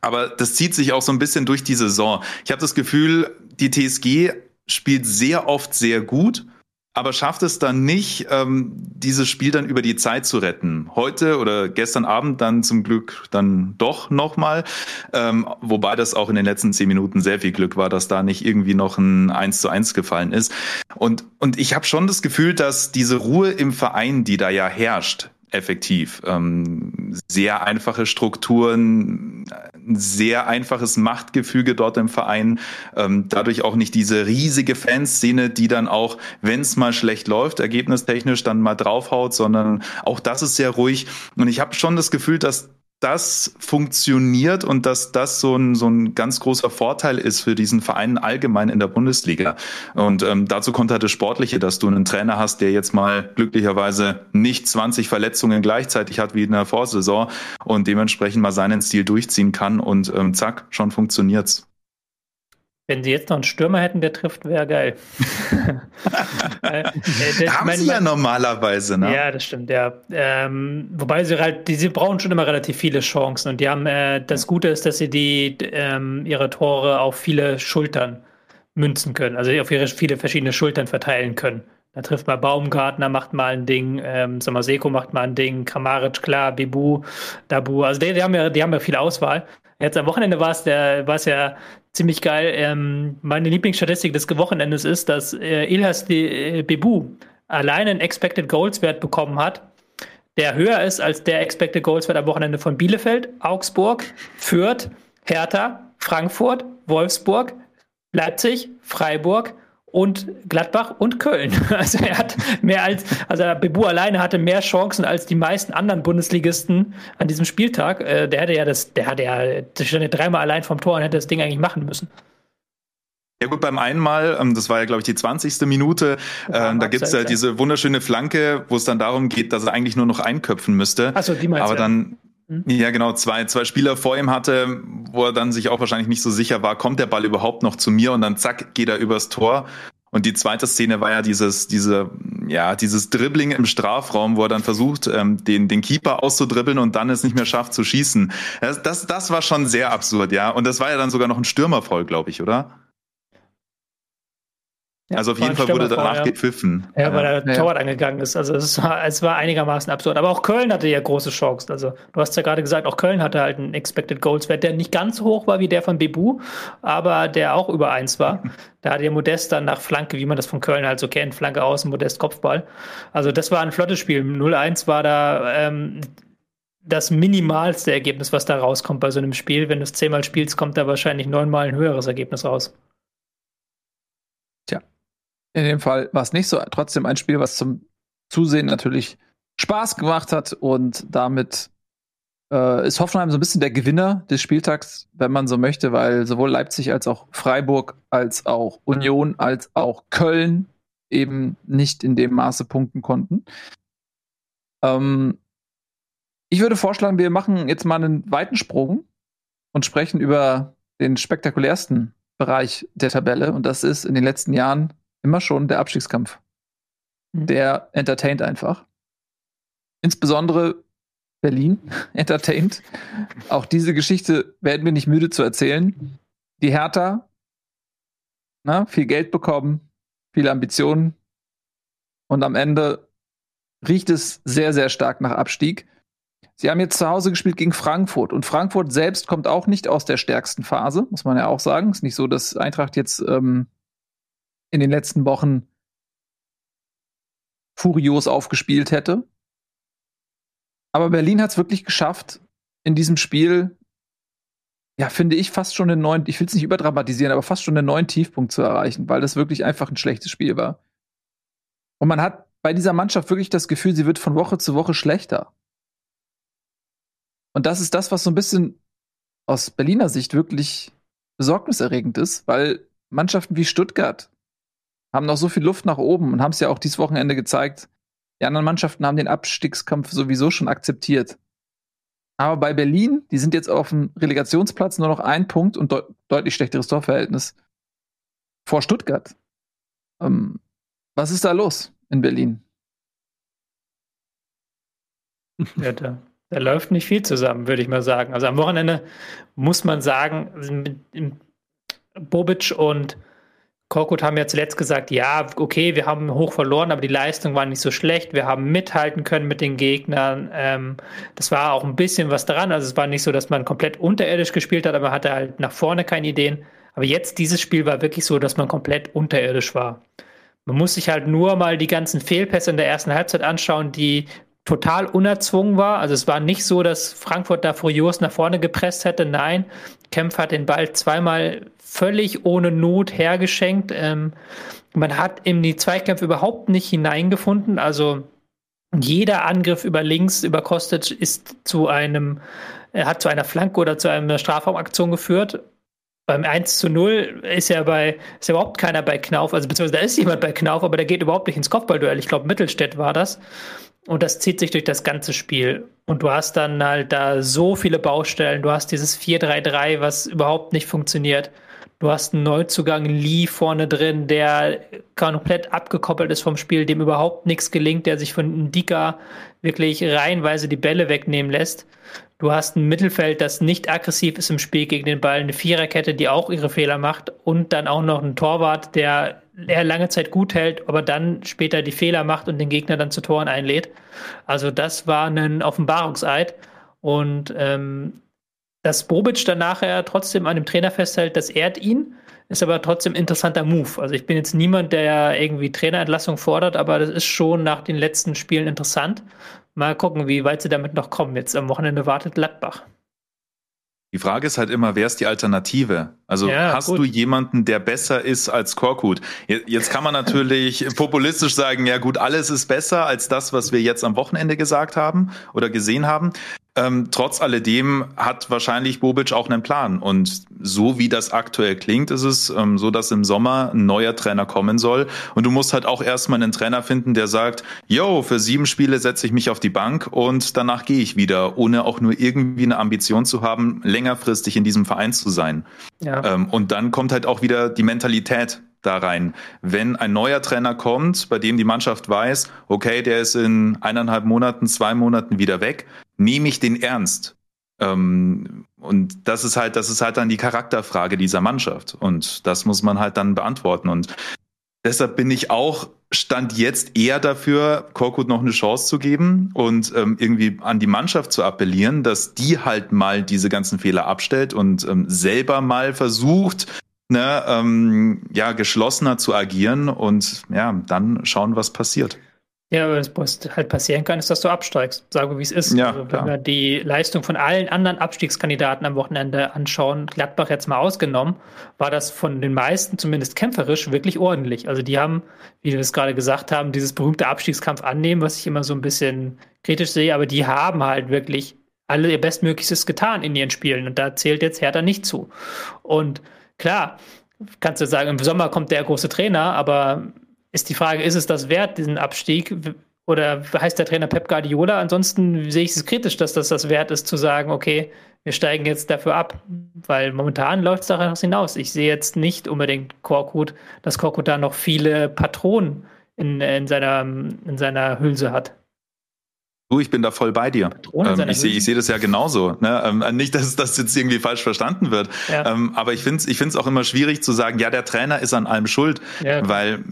aber das zieht sich auch so ein bisschen durch die Saison. Ich habe das Gefühl, die TSG spielt sehr oft sehr gut aber schafft es dann nicht, ähm, dieses Spiel dann über die Zeit zu retten. Heute oder gestern Abend dann zum Glück dann doch nochmal, ähm, wobei das auch in den letzten zehn Minuten sehr viel Glück war, dass da nicht irgendwie noch ein 1 zu 1 gefallen ist. Und, und ich habe schon das Gefühl, dass diese Ruhe im Verein, die da ja herrscht, effektiv. Ähm, sehr einfache Strukturen, ein sehr einfaches Machtgefüge dort im Verein. Ähm, dadurch auch nicht diese riesige Fanszene, die dann auch, wenn es mal schlecht läuft, ergebnistechnisch dann mal draufhaut, sondern auch das ist sehr ruhig. Und ich habe schon das Gefühl, dass das funktioniert und dass das so ein, so ein ganz großer Vorteil ist für diesen Verein allgemein in der Bundesliga. Und ähm, dazu kommt halt das Sportliche, dass du einen Trainer hast, der jetzt mal glücklicherweise nicht 20 Verletzungen gleichzeitig hat wie in der Vorsaison und dementsprechend mal seinen Stil durchziehen kann und ähm, zack, schon funktioniert's. Wenn sie jetzt noch einen Stürmer hätten, der trifft, wäre geil. äh, äh, Haben mein, sie ja normalerweise, ne? Ja, das stimmt, ja. Ähm, wobei sie halt, die, sie brauchen schon immer relativ viele Chancen und die haben, äh, das Gute ist, dass sie die, ähm, ihre Tore auf viele Schultern münzen können, also auf ihre viele verschiedene Schultern verteilen können. Da trifft mal Baumgartner, macht mal ein Ding, ähm, Samaseko macht mal ein Ding, Kramaric, klar, Bibu, Dabu. Also die, die, haben ja, die haben ja viel Auswahl. Jetzt am Wochenende war es der, war es ja ziemlich geil. Ähm, meine Lieblingsstatistik des Wochenendes ist, dass äh, Ilhas äh, Bebu alleine einen Expected Goals Wert bekommen hat, der höher ist als der Expected Goals Wert am Wochenende von Bielefeld, Augsburg, Fürth, Hertha, Frankfurt, Wolfsburg, Leipzig, Freiburg, und Gladbach und Köln. Also er hat mehr als, also Bebu alleine hatte mehr Chancen als die meisten anderen Bundesligisten an diesem Spieltag. Äh, der hätte ja das, der hatte ja, der stand ja dreimal allein vom Tor und hätte das Ding eigentlich machen müssen. Ja gut, beim einen Mal, ähm, das war ja glaube ich die 20. Minute, ja, ähm, da gibt's ja diese wunderschöne Flanke, wo es dann darum geht, dass er eigentlich nur noch einköpfen müsste. Achso, die meinst Aber dann mhm. Ja, genau, zwei, zwei Spieler vor ihm hatte, wo er dann sich auch wahrscheinlich nicht so sicher war, kommt der Ball überhaupt noch zu mir und dann zack, geht er übers Tor. Und die zweite Szene war ja dieses, diese, ja, dieses Dribbling im Strafraum, wo er dann versucht, ähm, den, den Keeper auszudribbeln und dann es nicht mehr schafft zu schießen. Das, das, das war schon sehr absurd, ja. Und das war ja dann sogar noch ein Stürmervoll, glaube ich, oder? Ja, also auf jeden Fall wurde danach ja. gepfiffen. Ja, weil der Torwart angegangen ist. Also es war, es war einigermaßen absurd. Aber auch Köln hatte ja große Chancen. Also du hast ja gerade gesagt, auch Köln hatte halt einen Expected Goals Wert, der nicht ganz so hoch war wie der von Bebu, aber der auch über eins war. da hatte ja Modest dann nach Flanke, wie man das von Köln halt so kennt, Flanke außen, Modest Kopfball. Also das war ein flottes Spiel. 0-1 war da ähm, das minimalste Ergebnis, was da rauskommt bei so einem Spiel. Wenn du es zehnmal spielst, kommt da wahrscheinlich neunmal ein höheres Ergebnis raus. In dem Fall war es nicht so. Trotzdem ein Spiel, was zum Zusehen natürlich Spaß gemacht hat und damit äh, ist Hoffenheim so ein bisschen der Gewinner des Spieltags, wenn man so möchte, weil sowohl Leipzig als auch Freiburg als auch Union als auch Köln eben nicht in dem Maße punkten konnten. Ähm, ich würde vorschlagen, wir machen jetzt mal einen weiten Sprung und sprechen über den spektakulärsten Bereich der Tabelle und das ist in den letzten Jahren immer schon der Abstiegskampf. Mhm. Der entertaint einfach. Insbesondere Berlin entertaint. Auch diese Geschichte werden wir nicht müde zu erzählen. Die Hertha, na, viel Geld bekommen, viele Ambitionen und am Ende riecht es sehr, sehr stark nach Abstieg. Sie haben jetzt zu Hause gespielt gegen Frankfurt und Frankfurt selbst kommt auch nicht aus der stärksten Phase, muss man ja auch sagen. Ist nicht so, dass Eintracht jetzt ähm, in den letzten Wochen furios aufgespielt hätte. Aber Berlin hat es wirklich geschafft, in diesem Spiel, ja, finde ich, fast schon einen neuen, ich will es nicht überdramatisieren, aber fast schon einen neuen Tiefpunkt zu erreichen, weil das wirklich einfach ein schlechtes Spiel war. Und man hat bei dieser Mannschaft wirklich das Gefühl, sie wird von Woche zu Woche schlechter. Und das ist das, was so ein bisschen aus Berliner Sicht wirklich besorgniserregend ist, weil Mannschaften wie Stuttgart, haben noch so viel Luft nach oben und haben es ja auch dieses Wochenende gezeigt. Die anderen Mannschaften haben den Abstiegskampf sowieso schon akzeptiert. Aber bei Berlin, die sind jetzt auf dem Relegationsplatz nur noch ein Punkt und de deutlich schlechteres Torverhältnis vor Stuttgart. Ähm, was ist da los in Berlin? Ja, da, da läuft nicht viel zusammen, würde ich mal sagen. Also am Wochenende muss man sagen, Bobic und Korkut haben ja zuletzt gesagt, ja, okay, wir haben hoch verloren, aber die Leistung war nicht so schlecht. Wir haben mithalten können mit den Gegnern. Ähm, das war auch ein bisschen was dran. Also es war nicht so, dass man komplett unterirdisch gespielt hat, aber man hatte halt nach vorne keine Ideen. Aber jetzt dieses Spiel war wirklich so, dass man komplett unterirdisch war. Man muss sich halt nur mal die ganzen Fehlpässe in der ersten Halbzeit anschauen, die total unerzwungen war. Also es war nicht so, dass Frankfurt da furios nach vorne gepresst hätte. Nein, Kempf hat den Ball zweimal völlig ohne Not hergeschenkt. Ähm, man hat in die Zweikämpfe überhaupt nicht hineingefunden. Also jeder Angriff über links, über Kostic ist zu einem, er hat zu einer Flanke oder zu einer Strafraumaktion geführt. Beim 1 zu 0 ist ja bei, ist ja überhaupt keiner bei Knauf, also beziehungsweise da ist jemand bei Knauf, aber der geht überhaupt nicht ins Kopfballduell. Ich glaube, Mittelstädt war das. Und das zieht sich durch das ganze Spiel. Und du hast dann halt da so viele Baustellen. Du hast dieses 4-3-3, was überhaupt nicht funktioniert. Du hast einen Neuzugang Lee vorne drin, der komplett abgekoppelt ist vom Spiel, dem überhaupt nichts gelingt, der sich von Ndika wirklich reihenweise die Bälle wegnehmen lässt. Du hast ein Mittelfeld, das nicht aggressiv ist im Spiel gegen den Ball, eine Viererkette, die auch ihre Fehler macht und dann auch noch ein Torwart, der er lange Zeit gut hält, aber dann später die Fehler macht und den Gegner dann zu Toren einlädt. Also das war ein Offenbarungseid und ähm, dass Bobic dann nachher trotzdem an dem Trainer festhält, das ehrt ihn, ist aber trotzdem interessanter Move. Also ich bin jetzt niemand, der irgendwie Trainerentlassung fordert, aber das ist schon nach den letzten Spielen interessant. Mal gucken, wie weit sie damit noch kommen. Jetzt am Wochenende wartet Gladbach. Die Frage ist halt immer, wer ist die Alternative? Also ja, hast gut. du jemanden, der besser ist als Korkut? Jetzt kann man natürlich populistisch sagen, ja gut, alles ist besser als das, was wir jetzt am Wochenende gesagt haben oder gesehen haben. Ähm, trotz alledem hat wahrscheinlich Bobic auch einen Plan. Und so wie das aktuell klingt, ist es ähm, so, dass im Sommer ein neuer Trainer kommen soll. Und du musst halt auch erstmal einen Trainer finden, der sagt, yo, für sieben Spiele setze ich mich auf die Bank und danach gehe ich wieder, ohne auch nur irgendwie eine Ambition zu haben, längerfristig in diesem Verein zu sein. Ja. Ähm, und dann kommt halt auch wieder die Mentalität da rein. Wenn ein neuer Trainer kommt, bei dem die Mannschaft weiß, okay, der ist in eineinhalb Monaten, zwei Monaten wieder weg, nehme ich den ernst? Ähm, und das ist halt, das ist halt dann die Charakterfrage dieser Mannschaft. Und das muss man halt dann beantworten. Und deshalb bin ich auch Stand jetzt eher dafür, Korkut noch eine Chance zu geben und ähm, irgendwie an die Mannschaft zu appellieren, dass die halt mal diese ganzen Fehler abstellt und ähm, selber mal versucht, ne, ähm, ja, geschlossener zu agieren und ja, dann schauen, was passiert. Ja, was halt passieren kann, ist, dass du absteigst. Sage, wie es ist. Ja, also, wenn klar. wir die Leistung von allen anderen Abstiegskandidaten am Wochenende anschauen, Gladbach jetzt mal ausgenommen, war das von den meisten, zumindest kämpferisch, wirklich ordentlich. Also die haben, wie wir es gerade gesagt haben, dieses berühmte Abstiegskampf annehmen, was ich immer so ein bisschen kritisch sehe, aber die haben halt wirklich alle ihr Bestmöglichstes getan in ihren Spielen. Und da zählt jetzt Hertha nicht zu. Und Klar, kannst du sagen, im Sommer kommt der große Trainer, aber ist die Frage, ist es das wert, diesen Abstieg? Oder heißt der Trainer Pep Guardiola? Ansonsten sehe ich es kritisch, dass das das wert ist, zu sagen, okay, wir steigen jetzt dafür ab, weil momentan läuft es daraus hinaus. Ich sehe jetzt nicht unbedingt Korkut, dass Korkut da noch viele Patronen in, in, seiner, in seiner Hülse hat. Du, ich bin da voll bei dir. Ähm, ich sehe ich seh das ja genauso. Ne? Ähm, nicht, dass das jetzt irgendwie falsch verstanden wird. Ja. Ähm, aber ich finde es ich find's auch immer schwierig zu sagen, ja, der Trainer ist an allem schuld. Ja. Weil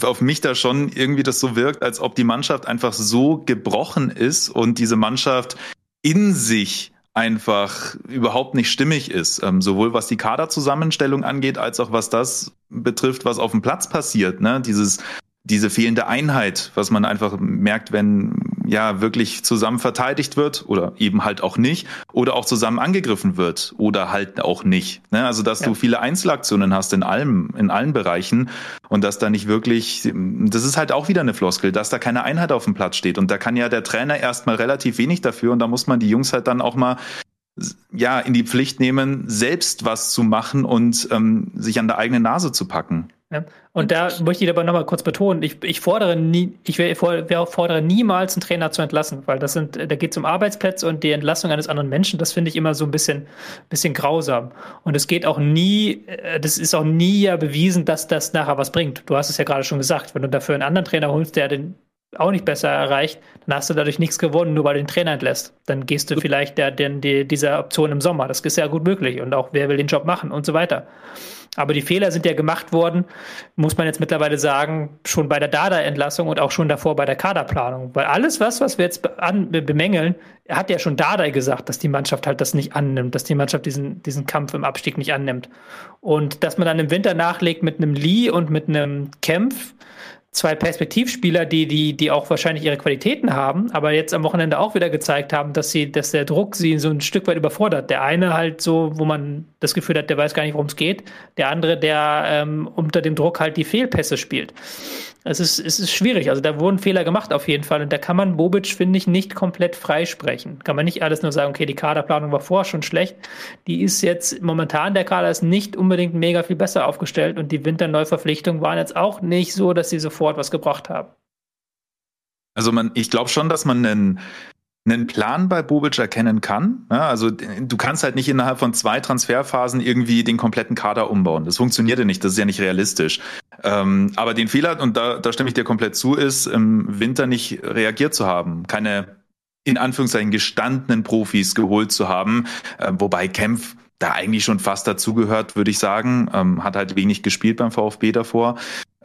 auf mich da schon irgendwie das so wirkt, als ob die Mannschaft einfach so gebrochen ist und diese Mannschaft in sich einfach überhaupt nicht stimmig ist, ähm, sowohl was die Kaderzusammenstellung angeht, als auch was das betrifft, was auf dem Platz passiert. Ne? Dieses diese fehlende Einheit, was man einfach merkt, wenn ja wirklich zusammen verteidigt wird oder eben halt auch nicht oder auch zusammen angegriffen wird oder halt auch nicht. Ne? Also dass ja. du viele Einzelaktionen hast in allem, in allen Bereichen und dass da nicht wirklich, das ist halt auch wieder eine Floskel, dass da keine Einheit auf dem Platz steht und da kann ja der Trainer erstmal relativ wenig dafür und da muss man die Jungs halt dann auch mal ja in die Pflicht nehmen, selbst was zu machen und ähm, sich an der eigenen Nase zu packen. Ja. Und da möchte ich aber nochmal kurz betonen, ich, ich fordere nie, ich fordere niemals einen Trainer zu entlassen, weil das sind, da geht es um Arbeitsplätze und die Entlassung eines anderen Menschen, das finde ich immer so ein bisschen, bisschen grausam. Und es geht auch nie, äh, das ist auch nie ja bewiesen, dass das nachher was bringt. Du hast es ja gerade schon gesagt, wenn du dafür einen anderen Trainer holst, der den auch nicht besser erreicht, dann hast du dadurch nichts gewonnen, nur weil du den Trainer entlässt. Dann gehst du vielleicht der, der, der, dieser Option im Sommer. Das ist ja gut möglich. Und auch wer will den Job machen und so weiter. Aber die Fehler sind ja gemacht worden, muss man jetzt mittlerweile sagen, schon bei der Dada-Entlassung und auch schon davor bei der Kaderplanung. Weil alles, was, was wir jetzt an, bemängeln, hat ja schon Dada gesagt, dass die Mannschaft halt das nicht annimmt, dass die Mannschaft diesen, diesen Kampf im Abstieg nicht annimmt. Und dass man dann im Winter nachlegt mit einem Lee und mit einem Kempf, zwei Perspektivspieler, die, die, die auch wahrscheinlich ihre Qualitäten haben, aber jetzt am Wochenende auch wieder gezeigt haben, dass sie, dass der Druck sie so ein Stück weit überfordert. Der eine halt so, wo man das Gefühl hat, der weiß gar nicht, worum es geht. Der andere, der ähm, unter dem Druck halt die Fehlpässe spielt. Es ist, es ist schwierig. Also da wurden Fehler gemacht auf jeden Fall. Und da kann man Bobic, finde ich, nicht komplett freisprechen. Kann man nicht alles nur sagen, okay, die Kaderplanung war vorher schon schlecht. Die ist jetzt momentan, der Kader ist nicht unbedingt mega viel besser aufgestellt und die Winterneuverpflichtungen waren jetzt auch nicht so, dass sie sofort was gebracht haben. Also man, ich glaube schon, dass man einen einen Plan bei Bobic erkennen kann. Ja, also du kannst halt nicht innerhalb von zwei Transferphasen irgendwie den kompletten Kader umbauen. Das funktioniert ja nicht, das ist ja nicht realistisch. Ähm, aber den Fehler, und da, da stimme ich dir komplett zu, ist im Winter nicht reagiert zu haben, keine in Anführungszeichen gestandenen Profis geholt zu haben, äh, wobei Kempf da eigentlich schon fast dazugehört, würde ich sagen. Ähm, hat halt wenig gespielt beim VfB davor.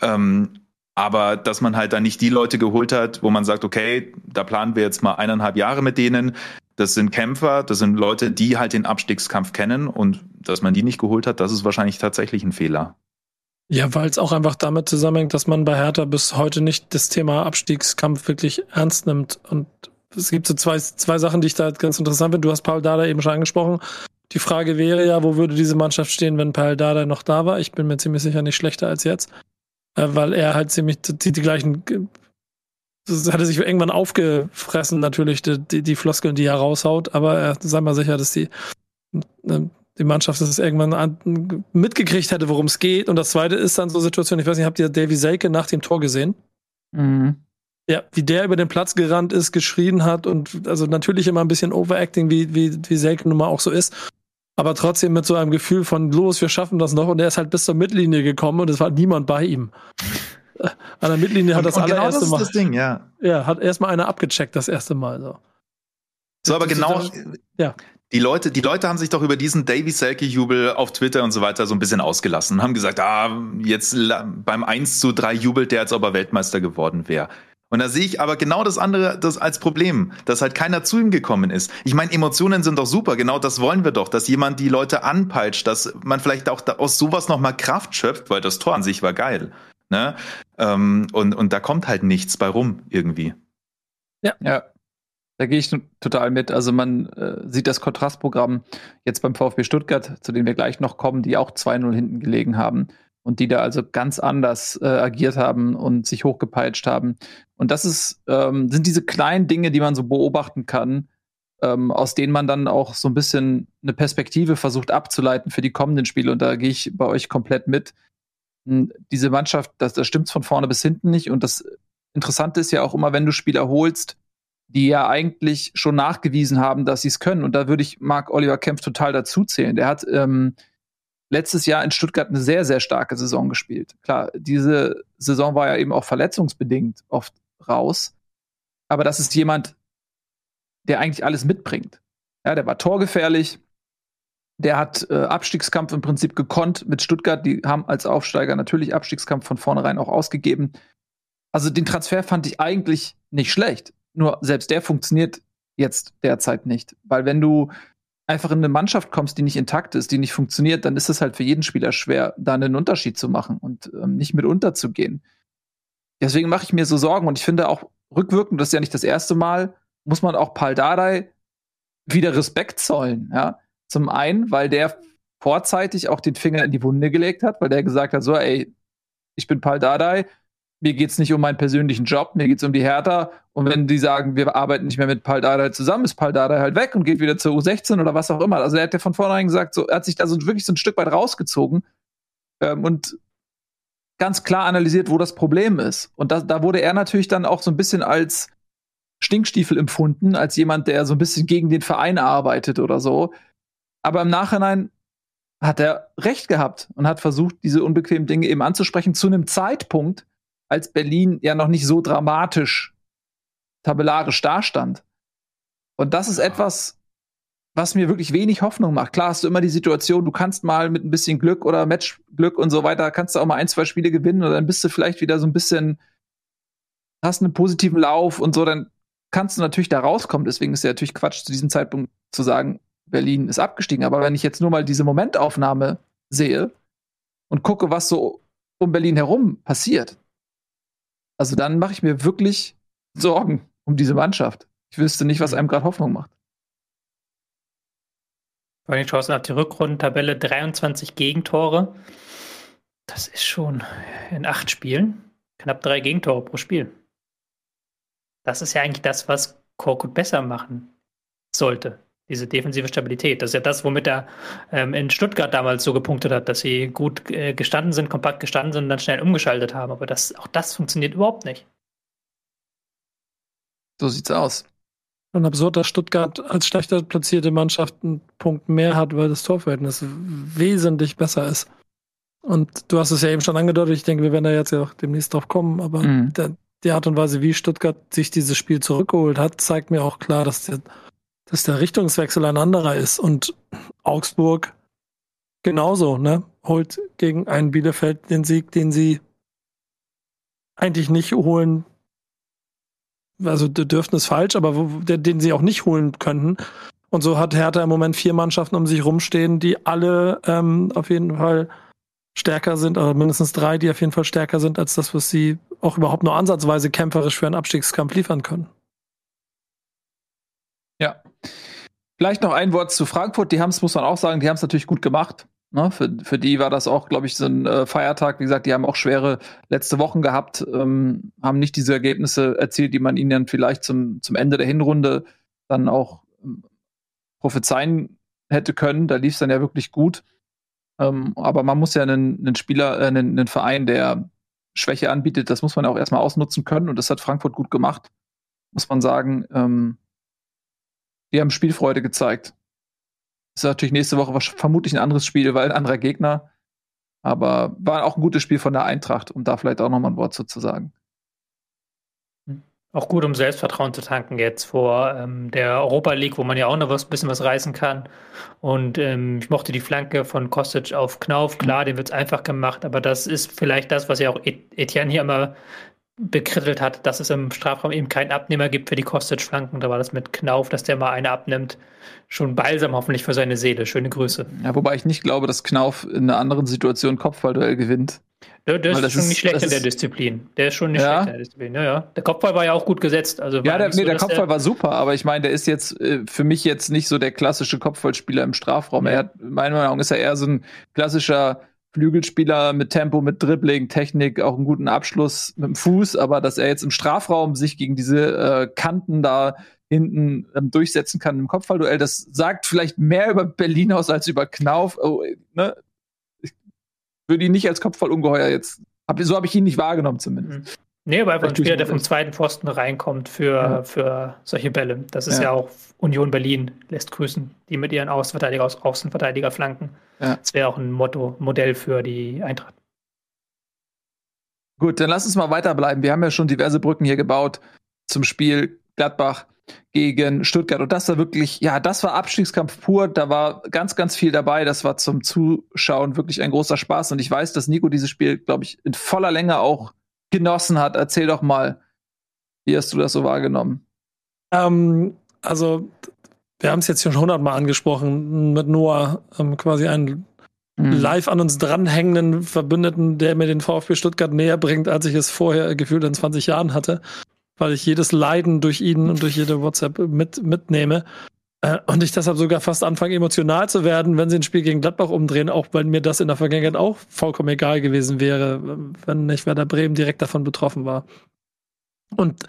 Ähm, aber dass man halt dann nicht die Leute geholt hat, wo man sagt, okay, da planen wir jetzt mal eineinhalb Jahre mit denen. Das sind Kämpfer, das sind Leute, die halt den Abstiegskampf kennen und dass man die nicht geholt hat, das ist wahrscheinlich tatsächlich ein Fehler. Ja, weil es auch einfach damit zusammenhängt, dass man bei Hertha bis heute nicht das Thema Abstiegskampf wirklich ernst nimmt. Und es gibt so zwei, zwei Sachen, die ich da ganz interessant finde. Du hast Paul Dada eben schon angesprochen. Die Frage wäre ja, wo würde diese Mannschaft stehen, wenn Paul Dada noch da war? Ich bin mir ziemlich sicher nicht schlechter als jetzt weil er halt ziemlich die, die gleichen das hat er sich irgendwann aufgefressen, natürlich, die, die, Floskeln, die er raushaut, aber er sei mal sicher, dass die, äh, die Mannschaft das irgendwann an, mitgekriegt hätte, worum es geht. Und das zweite ist dann so eine Situation, ich weiß nicht, habt ihr Davy Selke nach dem Tor gesehen? Mhm. Ja, wie der über den Platz gerannt ist, geschrien hat und also natürlich immer ein bisschen Overacting, wie, wie, wie Selke nun mal auch so ist aber trotzdem mit so einem Gefühl von los, wir schaffen das noch. Und er ist halt bis zur Mittellinie gekommen und es war niemand bei ihm. An der Mittellinie hat das und allererste genau das Mal. Das Ding, ja. Ja, hat erstmal einer abgecheckt das erste Mal. So, so aber genau. Ja. Die Leute, die Leute haben sich doch über diesen Davy Selke-Jubel auf Twitter und so weiter so ein bisschen ausgelassen. Haben gesagt, ah, jetzt beim 1 zu 3 jubelt der, als ob er Weltmeister geworden wäre. Und da sehe ich aber genau das andere das als Problem, dass halt keiner zu ihm gekommen ist. Ich meine, Emotionen sind doch super, genau das wollen wir doch, dass jemand die Leute anpeitscht, dass man vielleicht auch aus sowas nochmal Kraft schöpft, weil das Tor an sich war geil. Ne? Ähm, und, und da kommt halt nichts bei rum irgendwie. Ja. Ja. Da gehe ich total mit. Also man äh, sieht das Kontrastprogramm jetzt beim VfB Stuttgart, zu dem wir gleich noch kommen, die auch 2-0 hinten gelegen haben und die da also ganz anders äh, agiert haben und sich hochgepeitscht haben. Und das ist, ähm, sind diese kleinen Dinge, die man so beobachten kann, ähm, aus denen man dann auch so ein bisschen eine Perspektive versucht abzuleiten für die kommenden Spiele. Und da gehe ich bei euch komplett mit. Hm, diese Mannschaft, das, das stimmt von vorne bis hinten nicht. Und das Interessante ist ja auch immer, wenn du Spieler holst, die ja eigentlich schon nachgewiesen haben, dass sie es können. Und da würde ich Marc Oliver Kempf total dazu zählen. Der hat ähm, letztes Jahr in Stuttgart eine sehr, sehr starke Saison gespielt. Klar, diese Saison war ja eben auch verletzungsbedingt oft raus. Aber das ist jemand, der eigentlich alles mitbringt. Ja, der war torgefährlich. Der hat äh, Abstiegskampf im Prinzip gekonnt mit Stuttgart. Die haben als Aufsteiger natürlich Abstiegskampf von vornherein auch ausgegeben. Also den Transfer fand ich eigentlich nicht schlecht. Nur selbst der funktioniert jetzt derzeit nicht. Weil wenn du einfach in eine Mannschaft kommst, die nicht intakt ist, die nicht funktioniert, dann ist es halt für jeden Spieler schwer, da einen Unterschied zu machen und ähm, nicht mit unterzugehen. Deswegen mache ich mir so Sorgen und ich finde auch rückwirkend, das ist ja nicht das erste Mal, muss man auch Paul Dardai wieder Respekt zollen. Ja? Zum einen, weil der vorzeitig auch den Finger in die Wunde gelegt hat, weil der gesagt hat, so, ey, ich bin Paul Dardai, mir geht es nicht um meinen persönlichen Job, mir geht es um die Hertha. Und wenn die sagen, wir arbeiten nicht mehr mit Paul Dardai zusammen, ist Paul Dardai halt weg und geht wieder zur U16 oder was auch immer. Also er hat ja von vornherein gesagt, so, er hat sich da so wirklich so ein Stück weit rausgezogen ähm, und ganz klar analysiert, wo das Problem ist. Und da, da wurde er natürlich dann auch so ein bisschen als Stinkstiefel empfunden, als jemand, der so ein bisschen gegen den Verein arbeitet oder so. Aber im Nachhinein hat er recht gehabt und hat versucht, diese unbequemen Dinge eben anzusprechen zu einem Zeitpunkt, als Berlin ja noch nicht so dramatisch tabellarisch dastand. Und das ist etwas, was mir wirklich wenig Hoffnung macht. Klar hast du immer die Situation, du kannst mal mit ein bisschen Glück oder Matchglück und so weiter, kannst du auch mal ein, zwei Spiele gewinnen und dann bist du vielleicht wieder so ein bisschen, hast einen positiven Lauf und so, dann kannst du natürlich da rauskommen. Deswegen ist ja natürlich Quatsch, zu diesem Zeitpunkt zu sagen, Berlin ist abgestiegen. Aber wenn ich jetzt nur mal diese Momentaufnahme sehe und gucke, was so um Berlin herum passiert, also dann mache ich mir wirklich Sorgen um diese Mannschaft. Ich wüsste nicht, was einem gerade Hoffnung macht. Schaust du auf die Rückrundentabelle 23 Gegentore. Das ist schon in acht Spielen knapp drei Gegentore pro Spiel. Das ist ja eigentlich das, was Korkut besser machen sollte. Diese defensive Stabilität. Das ist ja das, womit er ähm, in Stuttgart damals so gepunktet hat, dass sie gut äh, gestanden sind, kompakt gestanden sind und dann schnell umgeschaltet haben. Aber das, auch das funktioniert überhaupt nicht. So sieht's aus. Schon absurd, dass Stuttgart als schlechter platzierte Mannschaft einen Punkt mehr hat, weil das Torverhältnis wesentlich besser ist. Und du hast es ja eben schon angedeutet, ich denke, wir werden da jetzt ja auch demnächst drauf kommen, aber mhm. der, die Art und Weise, wie Stuttgart sich dieses Spiel zurückgeholt hat, zeigt mir auch klar, dass der, dass der Richtungswechsel ein anderer ist. Und Augsburg genauso, ne? Holt gegen einen Bielefeld den Sieg, den sie eigentlich nicht holen. Also dürften es falsch, aber wo, den sie auch nicht holen könnten. Und so hat Hertha im Moment vier Mannschaften um sich rumstehen, die alle ähm, auf jeden Fall stärker sind, oder mindestens drei, die auf jeden Fall stärker sind als das, was sie auch überhaupt nur ansatzweise kämpferisch für einen Abstiegskampf liefern können. Ja. Vielleicht noch ein Wort zu Frankfurt. Die haben es, muss man auch sagen, die haben es natürlich gut gemacht. Ne? Für, für die war das auch, glaube ich, so ein äh, Feiertag. Wie gesagt, die haben auch schwere letzte Wochen gehabt, ähm, haben nicht diese Ergebnisse erzielt, die man ihnen dann vielleicht zum, zum Ende der Hinrunde dann auch ähm, prophezeien hätte können. Da lief es dann ja wirklich gut. Ähm, aber man muss ja einen, einen Spieler, äh, einen, einen, Verein, der Schwäche anbietet, das muss man auch erstmal ausnutzen können. Und das hat Frankfurt gut gemacht, muss man sagen. Ähm, die haben Spielfreude gezeigt. Ist natürlich nächste Woche vermutlich ein anderes Spiel, weil ein anderer Gegner. Aber war auch ein gutes Spiel von der Eintracht, um da vielleicht auch nochmal ein Wort zu sagen. Auch gut, um Selbstvertrauen zu tanken jetzt vor ähm, der Europa League, wo man ja auch noch was bisschen was reißen kann. Und ähm, ich mochte die Flanke von Kostic auf Knauf. Klar, dem wird es einfach gemacht, aber das ist vielleicht das, was ja auch Etienne hier immer bekrittelt hat, dass es im Strafraum eben keinen Abnehmer gibt für die Kostic-Flanken. Da war das mit Knauf, dass der mal eine abnimmt. Schon balsam hoffentlich für seine Seele. Schöne Grüße. Ja, wobei ich nicht glaube, dass Knauf in einer anderen Situation Kopfballduell gewinnt. Der, der ist schon ist, nicht schlecht in der Disziplin. Der ist schon nicht ja. schlecht in der Disziplin. Ja, ja. Der Kopfball war ja auch gut gesetzt. Also ja, der, nee, so, der Kopfball der war super, aber ich meine, der ist jetzt äh, für mich jetzt nicht so der klassische Kopfballspieler im Strafraum. Ja. Er hat, meiner Meinung nach, ist er eher so ein klassischer Flügelspieler mit Tempo, mit Dribbling, Technik, auch einen guten Abschluss mit dem Fuß, aber dass er jetzt im Strafraum sich gegen diese äh, Kanten da hinten ähm, durchsetzen kann im Kopfballduell, das sagt vielleicht mehr über Berlin aus als über Knauf. Oh, ne? Ich würde ihn nicht als Kopfballungeheuer jetzt, hab, so habe ich ihn nicht wahrgenommen zumindest. Mhm. Nee, aber einfach ein Spieler, der vom zweiten Pfosten reinkommt für, ja. für solche Bälle. Das ist ja. ja. auch Union Berlin, lässt grüßen, die mit ihren Außenverteidiger aus Außenverteidiger flanken. Ja. Das wäre auch ein Motto, Modell für die Eintracht. Gut, dann lass uns mal weiterbleiben. Wir haben ja schon diverse Brücken hier gebaut zum Spiel Gladbach gegen Stuttgart. Und das war wirklich, ja, das war Abstiegskampf pur. Da war ganz, ganz viel dabei. Das war zum Zuschauen wirklich ein großer Spaß. Und ich weiß, dass Nico dieses Spiel, glaube ich, in voller Länge auch genossen hat. Erzähl doch mal, wie hast du das so wahrgenommen? Ähm, also, wir haben es jetzt schon hundertmal angesprochen, mit Noah ähm, quasi einen mhm. live an uns dranhängenden Verbündeten, der mir den VfB Stuttgart näher bringt, als ich es vorher gefühlt in 20 Jahren hatte, weil ich jedes Leiden durch ihn und durch jede WhatsApp mit, mitnehme. Äh, und ich deshalb sogar fast anfange, emotional zu werden, wenn sie ein Spiel gegen Gladbach umdrehen, auch weil mir das in der Vergangenheit auch vollkommen egal gewesen wäre, wenn nicht Werder Bremen direkt davon betroffen war. Und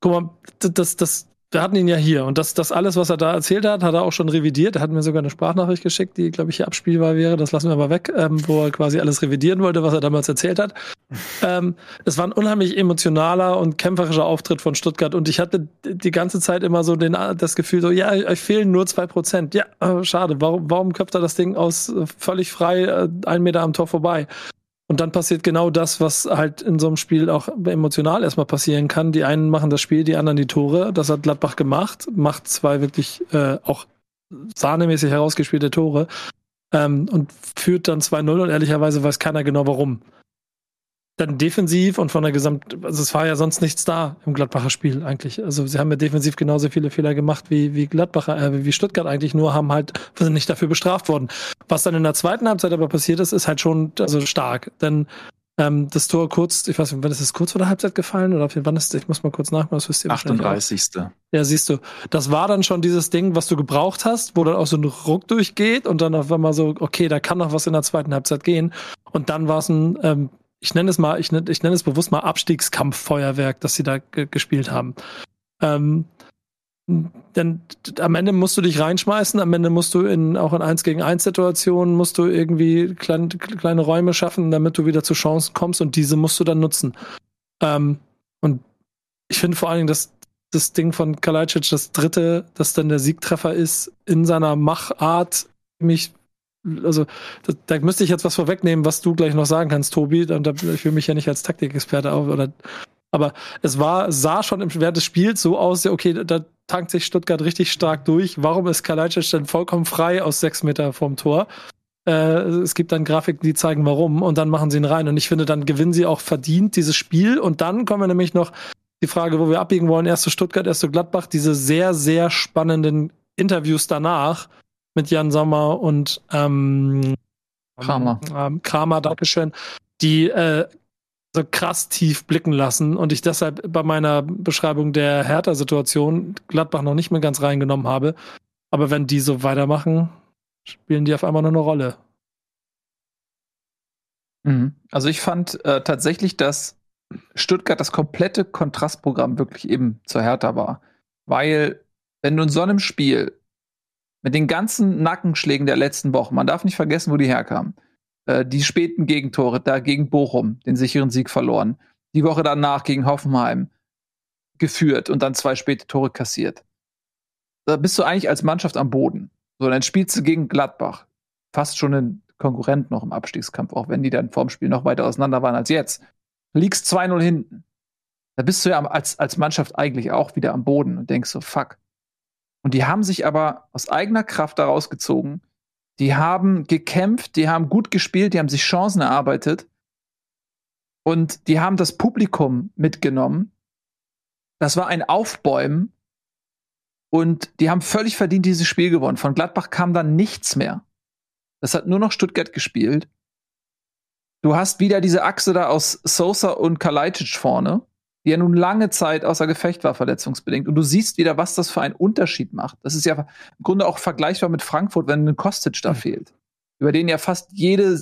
guck mal, das, das, wir hatten ihn ja hier und das, das alles, was er da erzählt hat, hat er auch schon revidiert. Er hat mir sogar eine Sprachnachricht geschickt, die, glaube ich, hier abspielbar wäre. Das lassen wir mal weg, ähm, wo er quasi alles revidieren wollte, was er damals erzählt hat. ähm, es war ein unheimlich emotionaler und kämpferischer Auftritt von Stuttgart und ich hatte die ganze Zeit immer so den, das Gefühl, so, ja, euch fehlen nur zwei Prozent. Ja, äh, schade. Warum, warum köpft er das Ding aus äh, völlig frei, äh, einen Meter am Tor vorbei? Und dann passiert genau das, was halt in so einem Spiel auch emotional erstmal passieren kann. Die einen machen das Spiel, die anderen die Tore. Das hat Gladbach gemacht, macht zwei wirklich äh, auch sahnemäßig herausgespielte Tore ähm, und führt dann 2-0 und ehrlicherweise weiß keiner genau warum dann defensiv und von der Gesamt, also es war ja sonst nichts da im Gladbacher Spiel eigentlich. Also sie haben ja defensiv genauso viele Fehler gemacht wie, wie Gladbacher, äh, wie Stuttgart eigentlich, nur haben halt, sind nicht dafür bestraft worden. Was dann in der zweiten Halbzeit aber passiert ist, ist halt schon, also stark. Denn ähm, das Tor kurz, ich weiß nicht, wann ist es kurz vor der Halbzeit gefallen oder wann ist ich muss mal kurz nachmachen, das wisst ihr 38. Ja, siehst du. Das war dann schon dieses Ding, was du gebraucht hast, wo dann auch so ein Ruck durchgeht und dann auf einmal so, okay, da kann noch was in der zweiten Halbzeit gehen. Und dann war es ein ähm, ich nenne es mal, ich nenne, ich nenne es bewusst mal Abstiegskampffeuerwerk, das sie da gespielt haben. Ähm, denn am Ende musst du dich reinschmeißen, am Ende musst du in, auch in 1 gegen 1 Situationen, musst du irgendwie klein, kleine Räume schaffen, damit du wieder zu Chancen kommst und diese musst du dann nutzen. Ähm, und ich finde vor allen Dingen, dass das Ding von Kalajdzic, das dritte, das dann der Siegtreffer ist, in seiner Machart mich, also da, da müsste ich jetzt was vorwegnehmen, was du gleich noch sagen kannst, Tobi. Da, da, ich will mich ja nicht als Taktikexperte auf oder aber es war, sah schon im während des Spiels so aus, okay, da tankt sich Stuttgart richtig stark durch. Warum ist Kalajdzic denn vollkommen frei aus sechs Meter vom Tor? Äh, es gibt dann Grafiken, die zeigen, warum, und dann machen sie ihn rein. Und ich finde, dann gewinnen sie auch verdient dieses Spiel. Und dann kommen wir nämlich noch die Frage, wo wir abbiegen wollen. Erste Stuttgart, erste Gladbach, diese sehr, sehr spannenden Interviews danach mit Jan Sommer und ähm, Kramer. Ähm, Kramer, Dankeschön, die äh, so krass tief blicken lassen und ich deshalb bei meiner Beschreibung der Hertha-Situation Gladbach noch nicht mehr ganz reingenommen habe. Aber wenn die so weitermachen, spielen die auf einmal nur eine Rolle. Mhm. Also ich fand äh, tatsächlich, dass Stuttgart das komplette Kontrastprogramm wirklich eben zur Hertha war. Weil, wenn du in so einem Spiel mit den ganzen Nackenschlägen der letzten Woche, man darf nicht vergessen, wo die herkamen, äh, die späten Gegentore, da gegen Bochum, den sicheren Sieg verloren, die Woche danach gegen Hoffenheim geführt und dann zwei späte Tore kassiert. Da bist du eigentlich als Mannschaft am Boden. So, dann spielst du gegen Gladbach. Fast schon ein Konkurrent noch im Abstiegskampf, auch wenn die dann vorm Spiel noch weiter auseinander waren als jetzt. Liegst 2-0 hinten. Da bist du ja als, als Mannschaft eigentlich auch wieder am Boden und denkst so, fuck. Und die haben sich aber aus eigener Kraft daraus gezogen. Die haben gekämpft, die haben gut gespielt, die haben sich Chancen erarbeitet. Und die haben das Publikum mitgenommen. Das war ein Aufbäumen und die haben völlig verdient dieses Spiel gewonnen. Von Gladbach kam dann nichts mehr. Das hat nur noch Stuttgart gespielt. Du hast wieder diese Achse da aus Sosa und Kalajdzic vorne, die ja nun lange Zeit außer Gefecht war, verletzungsbedingt. Und du siehst wieder, was das für einen Unterschied macht. Das ist ja im Grunde auch vergleichbar mit Frankfurt, wenn ein Kostic da mhm. fehlt, über den ja fast jede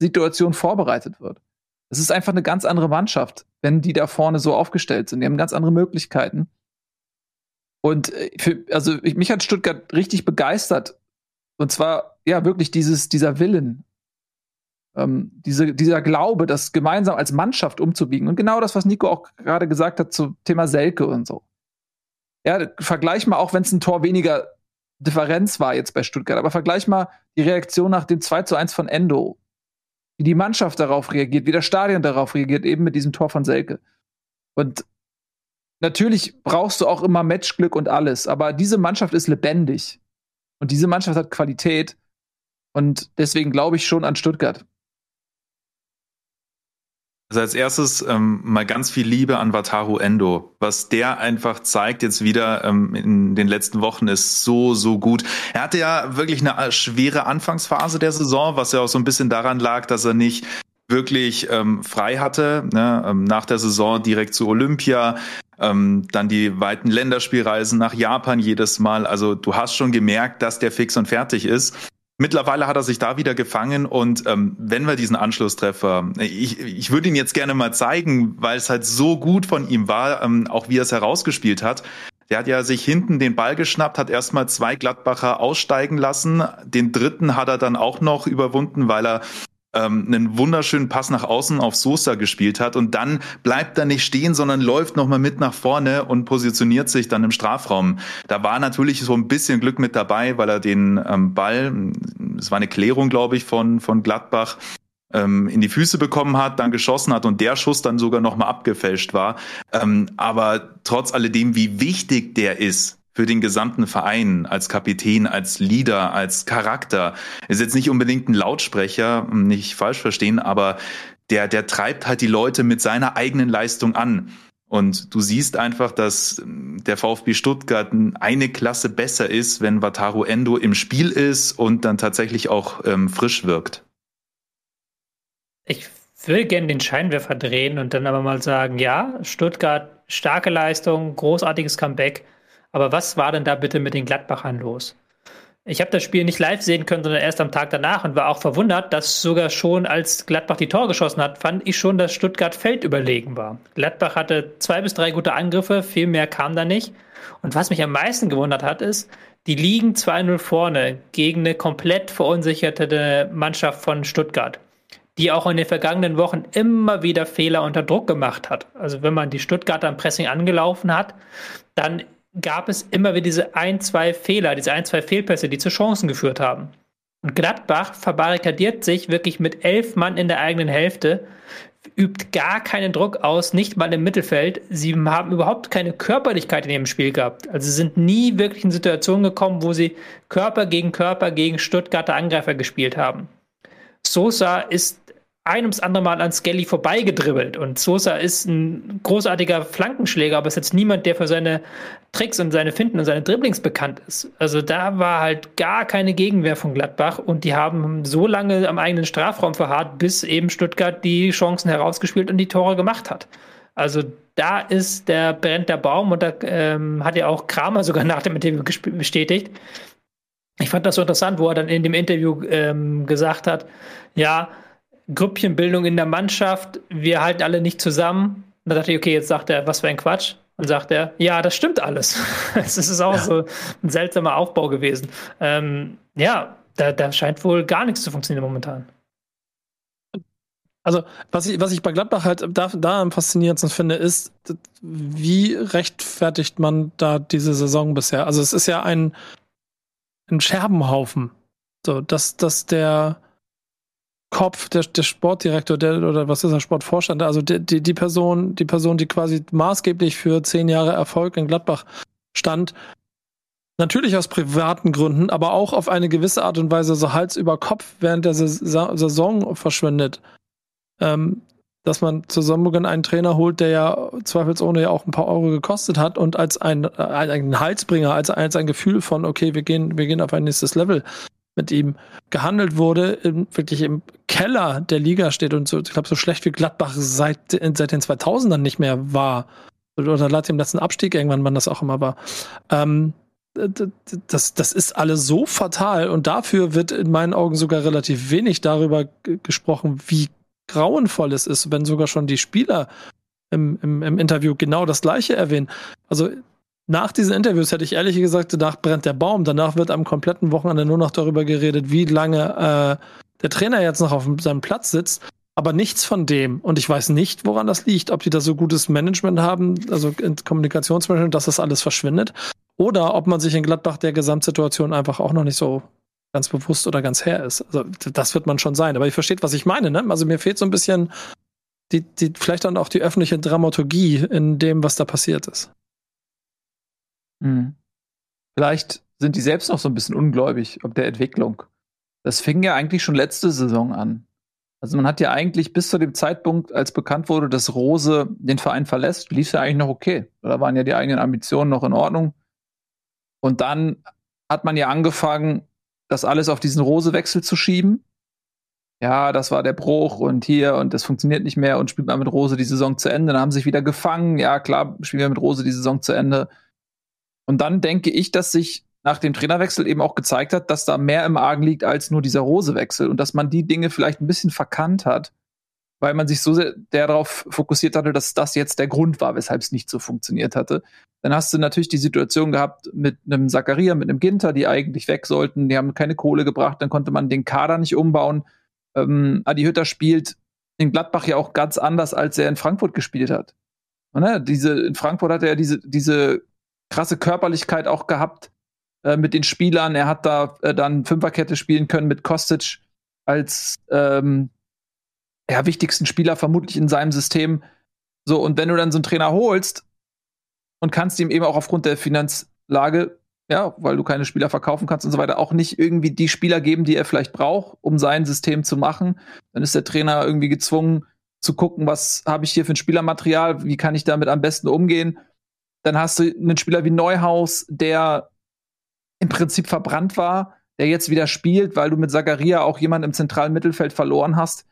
Situation vorbereitet wird. Es ist einfach eine ganz andere Mannschaft, wenn die da vorne so aufgestellt sind. Die haben ganz andere Möglichkeiten. Und äh, für, also ich, mich hat Stuttgart richtig begeistert. Und zwar, ja, wirklich dieses, dieser Willen, ähm, diese, dieser Glaube, das gemeinsam als Mannschaft umzubiegen. Und genau das, was Nico auch gerade gesagt hat zum Thema Selke und so. Ja, vergleich mal, auch wenn es ein Tor weniger Differenz war jetzt bei Stuttgart, aber vergleich mal die Reaktion nach dem 2 zu 1 von Endo. Wie die Mannschaft darauf reagiert, wie das Stadion darauf reagiert, eben mit diesem Tor von Selke. Und natürlich brauchst du auch immer Matchglück und alles, aber diese Mannschaft ist lebendig. Und diese Mannschaft hat Qualität. Und deswegen glaube ich schon an Stuttgart. Also als erstes ähm, mal ganz viel Liebe an Wataru Endo. Was der einfach zeigt jetzt wieder ähm, in den letzten Wochen ist so, so gut. Er hatte ja wirklich eine äh, schwere Anfangsphase der Saison, was ja auch so ein bisschen daran lag, dass er nicht wirklich ähm, frei hatte. Ne? Ähm, nach der Saison direkt zu Olympia, ähm, dann die weiten Länderspielreisen nach Japan jedes Mal. Also du hast schon gemerkt, dass der fix und fertig ist. Mittlerweile hat er sich da wieder gefangen und ähm, wenn wir diesen Anschlusstreffer, ich, ich würde ihn jetzt gerne mal zeigen, weil es halt so gut von ihm war, ähm, auch wie er es herausgespielt hat. Der hat ja sich hinten den Ball geschnappt, hat erstmal zwei Gladbacher aussteigen lassen. Den dritten hat er dann auch noch überwunden, weil er ähm, einen wunderschönen Pass nach außen auf Sosa gespielt hat und dann bleibt er nicht stehen, sondern läuft nochmal mit nach vorne und positioniert sich dann im Strafraum. Da war natürlich so ein bisschen Glück mit dabei, weil er den ähm, Ball, es war eine Klärung, glaube ich, von, von Gladbach, ähm, in die Füße bekommen hat, dann geschossen hat und der Schuss dann sogar nochmal abgefälscht war. Ähm, aber trotz alledem, wie wichtig der ist, für den gesamten Verein als Kapitän, als Leader, als Charakter. Ist jetzt nicht unbedingt ein Lautsprecher, nicht falsch verstehen, aber der, der treibt halt die Leute mit seiner eigenen Leistung an. Und du siehst einfach, dass der VfB Stuttgart eine Klasse besser ist, wenn Wataru Endo im Spiel ist und dann tatsächlich auch ähm, frisch wirkt. Ich will gerne den Scheinwerfer drehen und dann aber mal sagen, ja, Stuttgart, starke Leistung, großartiges Comeback. Aber was war denn da bitte mit den Gladbachern los? Ich habe das Spiel nicht live sehen können, sondern erst am Tag danach und war auch verwundert, dass sogar schon als Gladbach die Tor geschossen hat, fand ich schon, dass Stuttgart Feld überlegen war. Gladbach hatte zwei bis drei gute Angriffe, viel mehr kam da nicht. Und was mich am meisten gewundert hat, ist, die liegen 2-0 vorne gegen eine komplett verunsicherte Mannschaft von Stuttgart die auch in den vergangenen Wochen immer wieder Fehler unter Druck gemacht hat. Also wenn man die Stuttgarter im Pressing angelaufen hat, dann gab es immer wieder diese ein, zwei Fehler, diese ein, zwei Fehlpässe, die zu Chancen geführt haben. Und Gladbach verbarrikadiert sich wirklich mit elf Mann in der eigenen Hälfte, übt gar keinen Druck aus, nicht mal im Mittelfeld. Sie haben überhaupt keine Körperlichkeit in ihrem Spiel gehabt. Also sie sind nie wirklich in Situationen gekommen, wo sie Körper gegen Körper gegen Stuttgarter Angreifer gespielt haben. Sosa ist ein ums andere Mal an Skelly vorbeigedribbelt. Und Sosa ist ein großartiger Flankenschläger, aber ist jetzt niemand, der für seine Tricks und seine Finden und seine Dribblings bekannt ist. Also da war halt gar keine Gegenwehr von Gladbach und die haben so lange am eigenen Strafraum verharrt, bis eben Stuttgart die Chancen herausgespielt und die Tore gemacht hat. Also da ist der brennt der Baum und da ähm, hat ja auch Kramer sogar nach dem Interview bestätigt. Ich fand das so interessant, wo er dann in dem Interview ähm, gesagt hat, ja, Grüppchenbildung in der Mannschaft, wir halten alle nicht zusammen. Und dann dachte ich, okay, jetzt sagt er, was für ein Quatsch. Und sagt er, ja, das stimmt alles. Es ist auch ja. so ein seltsamer Aufbau gewesen. Ähm, ja, da, da scheint wohl gar nichts zu funktionieren momentan. Also, was ich, was ich bei Gladbach halt da, da am faszinierendsten finde, ist, wie rechtfertigt man da diese Saison bisher? Also, es ist ja ein, ein Scherbenhaufen. So, dass, dass der, Kopf, der, der Sportdirektor, der, oder was ist der Sportvorstand, also die, die, die Person, die Person, die quasi maßgeblich für zehn Jahre Erfolg in Gladbach stand, natürlich aus privaten Gründen, aber auch auf eine gewisse Art und Weise so Hals über Kopf während der Saison verschwindet. Ähm, dass man zu Sommergen einen Trainer holt, der ja zweifelsohne ja auch ein paar Euro gekostet hat und als ein, ein Halsbringer, als, als ein Gefühl von, okay, wir gehen, wir gehen auf ein nächstes Level mit ihm gehandelt wurde, im, wirklich im Keller der Liga steht und so, ich glaube, so schlecht wie Gladbach seit, seit den 2000ern nicht mehr war. Oder seit dem letzten Abstieg irgendwann, wann das auch immer war. Ähm, das, das ist alles so fatal und dafür wird in meinen Augen sogar relativ wenig darüber gesprochen, wie grauenvoll es ist, wenn sogar schon die Spieler im, im, im Interview genau das Gleiche erwähnen. Also nach diesen Interviews hätte ich ehrlich gesagt danach brennt der Baum. Danach wird am kompletten Wochenende nur noch darüber geredet, wie lange äh, der Trainer jetzt noch auf seinem Platz sitzt. Aber nichts von dem. Und ich weiß nicht, woran das liegt. Ob die da so gutes Management haben, also Kommunikationsmanagement, dass das alles verschwindet. Oder ob man sich in Gladbach der Gesamtsituation einfach auch noch nicht so ganz bewusst oder ganz her ist. Also das wird man schon sein. Aber ihr versteht, was ich meine. Ne? Also mir fehlt so ein bisschen die, die, vielleicht dann auch die öffentliche Dramaturgie in dem, was da passiert ist. Mhm. Vielleicht sind die selbst noch so ein bisschen ungläubig ob der Entwicklung. Das fing ja eigentlich schon letzte Saison an. Also man hat ja eigentlich bis zu dem Zeitpunkt, als bekannt wurde, dass Rose den Verein verlässt, lief es ja eigentlich noch okay. Da waren ja die eigenen Ambitionen noch in Ordnung. Und dann hat man ja angefangen, das alles auf diesen Rose-Wechsel zu schieben. Ja, das war der Bruch und hier und das funktioniert nicht mehr und spielt man mit Rose die Saison zu Ende. Dann haben sie sich wieder gefangen. Ja, klar, spielen wir mit Rose die Saison zu Ende. Und dann denke ich, dass sich nach dem Trainerwechsel eben auch gezeigt hat, dass da mehr im Argen liegt als nur dieser Rosewechsel und dass man die Dinge vielleicht ein bisschen verkannt hat, weil man sich so sehr darauf fokussiert hatte, dass das jetzt der Grund war, weshalb es nicht so funktioniert hatte. Dann hast du natürlich die Situation gehabt mit einem Zakaria, mit einem Ginter, die eigentlich weg sollten, die haben keine Kohle gebracht, dann konnte man den Kader nicht umbauen. Ähm, Adi Hütter spielt in Gladbach ja auch ganz anders, als er in Frankfurt gespielt hat. Und, ne, diese, in Frankfurt hat er diese, diese krasse Körperlichkeit auch gehabt äh, mit den Spielern. Er hat da äh, dann Fünferkette spielen können mit Kostic als ähm, ja, wichtigsten Spieler vermutlich in seinem System. So, und wenn du dann so einen Trainer holst und kannst ihm eben auch aufgrund der Finanzlage, ja, weil du keine Spieler verkaufen kannst und so weiter, auch nicht irgendwie die Spieler geben, die er vielleicht braucht, um sein System zu machen, dann ist der Trainer irgendwie gezwungen zu gucken, was habe ich hier für ein Spielermaterial, wie kann ich damit am besten umgehen dann hast du einen Spieler wie Neuhaus, der im Prinzip verbrannt war, der jetzt wieder spielt, weil du mit Zagaria auch jemanden im zentralen Mittelfeld verloren hast.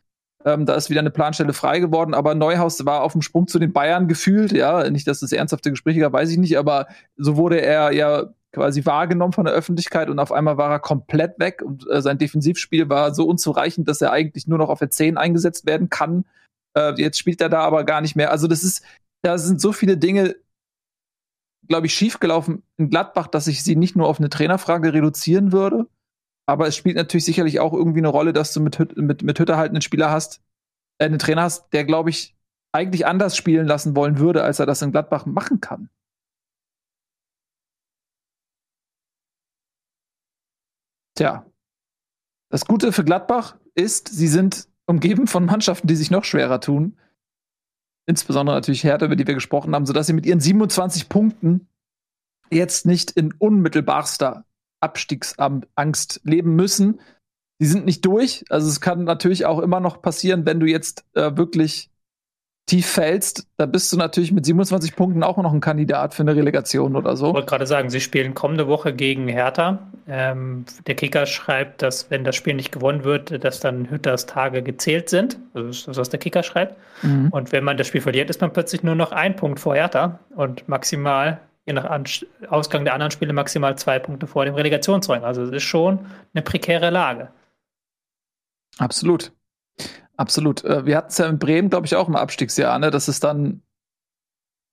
Ähm, da ist wieder eine Planstelle frei geworden, aber Neuhaus war auf dem Sprung zu den Bayern gefühlt. Ja, nicht, dass das ernsthafte Gespräche gab, weiß ich nicht, aber so wurde er ja quasi wahrgenommen von der Öffentlichkeit und auf einmal war er komplett weg und äh, sein Defensivspiel war so unzureichend, dass er eigentlich nur noch auf der 10 eingesetzt werden kann. Äh, jetzt spielt er da aber gar nicht mehr. Also das ist, da sind so viele Dinge, glaube ich, schiefgelaufen in Gladbach, dass ich sie nicht nur auf eine Trainerfrage reduzieren würde. Aber es spielt natürlich sicherlich auch irgendwie eine Rolle, dass du mit, mit, mit Hütter halt einen Spieler hast, äh, einen Trainer hast, der, glaube ich, eigentlich anders spielen lassen wollen würde, als er das in Gladbach machen kann. Tja. Das Gute für Gladbach ist, sie sind umgeben von Mannschaften, die sich noch schwerer tun. Insbesondere natürlich Hertha, über die wir gesprochen haben, sodass sie mit ihren 27 Punkten jetzt nicht in unmittelbarster Abstiegsangst leben müssen. Die sind nicht durch. Also es kann natürlich auch immer noch passieren, wenn du jetzt äh, wirklich tief fällst, da bist du natürlich mit 27 Punkten auch noch ein Kandidat für eine Relegation oder so. Ich wollte gerade sagen, sie spielen kommende Woche gegen Hertha. Ähm, der Kicker schreibt, dass wenn das Spiel nicht gewonnen wird, dass dann Hütters Tage gezählt sind. Das ist, was der Kicker schreibt. Mhm. Und wenn man das Spiel verliert, ist man plötzlich nur noch ein Punkt vor Hertha und maximal, je nach Ausgang der anderen Spiele, maximal zwei Punkte vor dem Relegationsrang. Also es ist schon eine prekäre Lage. Absolut. Absolut. Äh, wir hatten es ja in Bremen, glaube ich, auch im Abstiegsjahr, ne, dass es dann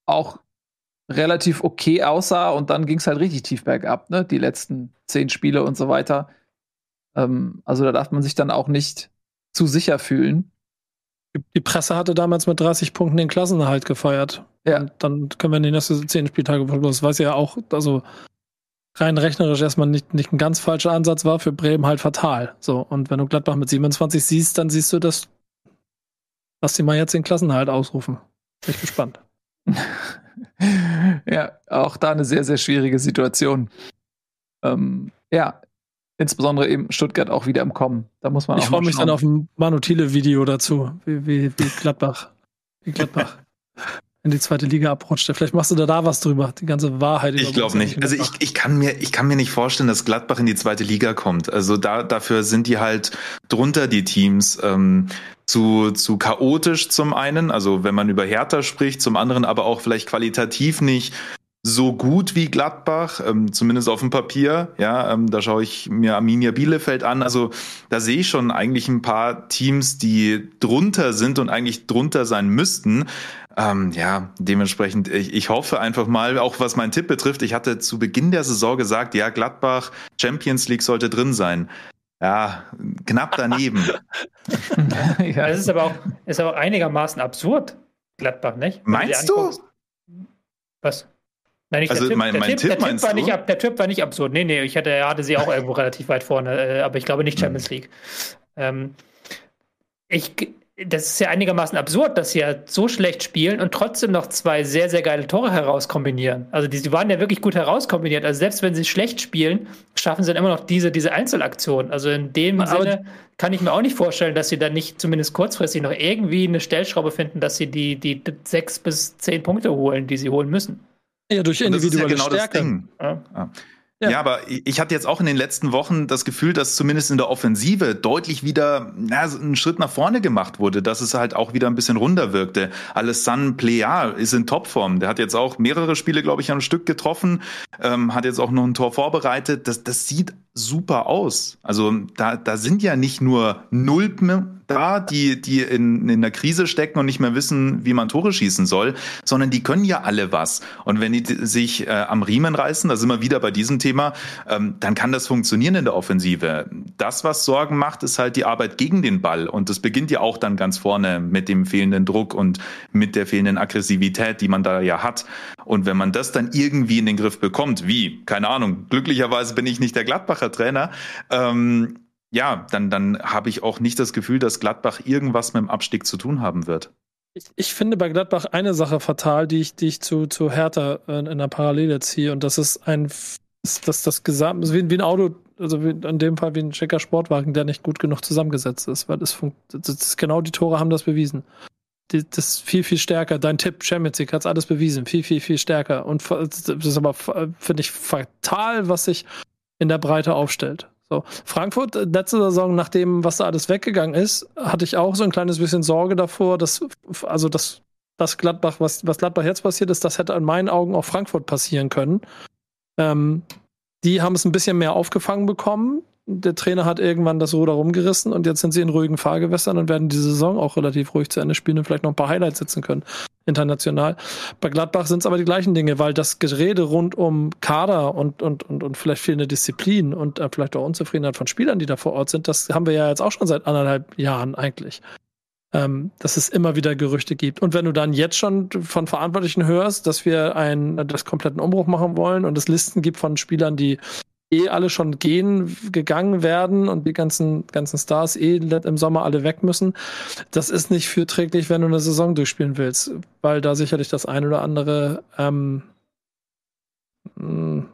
auch relativ okay aussah und dann ging es halt richtig tief bergab, ne? Die letzten zehn Spiele und so weiter. Ähm, also da darf man sich dann auch nicht zu sicher fühlen. Die Presse hatte damals mit 30 Punkten den Klassenerhalt gefeiert. Ja. Und dann können wir in den nächsten zehn Spieltage los. Weiß ja auch, also rein rechnerisch erstmal nicht, nicht ein ganz falscher Ansatz war, für Bremen halt fatal. So, und wenn du Gladbach mit 27 siehst, dann siehst du, dass Lass sie mal jetzt den Klassenhalt ausrufen. Bin ich gespannt. ja, auch da eine sehr, sehr schwierige Situation. Ähm, ja, insbesondere eben Stuttgart auch wieder im Kommen. Da muss man ich freue mich dann auf ein Manutile-Video dazu, wie, wie, wie Gladbach. Wie Gladbach. in die zweite Liga abrutscht. Vielleicht machst du da, da was drüber, die ganze Wahrheit. Ich glaube nicht. Also ich, ich, kann mir, ich kann mir nicht vorstellen, dass Gladbach in die zweite Liga kommt. Also da, dafür sind die halt drunter, die Teams. Ähm, zu, zu chaotisch zum einen, also wenn man über Hertha spricht, zum anderen aber auch vielleicht qualitativ nicht so gut wie Gladbach, ähm, zumindest auf dem Papier. Ja, ähm, da schaue ich mir Arminia Bielefeld an. Also da sehe ich schon eigentlich ein paar Teams, die drunter sind und eigentlich drunter sein müssten. Ähm, ja, dementsprechend, ich, ich hoffe einfach mal, auch was mein Tipp betrifft, ich hatte zu Beginn der Saison gesagt, ja, Gladbach Champions League sollte drin sein. Ja, knapp daneben. ja. Das ist aber auch, ist aber auch einigermaßen absurd, Gladbach, nicht? Meinst du? Was? Nein, nicht also der Tipp, mein, der, mein Tipp, Tipp, der, Tipp war nicht ab, der Tipp war nicht absurd. Nee, nee, ich hatte, hatte sie auch irgendwo relativ weit vorne, äh, aber ich glaube nicht Champions League. Ähm, ich, das ist ja einigermaßen absurd, dass sie ja so schlecht spielen und trotzdem noch zwei sehr, sehr geile Tore herauskombinieren. Also die, die waren ja wirklich gut herauskombiniert. Also selbst wenn sie schlecht spielen, schaffen sie dann immer noch diese, diese Einzelaktion. Also in dem Aber Sinne kann ich mir auch nicht vorstellen, dass sie dann nicht zumindest kurzfristig noch irgendwie eine Stellschraube finden, dass sie die, die sechs bis zehn Punkte holen, die sie holen müssen. Ja, durch individuelle ja genau Stärke. Ja. Ja. Ja. ja. aber ich hatte jetzt auch in den letzten Wochen das Gefühl, dass zumindest in der Offensive deutlich wieder na, ein Schritt nach vorne gemacht wurde, dass es halt auch wieder ein bisschen runder wirkte. Alessandro Plea ist in Topform. Der hat jetzt auch mehrere Spiele, glaube ich, am Stück getroffen, ähm, hat jetzt auch noch ein Tor vorbereitet. Das, das sieht super aus. Also da, da sind ja nicht nur Nulpen da, die, die in, in der Krise stecken und nicht mehr wissen, wie man Tore schießen soll, sondern die können ja alle was. Und wenn die sich äh, am Riemen reißen, da sind wir wieder bei diesem Thema, ähm, dann kann das funktionieren in der Offensive. Das, was Sorgen macht, ist halt die Arbeit gegen den Ball. Und das beginnt ja auch dann ganz vorne mit dem fehlenden Druck und mit der fehlenden Aggressivität, die man da ja hat. Und wenn man das dann irgendwie in den Griff bekommt, wie, keine Ahnung, glücklicherweise bin ich nicht der Gladbacher Trainer, ähm, ja, dann, dann habe ich auch nicht das Gefühl, dass Gladbach irgendwas mit dem Abstieg zu tun haben wird. Ich, ich finde bei Gladbach eine Sache fatal, die ich, die ich zu, zu Hertha in, in der Parallele ziehe. Und das ist ein, ist das, das Gesamt, wie, wie ein Auto, also wie, in dem Fall wie ein Checker Sportwagen, der nicht gut genug zusammengesetzt ist. Weil das, das ist, genau die Tore haben das bewiesen. Das viel, viel stärker. Dein Tipp, Champions League, hat es alles bewiesen. Viel, viel, viel stärker. Und das ist aber, finde ich, fatal, was sich in der Breite aufstellt. So, Frankfurt, letzte Saison, nach dem, was da alles weggegangen ist, hatte ich auch so ein kleines bisschen Sorge davor, dass, also das, das Gladbach, was, was Gladbach jetzt passiert ist, das hätte in meinen Augen auch Frankfurt passieren können. Ähm, die haben es ein bisschen mehr aufgefangen bekommen. Der Trainer hat irgendwann das Ruder rumgerissen und jetzt sind sie in ruhigen Fahrgewässern und werden die Saison auch relativ ruhig zu Ende spielen und vielleicht noch ein paar Highlights setzen können international. Bei Gladbach sind es aber die gleichen Dinge, weil das Gerede rund um Kader und, und, und, und vielleicht fehlende Disziplin und äh, vielleicht auch Unzufriedenheit von Spielern, die da vor Ort sind, das haben wir ja jetzt auch schon seit anderthalb Jahren eigentlich. Ähm, dass es immer wieder Gerüchte gibt. Und wenn du dann jetzt schon von Verantwortlichen hörst, dass wir einen das kompletten Umbruch machen wollen und es Listen gibt von Spielern, die eh alle schon gehen, gegangen werden und die ganzen, ganzen Stars eh im Sommer alle weg müssen. Das ist nicht fürträglich, wenn du eine Saison durchspielen willst, weil da sicherlich das ein oder andere, ähm, hm,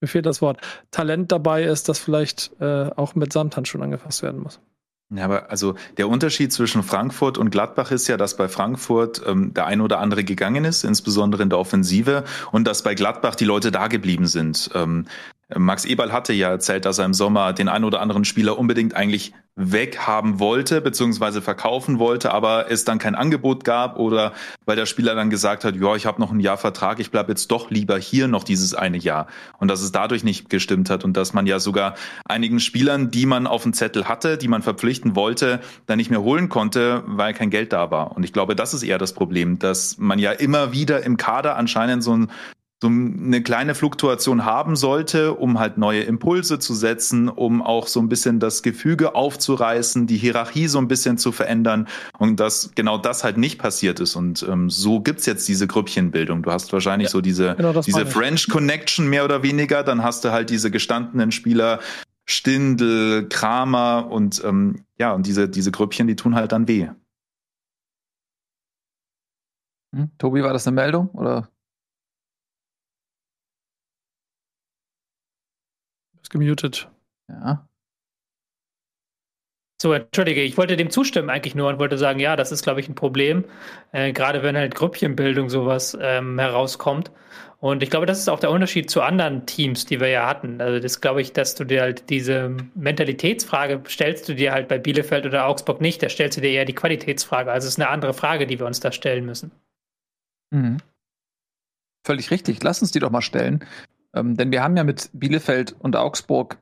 mir fehlt das Wort, Talent dabei ist, das vielleicht äh, auch mit Samthandschuhen angefasst werden muss. Ja, aber also der Unterschied zwischen Frankfurt und Gladbach ist ja, dass bei Frankfurt ähm, der ein oder andere gegangen ist, insbesondere in der Offensive, und dass bei Gladbach die Leute da geblieben sind. Ähm, Max Eberl hatte ja erzählt, dass er im Sommer den ein oder anderen Spieler unbedingt eigentlich weghaben wollte, beziehungsweise verkaufen wollte, aber es dann kein Angebot gab oder weil der Spieler dann gesagt hat, ja, ich habe noch ein Jahr Vertrag, ich bleib jetzt doch lieber hier noch dieses eine Jahr. Und dass es dadurch nicht gestimmt hat und dass man ja sogar einigen Spielern, die man auf dem Zettel hatte, die man verpflichten wollte, dann nicht mehr holen konnte, weil kein Geld da war. Und ich glaube, das ist eher das Problem, dass man ja immer wieder im Kader anscheinend so ein so eine kleine Fluktuation haben sollte, um halt neue Impulse zu setzen, um auch so ein bisschen das Gefüge aufzureißen, die Hierarchie so ein bisschen zu verändern und dass genau das halt nicht passiert ist. Und ähm, so gibt's jetzt diese Grüppchenbildung. Du hast wahrscheinlich ja, so diese, genau diese French Connection mehr oder weniger, dann hast du halt diese gestandenen Spieler, Stindel, Kramer und ähm, ja, und diese, diese Grüppchen, die tun halt dann weh. Hm, Tobi, war das eine Meldung oder? Gemutet. Ja. So, entschuldige, ich wollte dem zustimmen eigentlich nur und wollte sagen, ja, das ist, glaube ich, ein Problem, äh, gerade wenn halt Grüppchenbildung sowas ähm, herauskommt. Und ich glaube, das ist auch der Unterschied zu anderen Teams, die wir ja hatten. Also das glaube ich, dass du dir halt diese Mentalitätsfrage stellst du dir halt bei Bielefeld oder Augsburg nicht, da stellst du dir eher die Qualitätsfrage. Also es ist eine andere Frage, die wir uns da stellen müssen. Mhm. Völlig richtig. Lass uns die doch mal stellen. Ähm, denn wir haben ja mit Bielefeld und Augsburg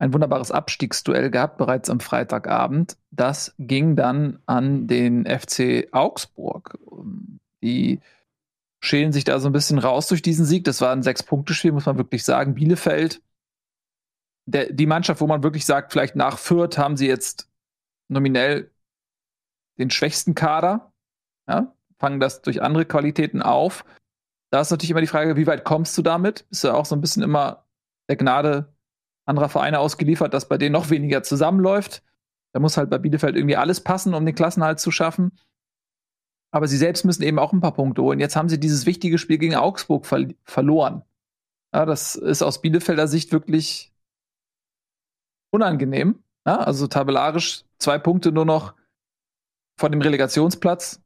ein wunderbares Abstiegsduell gehabt, bereits am Freitagabend. Das ging dann an den FC Augsburg. Die schälen sich da so ein bisschen raus durch diesen Sieg. Das war ein Sechs-Punkte-Spiel, muss man wirklich sagen. Bielefeld, der, die Mannschaft, wo man wirklich sagt, vielleicht nach Fürth haben sie jetzt nominell den schwächsten Kader. Ja, fangen das durch andere Qualitäten auf. Da ist natürlich immer die Frage, wie weit kommst du damit? Bist du auch so ein bisschen immer der Gnade anderer Vereine ausgeliefert, dass bei denen noch weniger zusammenläuft? Da muss halt bei Bielefeld irgendwie alles passen, um den Klassenhalt zu schaffen. Aber sie selbst müssen eben auch ein paar Punkte holen. Jetzt haben sie dieses wichtige Spiel gegen Augsburg ver verloren. Ja, das ist aus Bielefelder Sicht wirklich unangenehm. Ja, also tabellarisch zwei Punkte nur noch vor dem Relegationsplatz.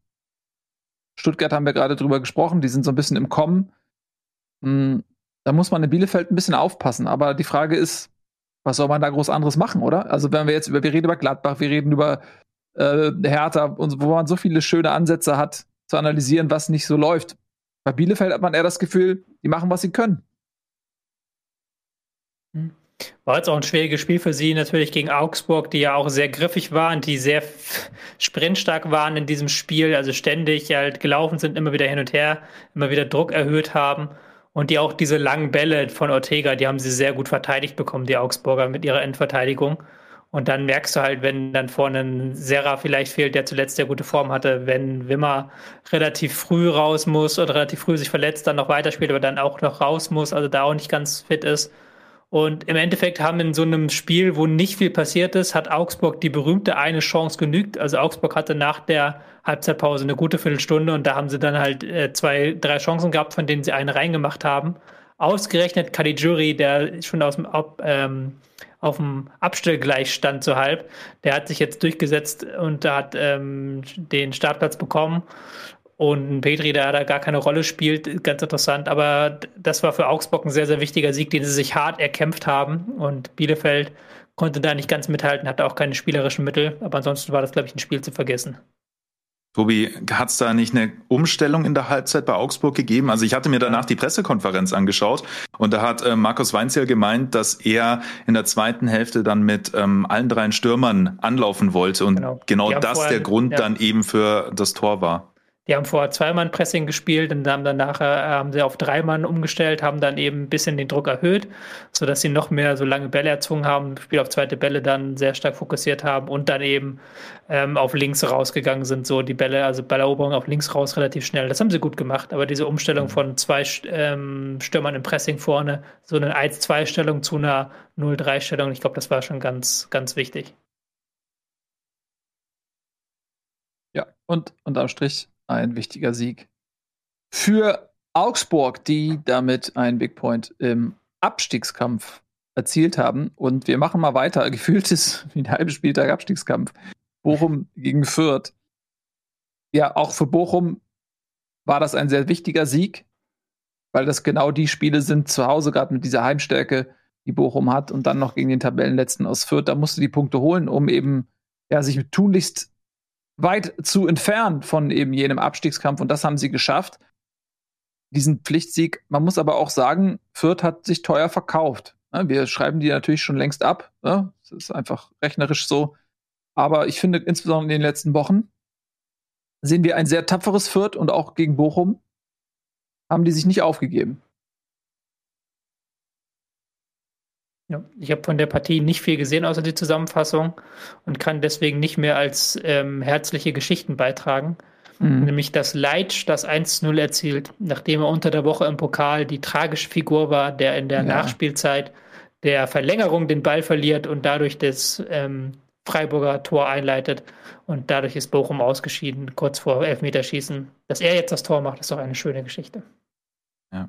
Stuttgart haben wir gerade drüber gesprochen, die sind so ein bisschen im Kommen. Hm, da muss man in Bielefeld ein bisschen aufpassen. Aber die Frage ist, was soll man da groß anderes machen, oder? Also wenn wir jetzt über, wir reden über Gladbach, wir reden über äh, Hertha, und wo man so viele schöne Ansätze hat, zu analysieren, was nicht so läuft. Bei Bielefeld hat man eher das Gefühl, die machen, was sie können. War jetzt auch ein schwieriges Spiel für sie, natürlich gegen Augsburg, die ja auch sehr griffig waren, die sehr sprintstark waren in diesem Spiel, also ständig halt gelaufen sind, immer wieder hin und her, immer wieder Druck erhöht haben. Und die auch diese langen Bälle von Ortega, die haben sie sehr gut verteidigt bekommen, die Augsburger mit ihrer Endverteidigung. Und dann merkst du halt, wenn dann vorne ein Serra vielleicht fehlt, der zuletzt sehr gute Form hatte, wenn Wimmer relativ früh raus muss oder relativ früh sich verletzt, dann noch weiterspielt, aber dann auch noch raus muss, also da auch nicht ganz fit ist und im Endeffekt haben in so einem Spiel, wo nicht viel passiert ist, hat Augsburg die berühmte eine Chance genügt. Also Augsburg hatte nach der Halbzeitpause eine gute Viertelstunde und da haben sie dann halt äh, zwei, drei Chancen gehabt, von denen sie eine reingemacht haben. Ausgerechnet Caligiuri, der schon aus dem, ähm, auf dem Abstellgleichstand so halb, der hat sich jetzt durchgesetzt und hat ähm, den Startplatz bekommen. Und Petri, der da gar keine Rolle spielt, ganz interessant. Aber das war für Augsburg ein sehr, sehr wichtiger Sieg, den sie sich hart erkämpft haben. Und Bielefeld konnte da nicht ganz mithalten, hatte auch keine spielerischen Mittel. Aber ansonsten war das, glaube ich, ein Spiel zu vergessen. Tobi, hat es da nicht eine Umstellung in der Halbzeit bei Augsburg gegeben? Also ich hatte mir danach die Pressekonferenz angeschaut und da hat äh, Markus Weinzierl gemeint, dass er in der zweiten Hälfte dann mit ähm, allen dreien Stürmern anlaufen wollte und genau, genau das der Grund ja. dann eben für das Tor war. Die haben vorher zweimal Pressing gespielt und haben dann nachher äh, haben sie auf drei Mann umgestellt, haben dann eben ein bisschen den Druck erhöht, sodass sie noch mehr so lange Bälle erzwungen haben, Spiel auf zweite Bälle dann sehr stark fokussiert haben und dann eben ähm, auf links rausgegangen sind, so die Bälle, also Balleroberung auf links raus relativ schnell. Das haben sie gut gemacht, aber diese Umstellung von zwei ähm, Stürmern im Pressing vorne, so eine 1-2-Stellung zu einer 0-3-Stellung, ich glaube, das war schon ganz, ganz wichtig. Ja, und unterm Strich ein wichtiger Sieg für Augsburg, die damit einen Big Point im Abstiegskampf erzielt haben. Und wir machen mal weiter. Gefühlt ist wie ein halber Spieltag Abstiegskampf. Bochum gegen Fürth. Ja, auch für Bochum war das ein sehr wichtiger Sieg, weil das genau die Spiele sind zu Hause, gerade mit dieser Heimstärke, die Bochum hat, und dann noch gegen den Tabellenletzten aus Fürth. Da musste die Punkte holen, um eben ja, sich tunlichst weit zu entfernen von eben jenem Abstiegskampf und das haben sie geschafft. Diesen Pflichtsieg. Man muss aber auch sagen, Fürth hat sich teuer verkauft. Wir schreiben die natürlich schon längst ab. Das ist einfach rechnerisch so. Aber ich finde, insbesondere in den letzten Wochen sehen wir ein sehr tapferes Fürth und auch gegen Bochum haben die sich nicht aufgegeben. Ich habe von der Partie nicht viel gesehen, außer die Zusammenfassung und kann deswegen nicht mehr als ähm, herzliche Geschichten beitragen. Mhm. Nämlich, dass Leitsch das 1-0 erzielt, nachdem er unter der Woche im Pokal die tragische Figur war, der in der ja. Nachspielzeit der Verlängerung den Ball verliert und dadurch das ähm, Freiburger Tor einleitet. Und dadurch ist Bochum ausgeschieden, kurz vor Elfmeterschießen. Dass er jetzt das Tor macht, ist doch eine schöne Geschichte. Ja.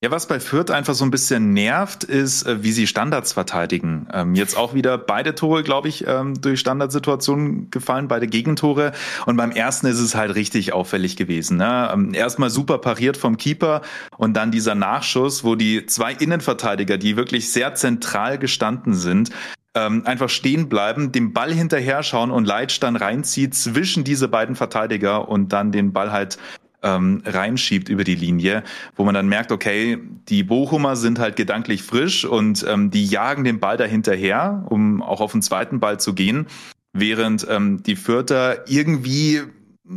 Ja, was bei Fürth einfach so ein bisschen nervt, ist, äh, wie sie Standards verteidigen. Ähm, jetzt auch wieder beide Tore, glaube ich, ähm, durch Standardsituationen gefallen, beide Gegentore. Und beim ersten ist es halt richtig auffällig gewesen. Ne? Ähm, erstmal super pariert vom Keeper und dann dieser Nachschuss, wo die zwei Innenverteidiger, die wirklich sehr zentral gestanden sind, ähm, einfach stehen bleiben, dem Ball hinterher schauen und Leitsch dann reinzieht zwischen diese beiden Verteidiger und dann den Ball halt ähm, reinschiebt über die Linie, wo man dann merkt, okay, die Bochumer sind halt gedanklich frisch und ähm, die jagen den Ball dahinterher, um auch auf den zweiten Ball zu gehen, während ähm, die Fürther irgendwie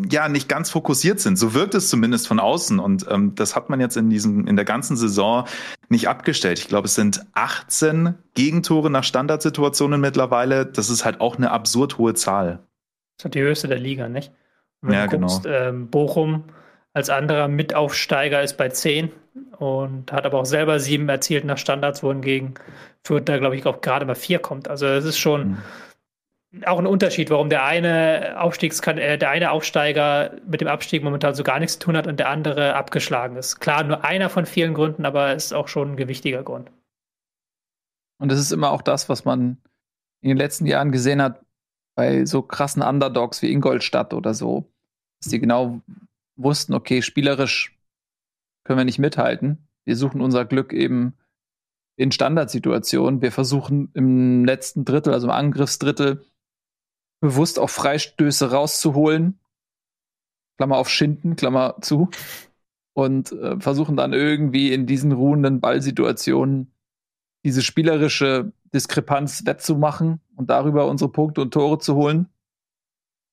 ja nicht ganz fokussiert sind. So wirkt es zumindest von außen und ähm, das hat man jetzt in diesem in der ganzen Saison nicht abgestellt. Ich glaube, es sind 18 Gegentore nach Standardsituationen mittlerweile. Das ist halt auch eine absurd hohe Zahl. Das ist die höchste der Liga, nicht? Wenn ja, guckst, genau. Ähm, Bochum als anderer Mitaufsteiger ist bei 10 und hat aber auch selber sieben erzielt nach Standards, wohingegen Fürth da, glaube ich, auch gerade mal vier kommt. Also es ist schon mhm. auch ein Unterschied, warum der eine Aufstiegskan äh, der eine Aufsteiger mit dem Abstieg momentan so gar nichts zu tun hat und der andere abgeschlagen ist. Klar, nur einer von vielen Gründen, aber ist auch schon ein gewichtiger Grund. Und das ist immer auch das, was man in den letzten Jahren gesehen hat bei so krassen Underdogs wie Ingolstadt oder so, dass die genau wussten, okay, spielerisch können wir nicht mithalten. Wir suchen unser Glück eben in Standardsituationen. Wir versuchen im letzten Drittel, also im Angriffsdrittel, bewusst auch Freistöße rauszuholen. Klammer auf Schinden, Klammer zu. Und äh, versuchen dann irgendwie in diesen ruhenden Ballsituationen diese spielerische Diskrepanz wettzumachen und darüber unsere Punkte und Tore zu holen.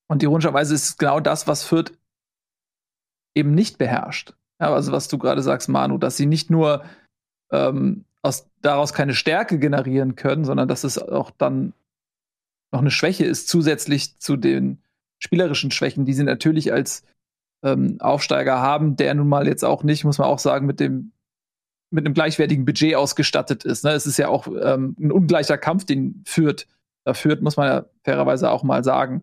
Und ironischerweise ist es genau das, was Fürth eben nicht beherrscht. Ja, also was du gerade sagst, Manu, dass sie nicht nur ähm, aus, daraus keine Stärke generieren können, sondern dass es auch dann noch eine Schwäche ist, zusätzlich zu den spielerischen Schwächen, die sie natürlich als ähm, Aufsteiger haben, der nun mal jetzt auch nicht, muss man auch sagen, mit dem mit einem gleichwertigen Budget ausgestattet ist. Ne? Es ist ja auch ähm, ein ungleicher Kampf, den führt. Da führt, muss man ja fairerweise auch mal sagen.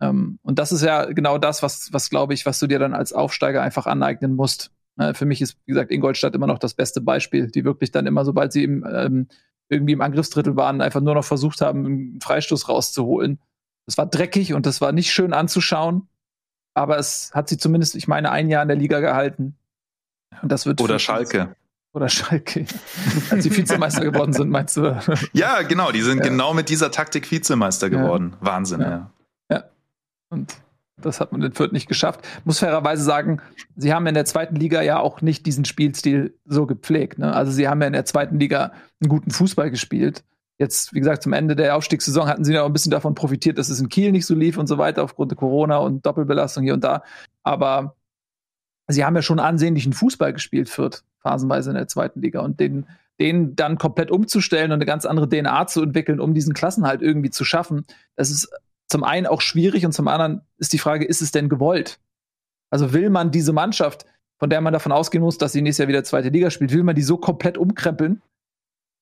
Ähm, und das ist ja genau das, was, was glaube ich, was du dir dann als Aufsteiger einfach aneignen musst. Äh, für mich ist, wie gesagt, Ingolstadt immer noch das beste Beispiel, die wirklich dann immer, sobald sie im, ähm, irgendwie im Angriffsdrittel waren, einfach nur noch versucht haben, einen Freistoß rauszuholen. Das war dreckig und das war nicht schön anzuschauen, aber es hat sie zumindest, ich meine, ein Jahr in der Liga gehalten. Und das wird Oder Schalke. Oder Schalke. Als sie Vizemeister geworden sind, meinst du? Ja, genau. Die sind ja. genau mit dieser Taktik Vizemeister geworden. Ja. Wahnsinn, ja. ja. Und das hat man in Fürth nicht geschafft. Muss fairerweise sagen, sie haben in der zweiten Liga ja auch nicht diesen Spielstil so gepflegt. Ne? Also sie haben ja in der zweiten Liga einen guten Fußball gespielt. Jetzt, wie gesagt, zum Ende der Aufstiegssaison hatten sie ja auch ein bisschen davon profitiert, dass es in Kiel nicht so lief und so weiter, aufgrund der Corona und Doppelbelastung hier und da. Aber sie haben ja schon ansehnlichen Fußball gespielt, Fürth, phasenweise in der zweiten Liga. Und den, den dann komplett umzustellen und eine ganz andere DNA zu entwickeln, um diesen Klassenhalt irgendwie zu schaffen, das ist zum einen auch schwierig und zum anderen ist die Frage, ist es denn gewollt? Also will man diese Mannschaft, von der man davon ausgehen muss, dass sie nächstes Jahr wieder zweite Liga spielt, will man die so komplett umkrempeln?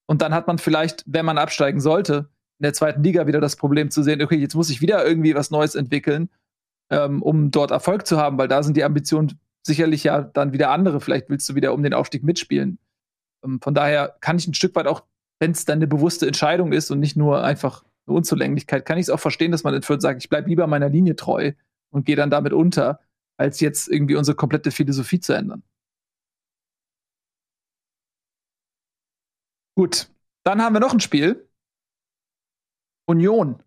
Und dann hat man vielleicht, wenn man absteigen sollte, in der zweiten Liga wieder das Problem zu sehen, okay, jetzt muss ich wieder irgendwie was Neues entwickeln, ähm, um dort Erfolg zu haben, weil da sind die Ambitionen sicherlich ja dann wieder andere. Vielleicht willst du wieder um den Aufstieg mitspielen. Ähm, von daher kann ich ein Stück weit auch, wenn es dann eine bewusste Entscheidung ist und nicht nur einfach eine Unzulänglichkeit, kann ich es auch verstehen, dass man in Fürth sagt, ich bleibe lieber meiner Linie treu und gehe dann damit unter, als jetzt irgendwie unsere komplette Philosophie zu ändern. Gut, dann haben wir noch ein Spiel. Union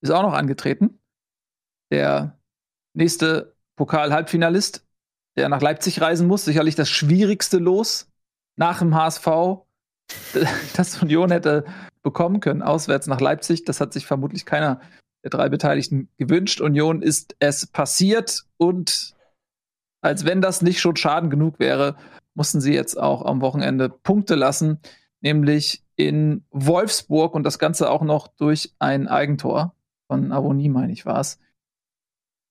ist auch noch angetreten. Der nächste Pokal-Halbfinalist, der nach Leipzig reisen muss. Sicherlich das schwierigste Los nach dem HSV, das Union hätte bekommen können, auswärts nach Leipzig. Das hat sich vermutlich keiner der drei Beteiligten gewünscht. Union ist es passiert und als wenn das nicht schon Schaden genug wäre, mussten sie jetzt auch am Wochenende Punkte lassen, nämlich in Wolfsburg und das Ganze auch noch durch ein Eigentor von Avonie, meine ich, war es.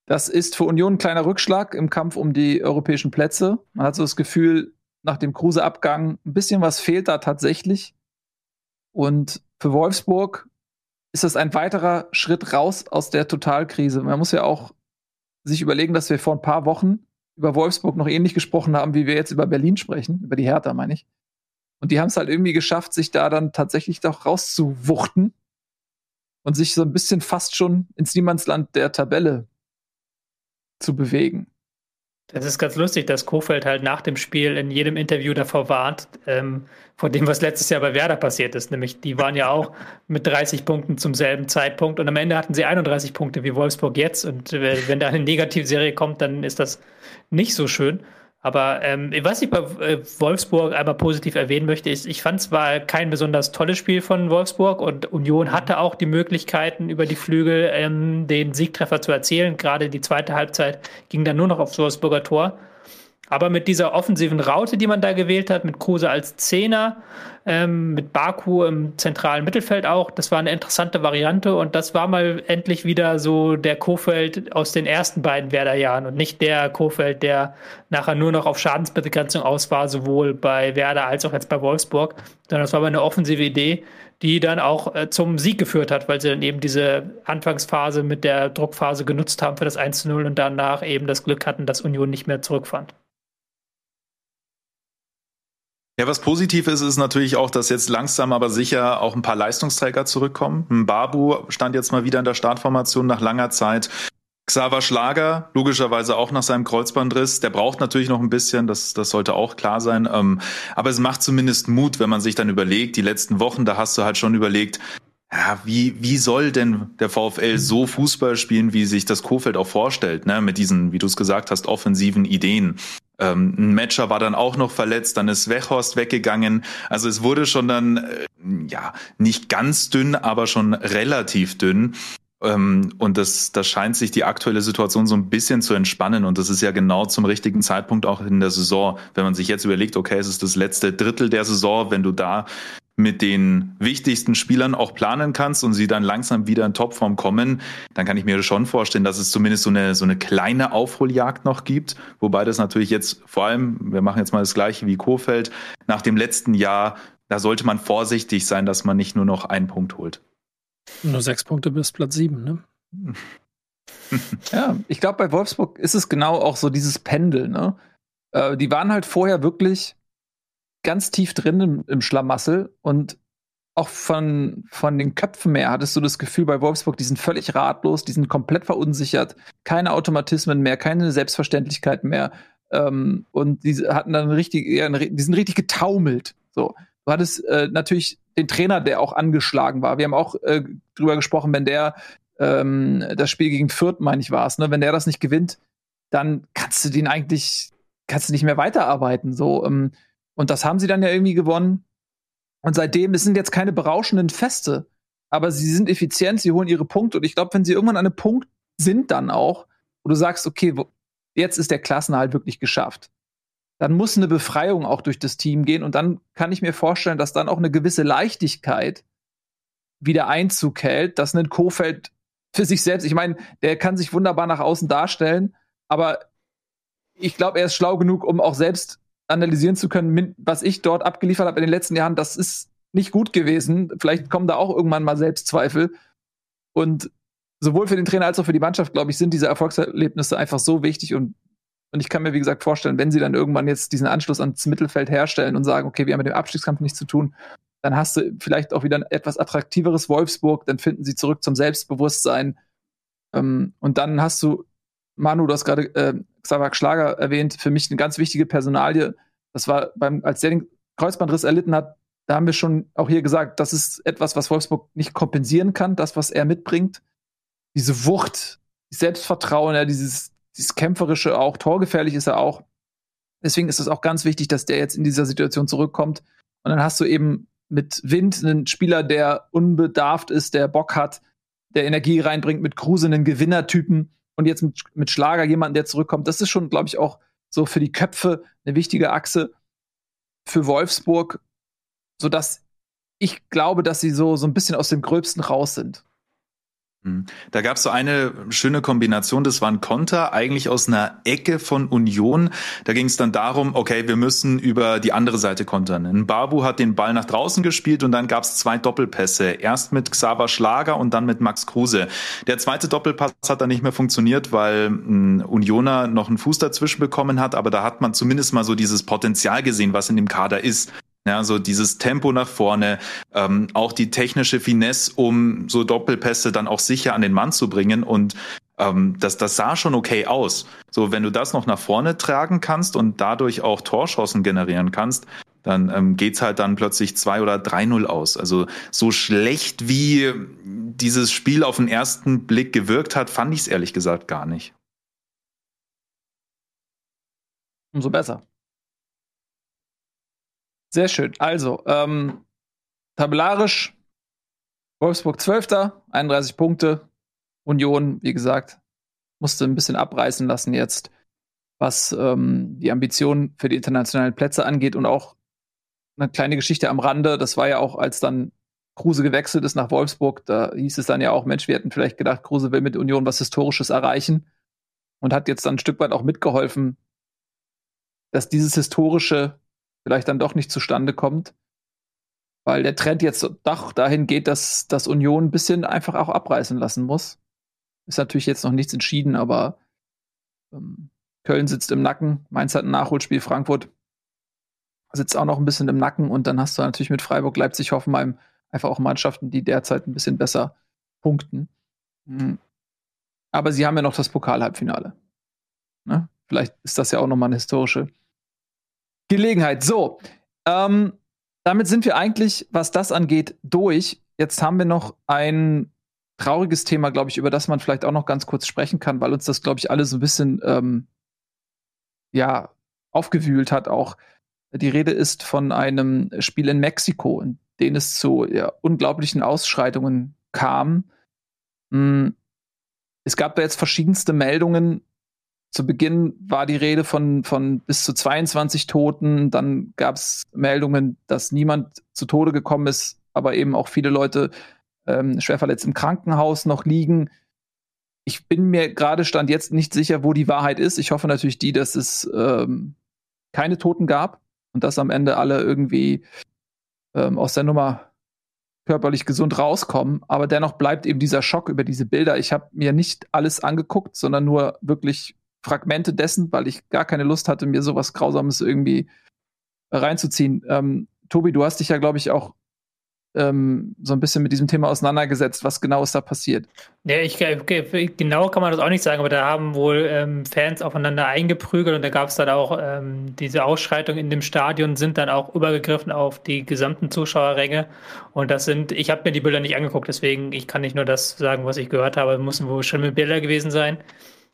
Das ist für Union ein kleiner Rückschlag im Kampf um die europäischen Plätze. Man hat so das Gefühl, nach dem Kruse-Abgang, ein bisschen was fehlt da tatsächlich. Und für Wolfsburg ist das ein weiterer Schritt raus aus der Totalkrise. Man muss ja auch sich überlegen, dass wir vor ein paar Wochen über Wolfsburg noch ähnlich gesprochen haben, wie wir jetzt über Berlin sprechen, über die Hertha, meine ich. Und die haben es halt irgendwie geschafft, sich da dann tatsächlich doch rauszuwuchten und sich so ein bisschen fast schon ins Niemandsland der Tabelle zu bewegen. Das ist ganz lustig, dass Kofeld halt nach dem Spiel in jedem Interview davor warnt, ähm, vor dem, was letztes Jahr bei Werder passiert ist. Nämlich, die waren ja auch mit 30 Punkten zum selben Zeitpunkt und am Ende hatten sie 31 Punkte wie Wolfsburg jetzt. Und äh, wenn da eine Negativserie kommt, dann ist das nicht so schön. Aber ähm, was ich bei äh, Wolfsburg einmal positiv erwähnen möchte, ist, ich fand zwar kein besonders tolles Spiel von Wolfsburg und Union hatte auch die Möglichkeiten, über die Flügel ähm, den Siegtreffer zu erzielen. Gerade die zweite Halbzeit ging dann nur noch aufs Wolfsburger Tor. Aber mit dieser offensiven Raute, die man da gewählt hat, mit Kruse als Zehner, ähm, mit Baku im zentralen Mittelfeld auch, das war eine interessante Variante und das war mal endlich wieder so der Kofeld aus den ersten beiden Werder-Jahren und nicht der Kofeld, der nachher nur noch auf Schadensbegrenzung aus war, sowohl bei Werder als auch jetzt bei Wolfsburg, sondern das war aber eine offensive Idee, die dann auch äh, zum Sieg geführt hat, weil sie dann eben diese Anfangsphase mit der Druckphase genutzt haben für das 1-0 und danach eben das Glück hatten, dass Union nicht mehr zurückfand. Ja, was positiv ist, ist natürlich auch, dass jetzt langsam aber sicher auch ein paar Leistungsträger zurückkommen. Ein Babu stand jetzt mal wieder in der Startformation nach langer Zeit. Xaver Schlager, logischerweise auch nach seinem Kreuzbandriss, der braucht natürlich noch ein bisschen, das, das sollte auch klar sein. Ähm, aber es macht zumindest Mut, wenn man sich dann überlegt, die letzten Wochen, da hast du halt schon überlegt, ja, wie, wie soll denn der VfL so Fußball spielen, wie sich das Kofeld auch vorstellt, ne? mit diesen, wie du es gesagt hast, offensiven Ideen. Ähm, ein Matcher war dann auch noch verletzt, dann ist Wechhorst weggegangen. Also es wurde schon dann, äh, ja, nicht ganz dünn, aber schon relativ dünn. Ähm, und das, das scheint sich die aktuelle Situation so ein bisschen zu entspannen. Und das ist ja genau zum richtigen Zeitpunkt auch in der Saison. Wenn man sich jetzt überlegt, okay, es ist das letzte Drittel der Saison, wenn du da mit den wichtigsten Spielern auch planen kannst und sie dann langsam wieder in Topform kommen, dann kann ich mir schon vorstellen, dass es zumindest so eine, so eine kleine Aufholjagd noch gibt. Wobei das natürlich jetzt vor allem, wir machen jetzt mal das gleiche wie Kofeld, nach dem letzten Jahr, da sollte man vorsichtig sein, dass man nicht nur noch einen Punkt holt. Nur sechs Punkte bis Platz sieben, ne? ja, ich glaube, bei Wolfsburg ist es genau auch so dieses Pendel, ne? Äh, die waren halt vorher wirklich ganz tief drin im, im Schlamassel und auch von, von den Köpfen mehr hattest du das Gefühl bei Wolfsburg, die sind völlig ratlos, die sind komplett verunsichert, keine Automatismen mehr, keine Selbstverständlichkeiten mehr. Ähm, und die hatten dann richtig, die sind richtig getaumelt. So. Du hattest äh, natürlich den Trainer, der auch angeschlagen war. Wir haben auch äh, drüber gesprochen, wenn der ähm, das Spiel gegen Fürth, meine ich, war es, ne? wenn der das nicht gewinnt, dann kannst du den eigentlich, kannst du nicht mehr weiterarbeiten. So, ähm, und das haben sie dann ja irgendwie gewonnen. Und seitdem, es sind jetzt keine berauschenden Feste, aber sie sind effizient, sie holen ihre Punkte. Und ich glaube, wenn sie irgendwann an einem Punkt sind, dann auch, wo du sagst, okay, wo, jetzt ist der Klassenhalt wirklich geschafft. Dann muss eine Befreiung auch durch das Team gehen und dann kann ich mir vorstellen, dass dann auch eine gewisse Leichtigkeit wieder Einzug hält, dass ein Kofeld für sich selbst, ich meine, der kann sich wunderbar nach außen darstellen, aber ich glaube, er ist schlau genug, um auch selbst analysieren zu können, was ich dort abgeliefert habe in den letzten Jahren, das ist nicht gut gewesen. Vielleicht kommen da auch irgendwann mal Selbstzweifel. Und sowohl für den Trainer als auch für die Mannschaft, glaube ich, sind diese Erfolgserlebnisse einfach so wichtig und und ich kann mir, wie gesagt, vorstellen, wenn sie dann irgendwann jetzt diesen Anschluss ans Mittelfeld herstellen und sagen, okay, wir haben mit dem Abstiegskampf nichts zu tun, dann hast du vielleicht auch wieder ein etwas attraktiveres Wolfsburg, dann finden sie zurück zum Selbstbewusstsein. Ähm, und dann hast du, Manu, du hast gerade äh, Xaver Schlager erwähnt, für mich eine ganz wichtige Personalie. Das war beim, als der den Kreuzbandriss erlitten hat, da haben wir schon auch hier gesagt, das ist etwas, was Wolfsburg nicht kompensieren kann, das, was er mitbringt. Diese Wucht, Selbstvertrauen, ja, dieses, dieses kämpferische auch, torgefährlich ist er auch. Deswegen ist es auch ganz wichtig, dass der jetzt in dieser Situation zurückkommt. Und dann hast du eben mit Wind einen Spieler, der unbedarft ist, der Bock hat, der Energie reinbringt, mit Kruse einen Gewinnertypen und jetzt mit, mit Schlager jemanden, der zurückkommt. Das ist schon, glaube ich, auch so für die Köpfe eine wichtige Achse für Wolfsburg, sodass ich glaube, dass sie so, so ein bisschen aus dem Gröbsten raus sind. Hm. Da gab es so eine schöne Kombination, das war ein Konter, eigentlich aus einer Ecke von Union. Da ging es dann darum, okay, wir müssen über die andere Seite kontern. Ein Babu hat den Ball nach draußen gespielt und dann gab es zwei Doppelpässe. Erst mit Xaver Schlager und dann mit Max Kruse. Der zweite Doppelpass hat dann nicht mehr funktioniert, weil ein Unioner noch einen Fuß dazwischen bekommen hat, aber da hat man zumindest mal so dieses Potenzial gesehen, was in dem Kader ist. Ja, so dieses Tempo nach vorne, ähm, auch die technische Finesse, um so Doppelpässe dann auch sicher an den Mann zu bringen. Und ähm, das, das sah schon okay aus. So, wenn du das noch nach vorne tragen kannst und dadurch auch Torschossen generieren kannst, dann ähm, geht's halt dann plötzlich 2 oder 3-0 aus. Also so schlecht wie dieses Spiel auf den ersten Blick gewirkt hat, fand ich es ehrlich gesagt gar nicht. Umso besser. Sehr schön. Also, ähm, tabellarisch Wolfsburg 12. 31 Punkte. Union, wie gesagt, musste ein bisschen abreißen lassen jetzt, was ähm, die Ambitionen für die internationalen Plätze angeht und auch eine kleine Geschichte am Rande. Das war ja auch, als dann Kruse gewechselt ist nach Wolfsburg, da hieß es dann ja auch, Mensch, wir hätten vielleicht gedacht, Kruse will mit Union was Historisches erreichen und hat jetzt dann ein Stück weit auch mitgeholfen, dass dieses Historische vielleicht dann doch nicht zustande kommt. Weil der Trend jetzt doch dahin geht, dass das Union ein bisschen einfach auch abreißen lassen muss. Ist natürlich jetzt noch nichts entschieden, aber ähm, Köln sitzt im Nacken, Mainz hat ein Nachholspiel, Frankfurt sitzt auch noch ein bisschen im Nacken und dann hast du natürlich mit Freiburg, Leipzig, Hoffenheim einfach auch Mannschaften, die derzeit ein bisschen besser punkten. Mhm. Aber sie haben ja noch das Pokalhalbfinale. Ne? Vielleicht ist das ja auch nochmal eine historische Gelegenheit. So, ähm, damit sind wir eigentlich, was das angeht, durch. Jetzt haben wir noch ein trauriges Thema, glaube ich, über das man vielleicht auch noch ganz kurz sprechen kann, weil uns das, glaube ich, alle so ein bisschen ähm, ja, aufgewühlt hat auch. Die Rede ist von einem Spiel in Mexiko, in dem es zu ja, unglaublichen Ausschreitungen kam. Hm, es gab da jetzt verschiedenste Meldungen, zu Beginn war die Rede von, von bis zu 22 Toten. Dann gab es Meldungen, dass niemand zu Tode gekommen ist, aber eben auch viele Leute ähm, schwer verletzt im Krankenhaus noch liegen. Ich bin mir gerade stand jetzt nicht sicher, wo die Wahrheit ist. Ich hoffe natürlich die, dass es ähm, keine Toten gab und dass am Ende alle irgendwie ähm, aus der Nummer körperlich gesund rauskommen. Aber dennoch bleibt eben dieser Schock über diese Bilder. Ich habe mir nicht alles angeguckt, sondern nur wirklich Fragmente dessen, weil ich gar keine Lust hatte, mir sowas Grausames irgendwie reinzuziehen. Ähm, Tobi, du hast dich ja, glaube ich, auch ähm, so ein bisschen mit diesem Thema auseinandergesetzt. Was genau ist da passiert? Ja, ich, genau kann man das auch nicht sagen, aber da haben wohl ähm, Fans aufeinander eingeprügelt und da gab es dann auch ähm, diese Ausschreitungen in dem Stadion, sind dann auch übergegriffen auf die gesamten Zuschauerränge. Und das sind, ich habe mir die Bilder nicht angeguckt, deswegen ich kann nicht nur das sagen, was ich gehört habe, müssen wohl schlimme Bilder gewesen sein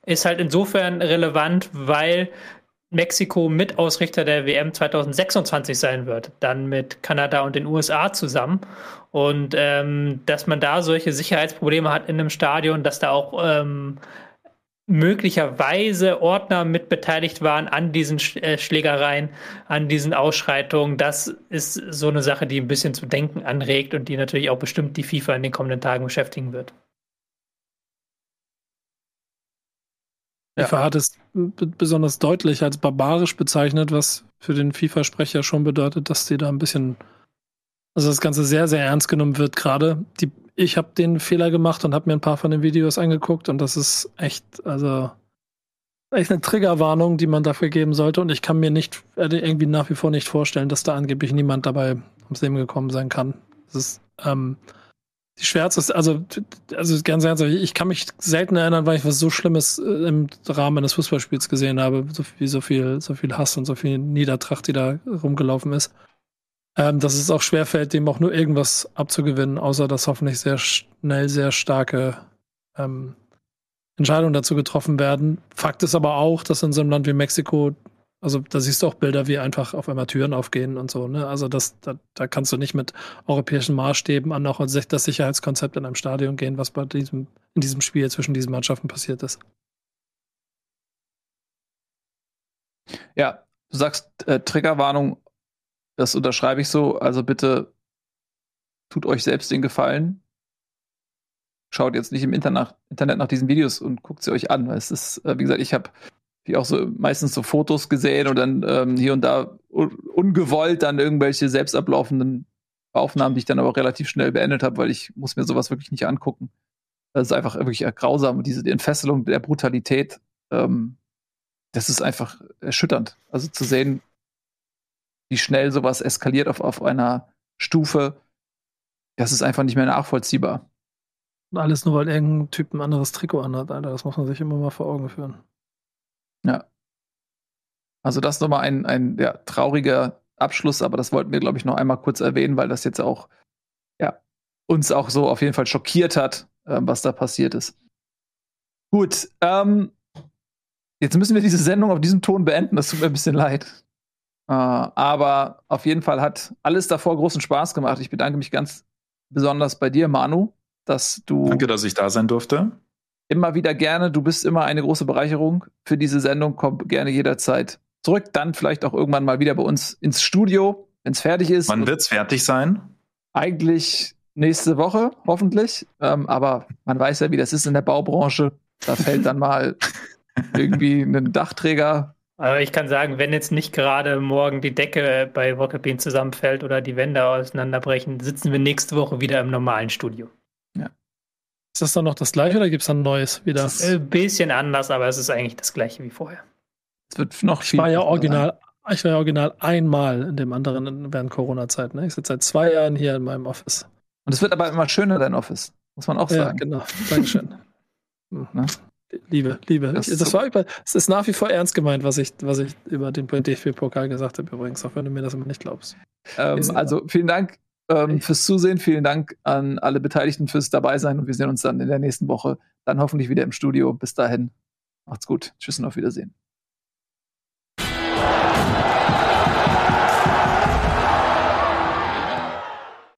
ist halt insofern relevant, weil Mexiko Mitausrichter der WM 2026 sein wird, dann mit Kanada und den USA zusammen. Und ähm, dass man da solche Sicherheitsprobleme hat in einem Stadion, dass da auch ähm, möglicherweise Ordner mit beteiligt waren an diesen äh, Schlägereien, an diesen Ausschreitungen. Das ist so eine Sache, die ein bisschen zu denken anregt und die natürlich auch bestimmt die FIFA in den kommenden Tagen beschäftigen wird. FIFA hat es besonders deutlich als barbarisch bezeichnet, was für den FIFA-Sprecher schon bedeutet, dass die da ein bisschen, also das Ganze sehr, sehr ernst genommen wird gerade. Ich habe den Fehler gemacht und habe mir ein paar von den Videos angeguckt und das ist echt, also echt eine Triggerwarnung, die man dafür geben sollte. Und ich kann mir nicht äh, irgendwie nach wie vor nicht vorstellen, dass da angeblich niemand dabei ums Leben gekommen sein kann. Das ist ähm, die schwärzeste, also, also ganz ernsthaft, ich kann mich selten erinnern, weil ich was so Schlimmes äh, im Rahmen eines Fußballspiels gesehen habe, so viel, so viel, so viel Hass und so viel Niedertracht, die da rumgelaufen ist ähm, dass es auch schwerfällt, dem auch nur irgendwas abzugewinnen, außer dass hoffentlich sehr schnell sehr starke ähm, Entscheidungen dazu getroffen werden. Fakt ist aber auch, dass in so einem Land wie Mexiko, also da siehst du auch Bilder, wie einfach auf einmal Türen aufgehen und so. Ne? Also das, da, da kannst du nicht mit europäischen Maßstäben an auch das Sicherheitskonzept in einem Stadion gehen, was bei diesem, in diesem Spiel zwischen diesen Mannschaften passiert ist. Ja, du sagst äh, Triggerwarnung das unterschreibe ich so. Also bitte tut euch selbst den Gefallen. Schaut jetzt nicht im Internet, Internet nach diesen Videos und guckt sie euch an. Es ist, äh, wie gesagt, ich habe wie auch so meistens so Fotos gesehen und dann ähm, hier und da ungewollt dann irgendwelche selbst ablaufenden Aufnahmen, die ich dann aber relativ schnell beendet habe, weil ich muss mir sowas wirklich nicht angucken. Das ist einfach wirklich grausam diese die Entfesselung der Brutalität, ähm, das ist einfach erschütternd. Also zu sehen, wie schnell sowas eskaliert auf, auf einer Stufe, das ist einfach nicht mehr nachvollziehbar. Und alles nur, weil irgendein Typ ein anderes Trikot anhat, Alter. Das muss man sich immer mal vor Augen führen. Ja. Also das nochmal ein, ein ja, trauriger Abschluss, aber das wollten wir, glaube ich, noch einmal kurz erwähnen, weil das jetzt auch ja, uns auch so auf jeden Fall schockiert hat, äh, was da passiert ist. Gut, ähm, jetzt müssen wir diese Sendung auf diesem Ton beenden. Das tut mir ein bisschen leid. Äh, aber auf jeden Fall hat alles davor großen Spaß gemacht. Ich bedanke mich ganz besonders bei dir, Manu, dass du. Danke, dass ich da sein durfte. Immer wieder gerne. Du bist immer eine große Bereicherung für diese Sendung. Komm gerne jederzeit zurück. Dann vielleicht auch irgendwann mal wieder bei uns ins Studio, wenn es fertig ist. Wann wird es fertig sein? Eigentlich nächste Woche, hoffentlich. Ähm, aber man weiß ja, wie das ist in der Baubranche. Da fällt dann mal irgendwie ein Dachträger aber ich kann sagen, wenn jetzt nicht gerade morgen die Decke bei Rocket Bean zusammenfällt oder die Wände auseinanderbrechen, sitzen wir nächste Woche wieder im normalen Studio. Ja. Ist das dann noch das gleiche oder gibt es dann ein neues wieder? Das ist ein bisschen anders, aber es ist eigentlich das gleiche wie vorher. Es wird noch viel. Ich war ja original, ich war ja original einmal in dem anderen während Corona-Zeit. Ne? Ich sitze seit zwei Jahren hier in meinem Office. Und es wird aber immer schöner, dein Office. Muss man auch sagen. Ja, genau. Dankeschön. hm. Liebe, Liebe. Das, das war über, es ist nach wie vor ernst gemeint, was ich, was ich über den DFB-Pokal gesagt habe, übrigens, auch wenn du mir das immer nicht glaubst. Ähm, also vielen Dank ähm, fürs Zusehen, vielen Dank an alle Beteiligten fürs Dabeisein und wir sehen uns dann in der nächsten Woche, dann hoffentlich wieder im Studio. Bis dahin, macht's gut. Tschüss und auf Wiedersehen.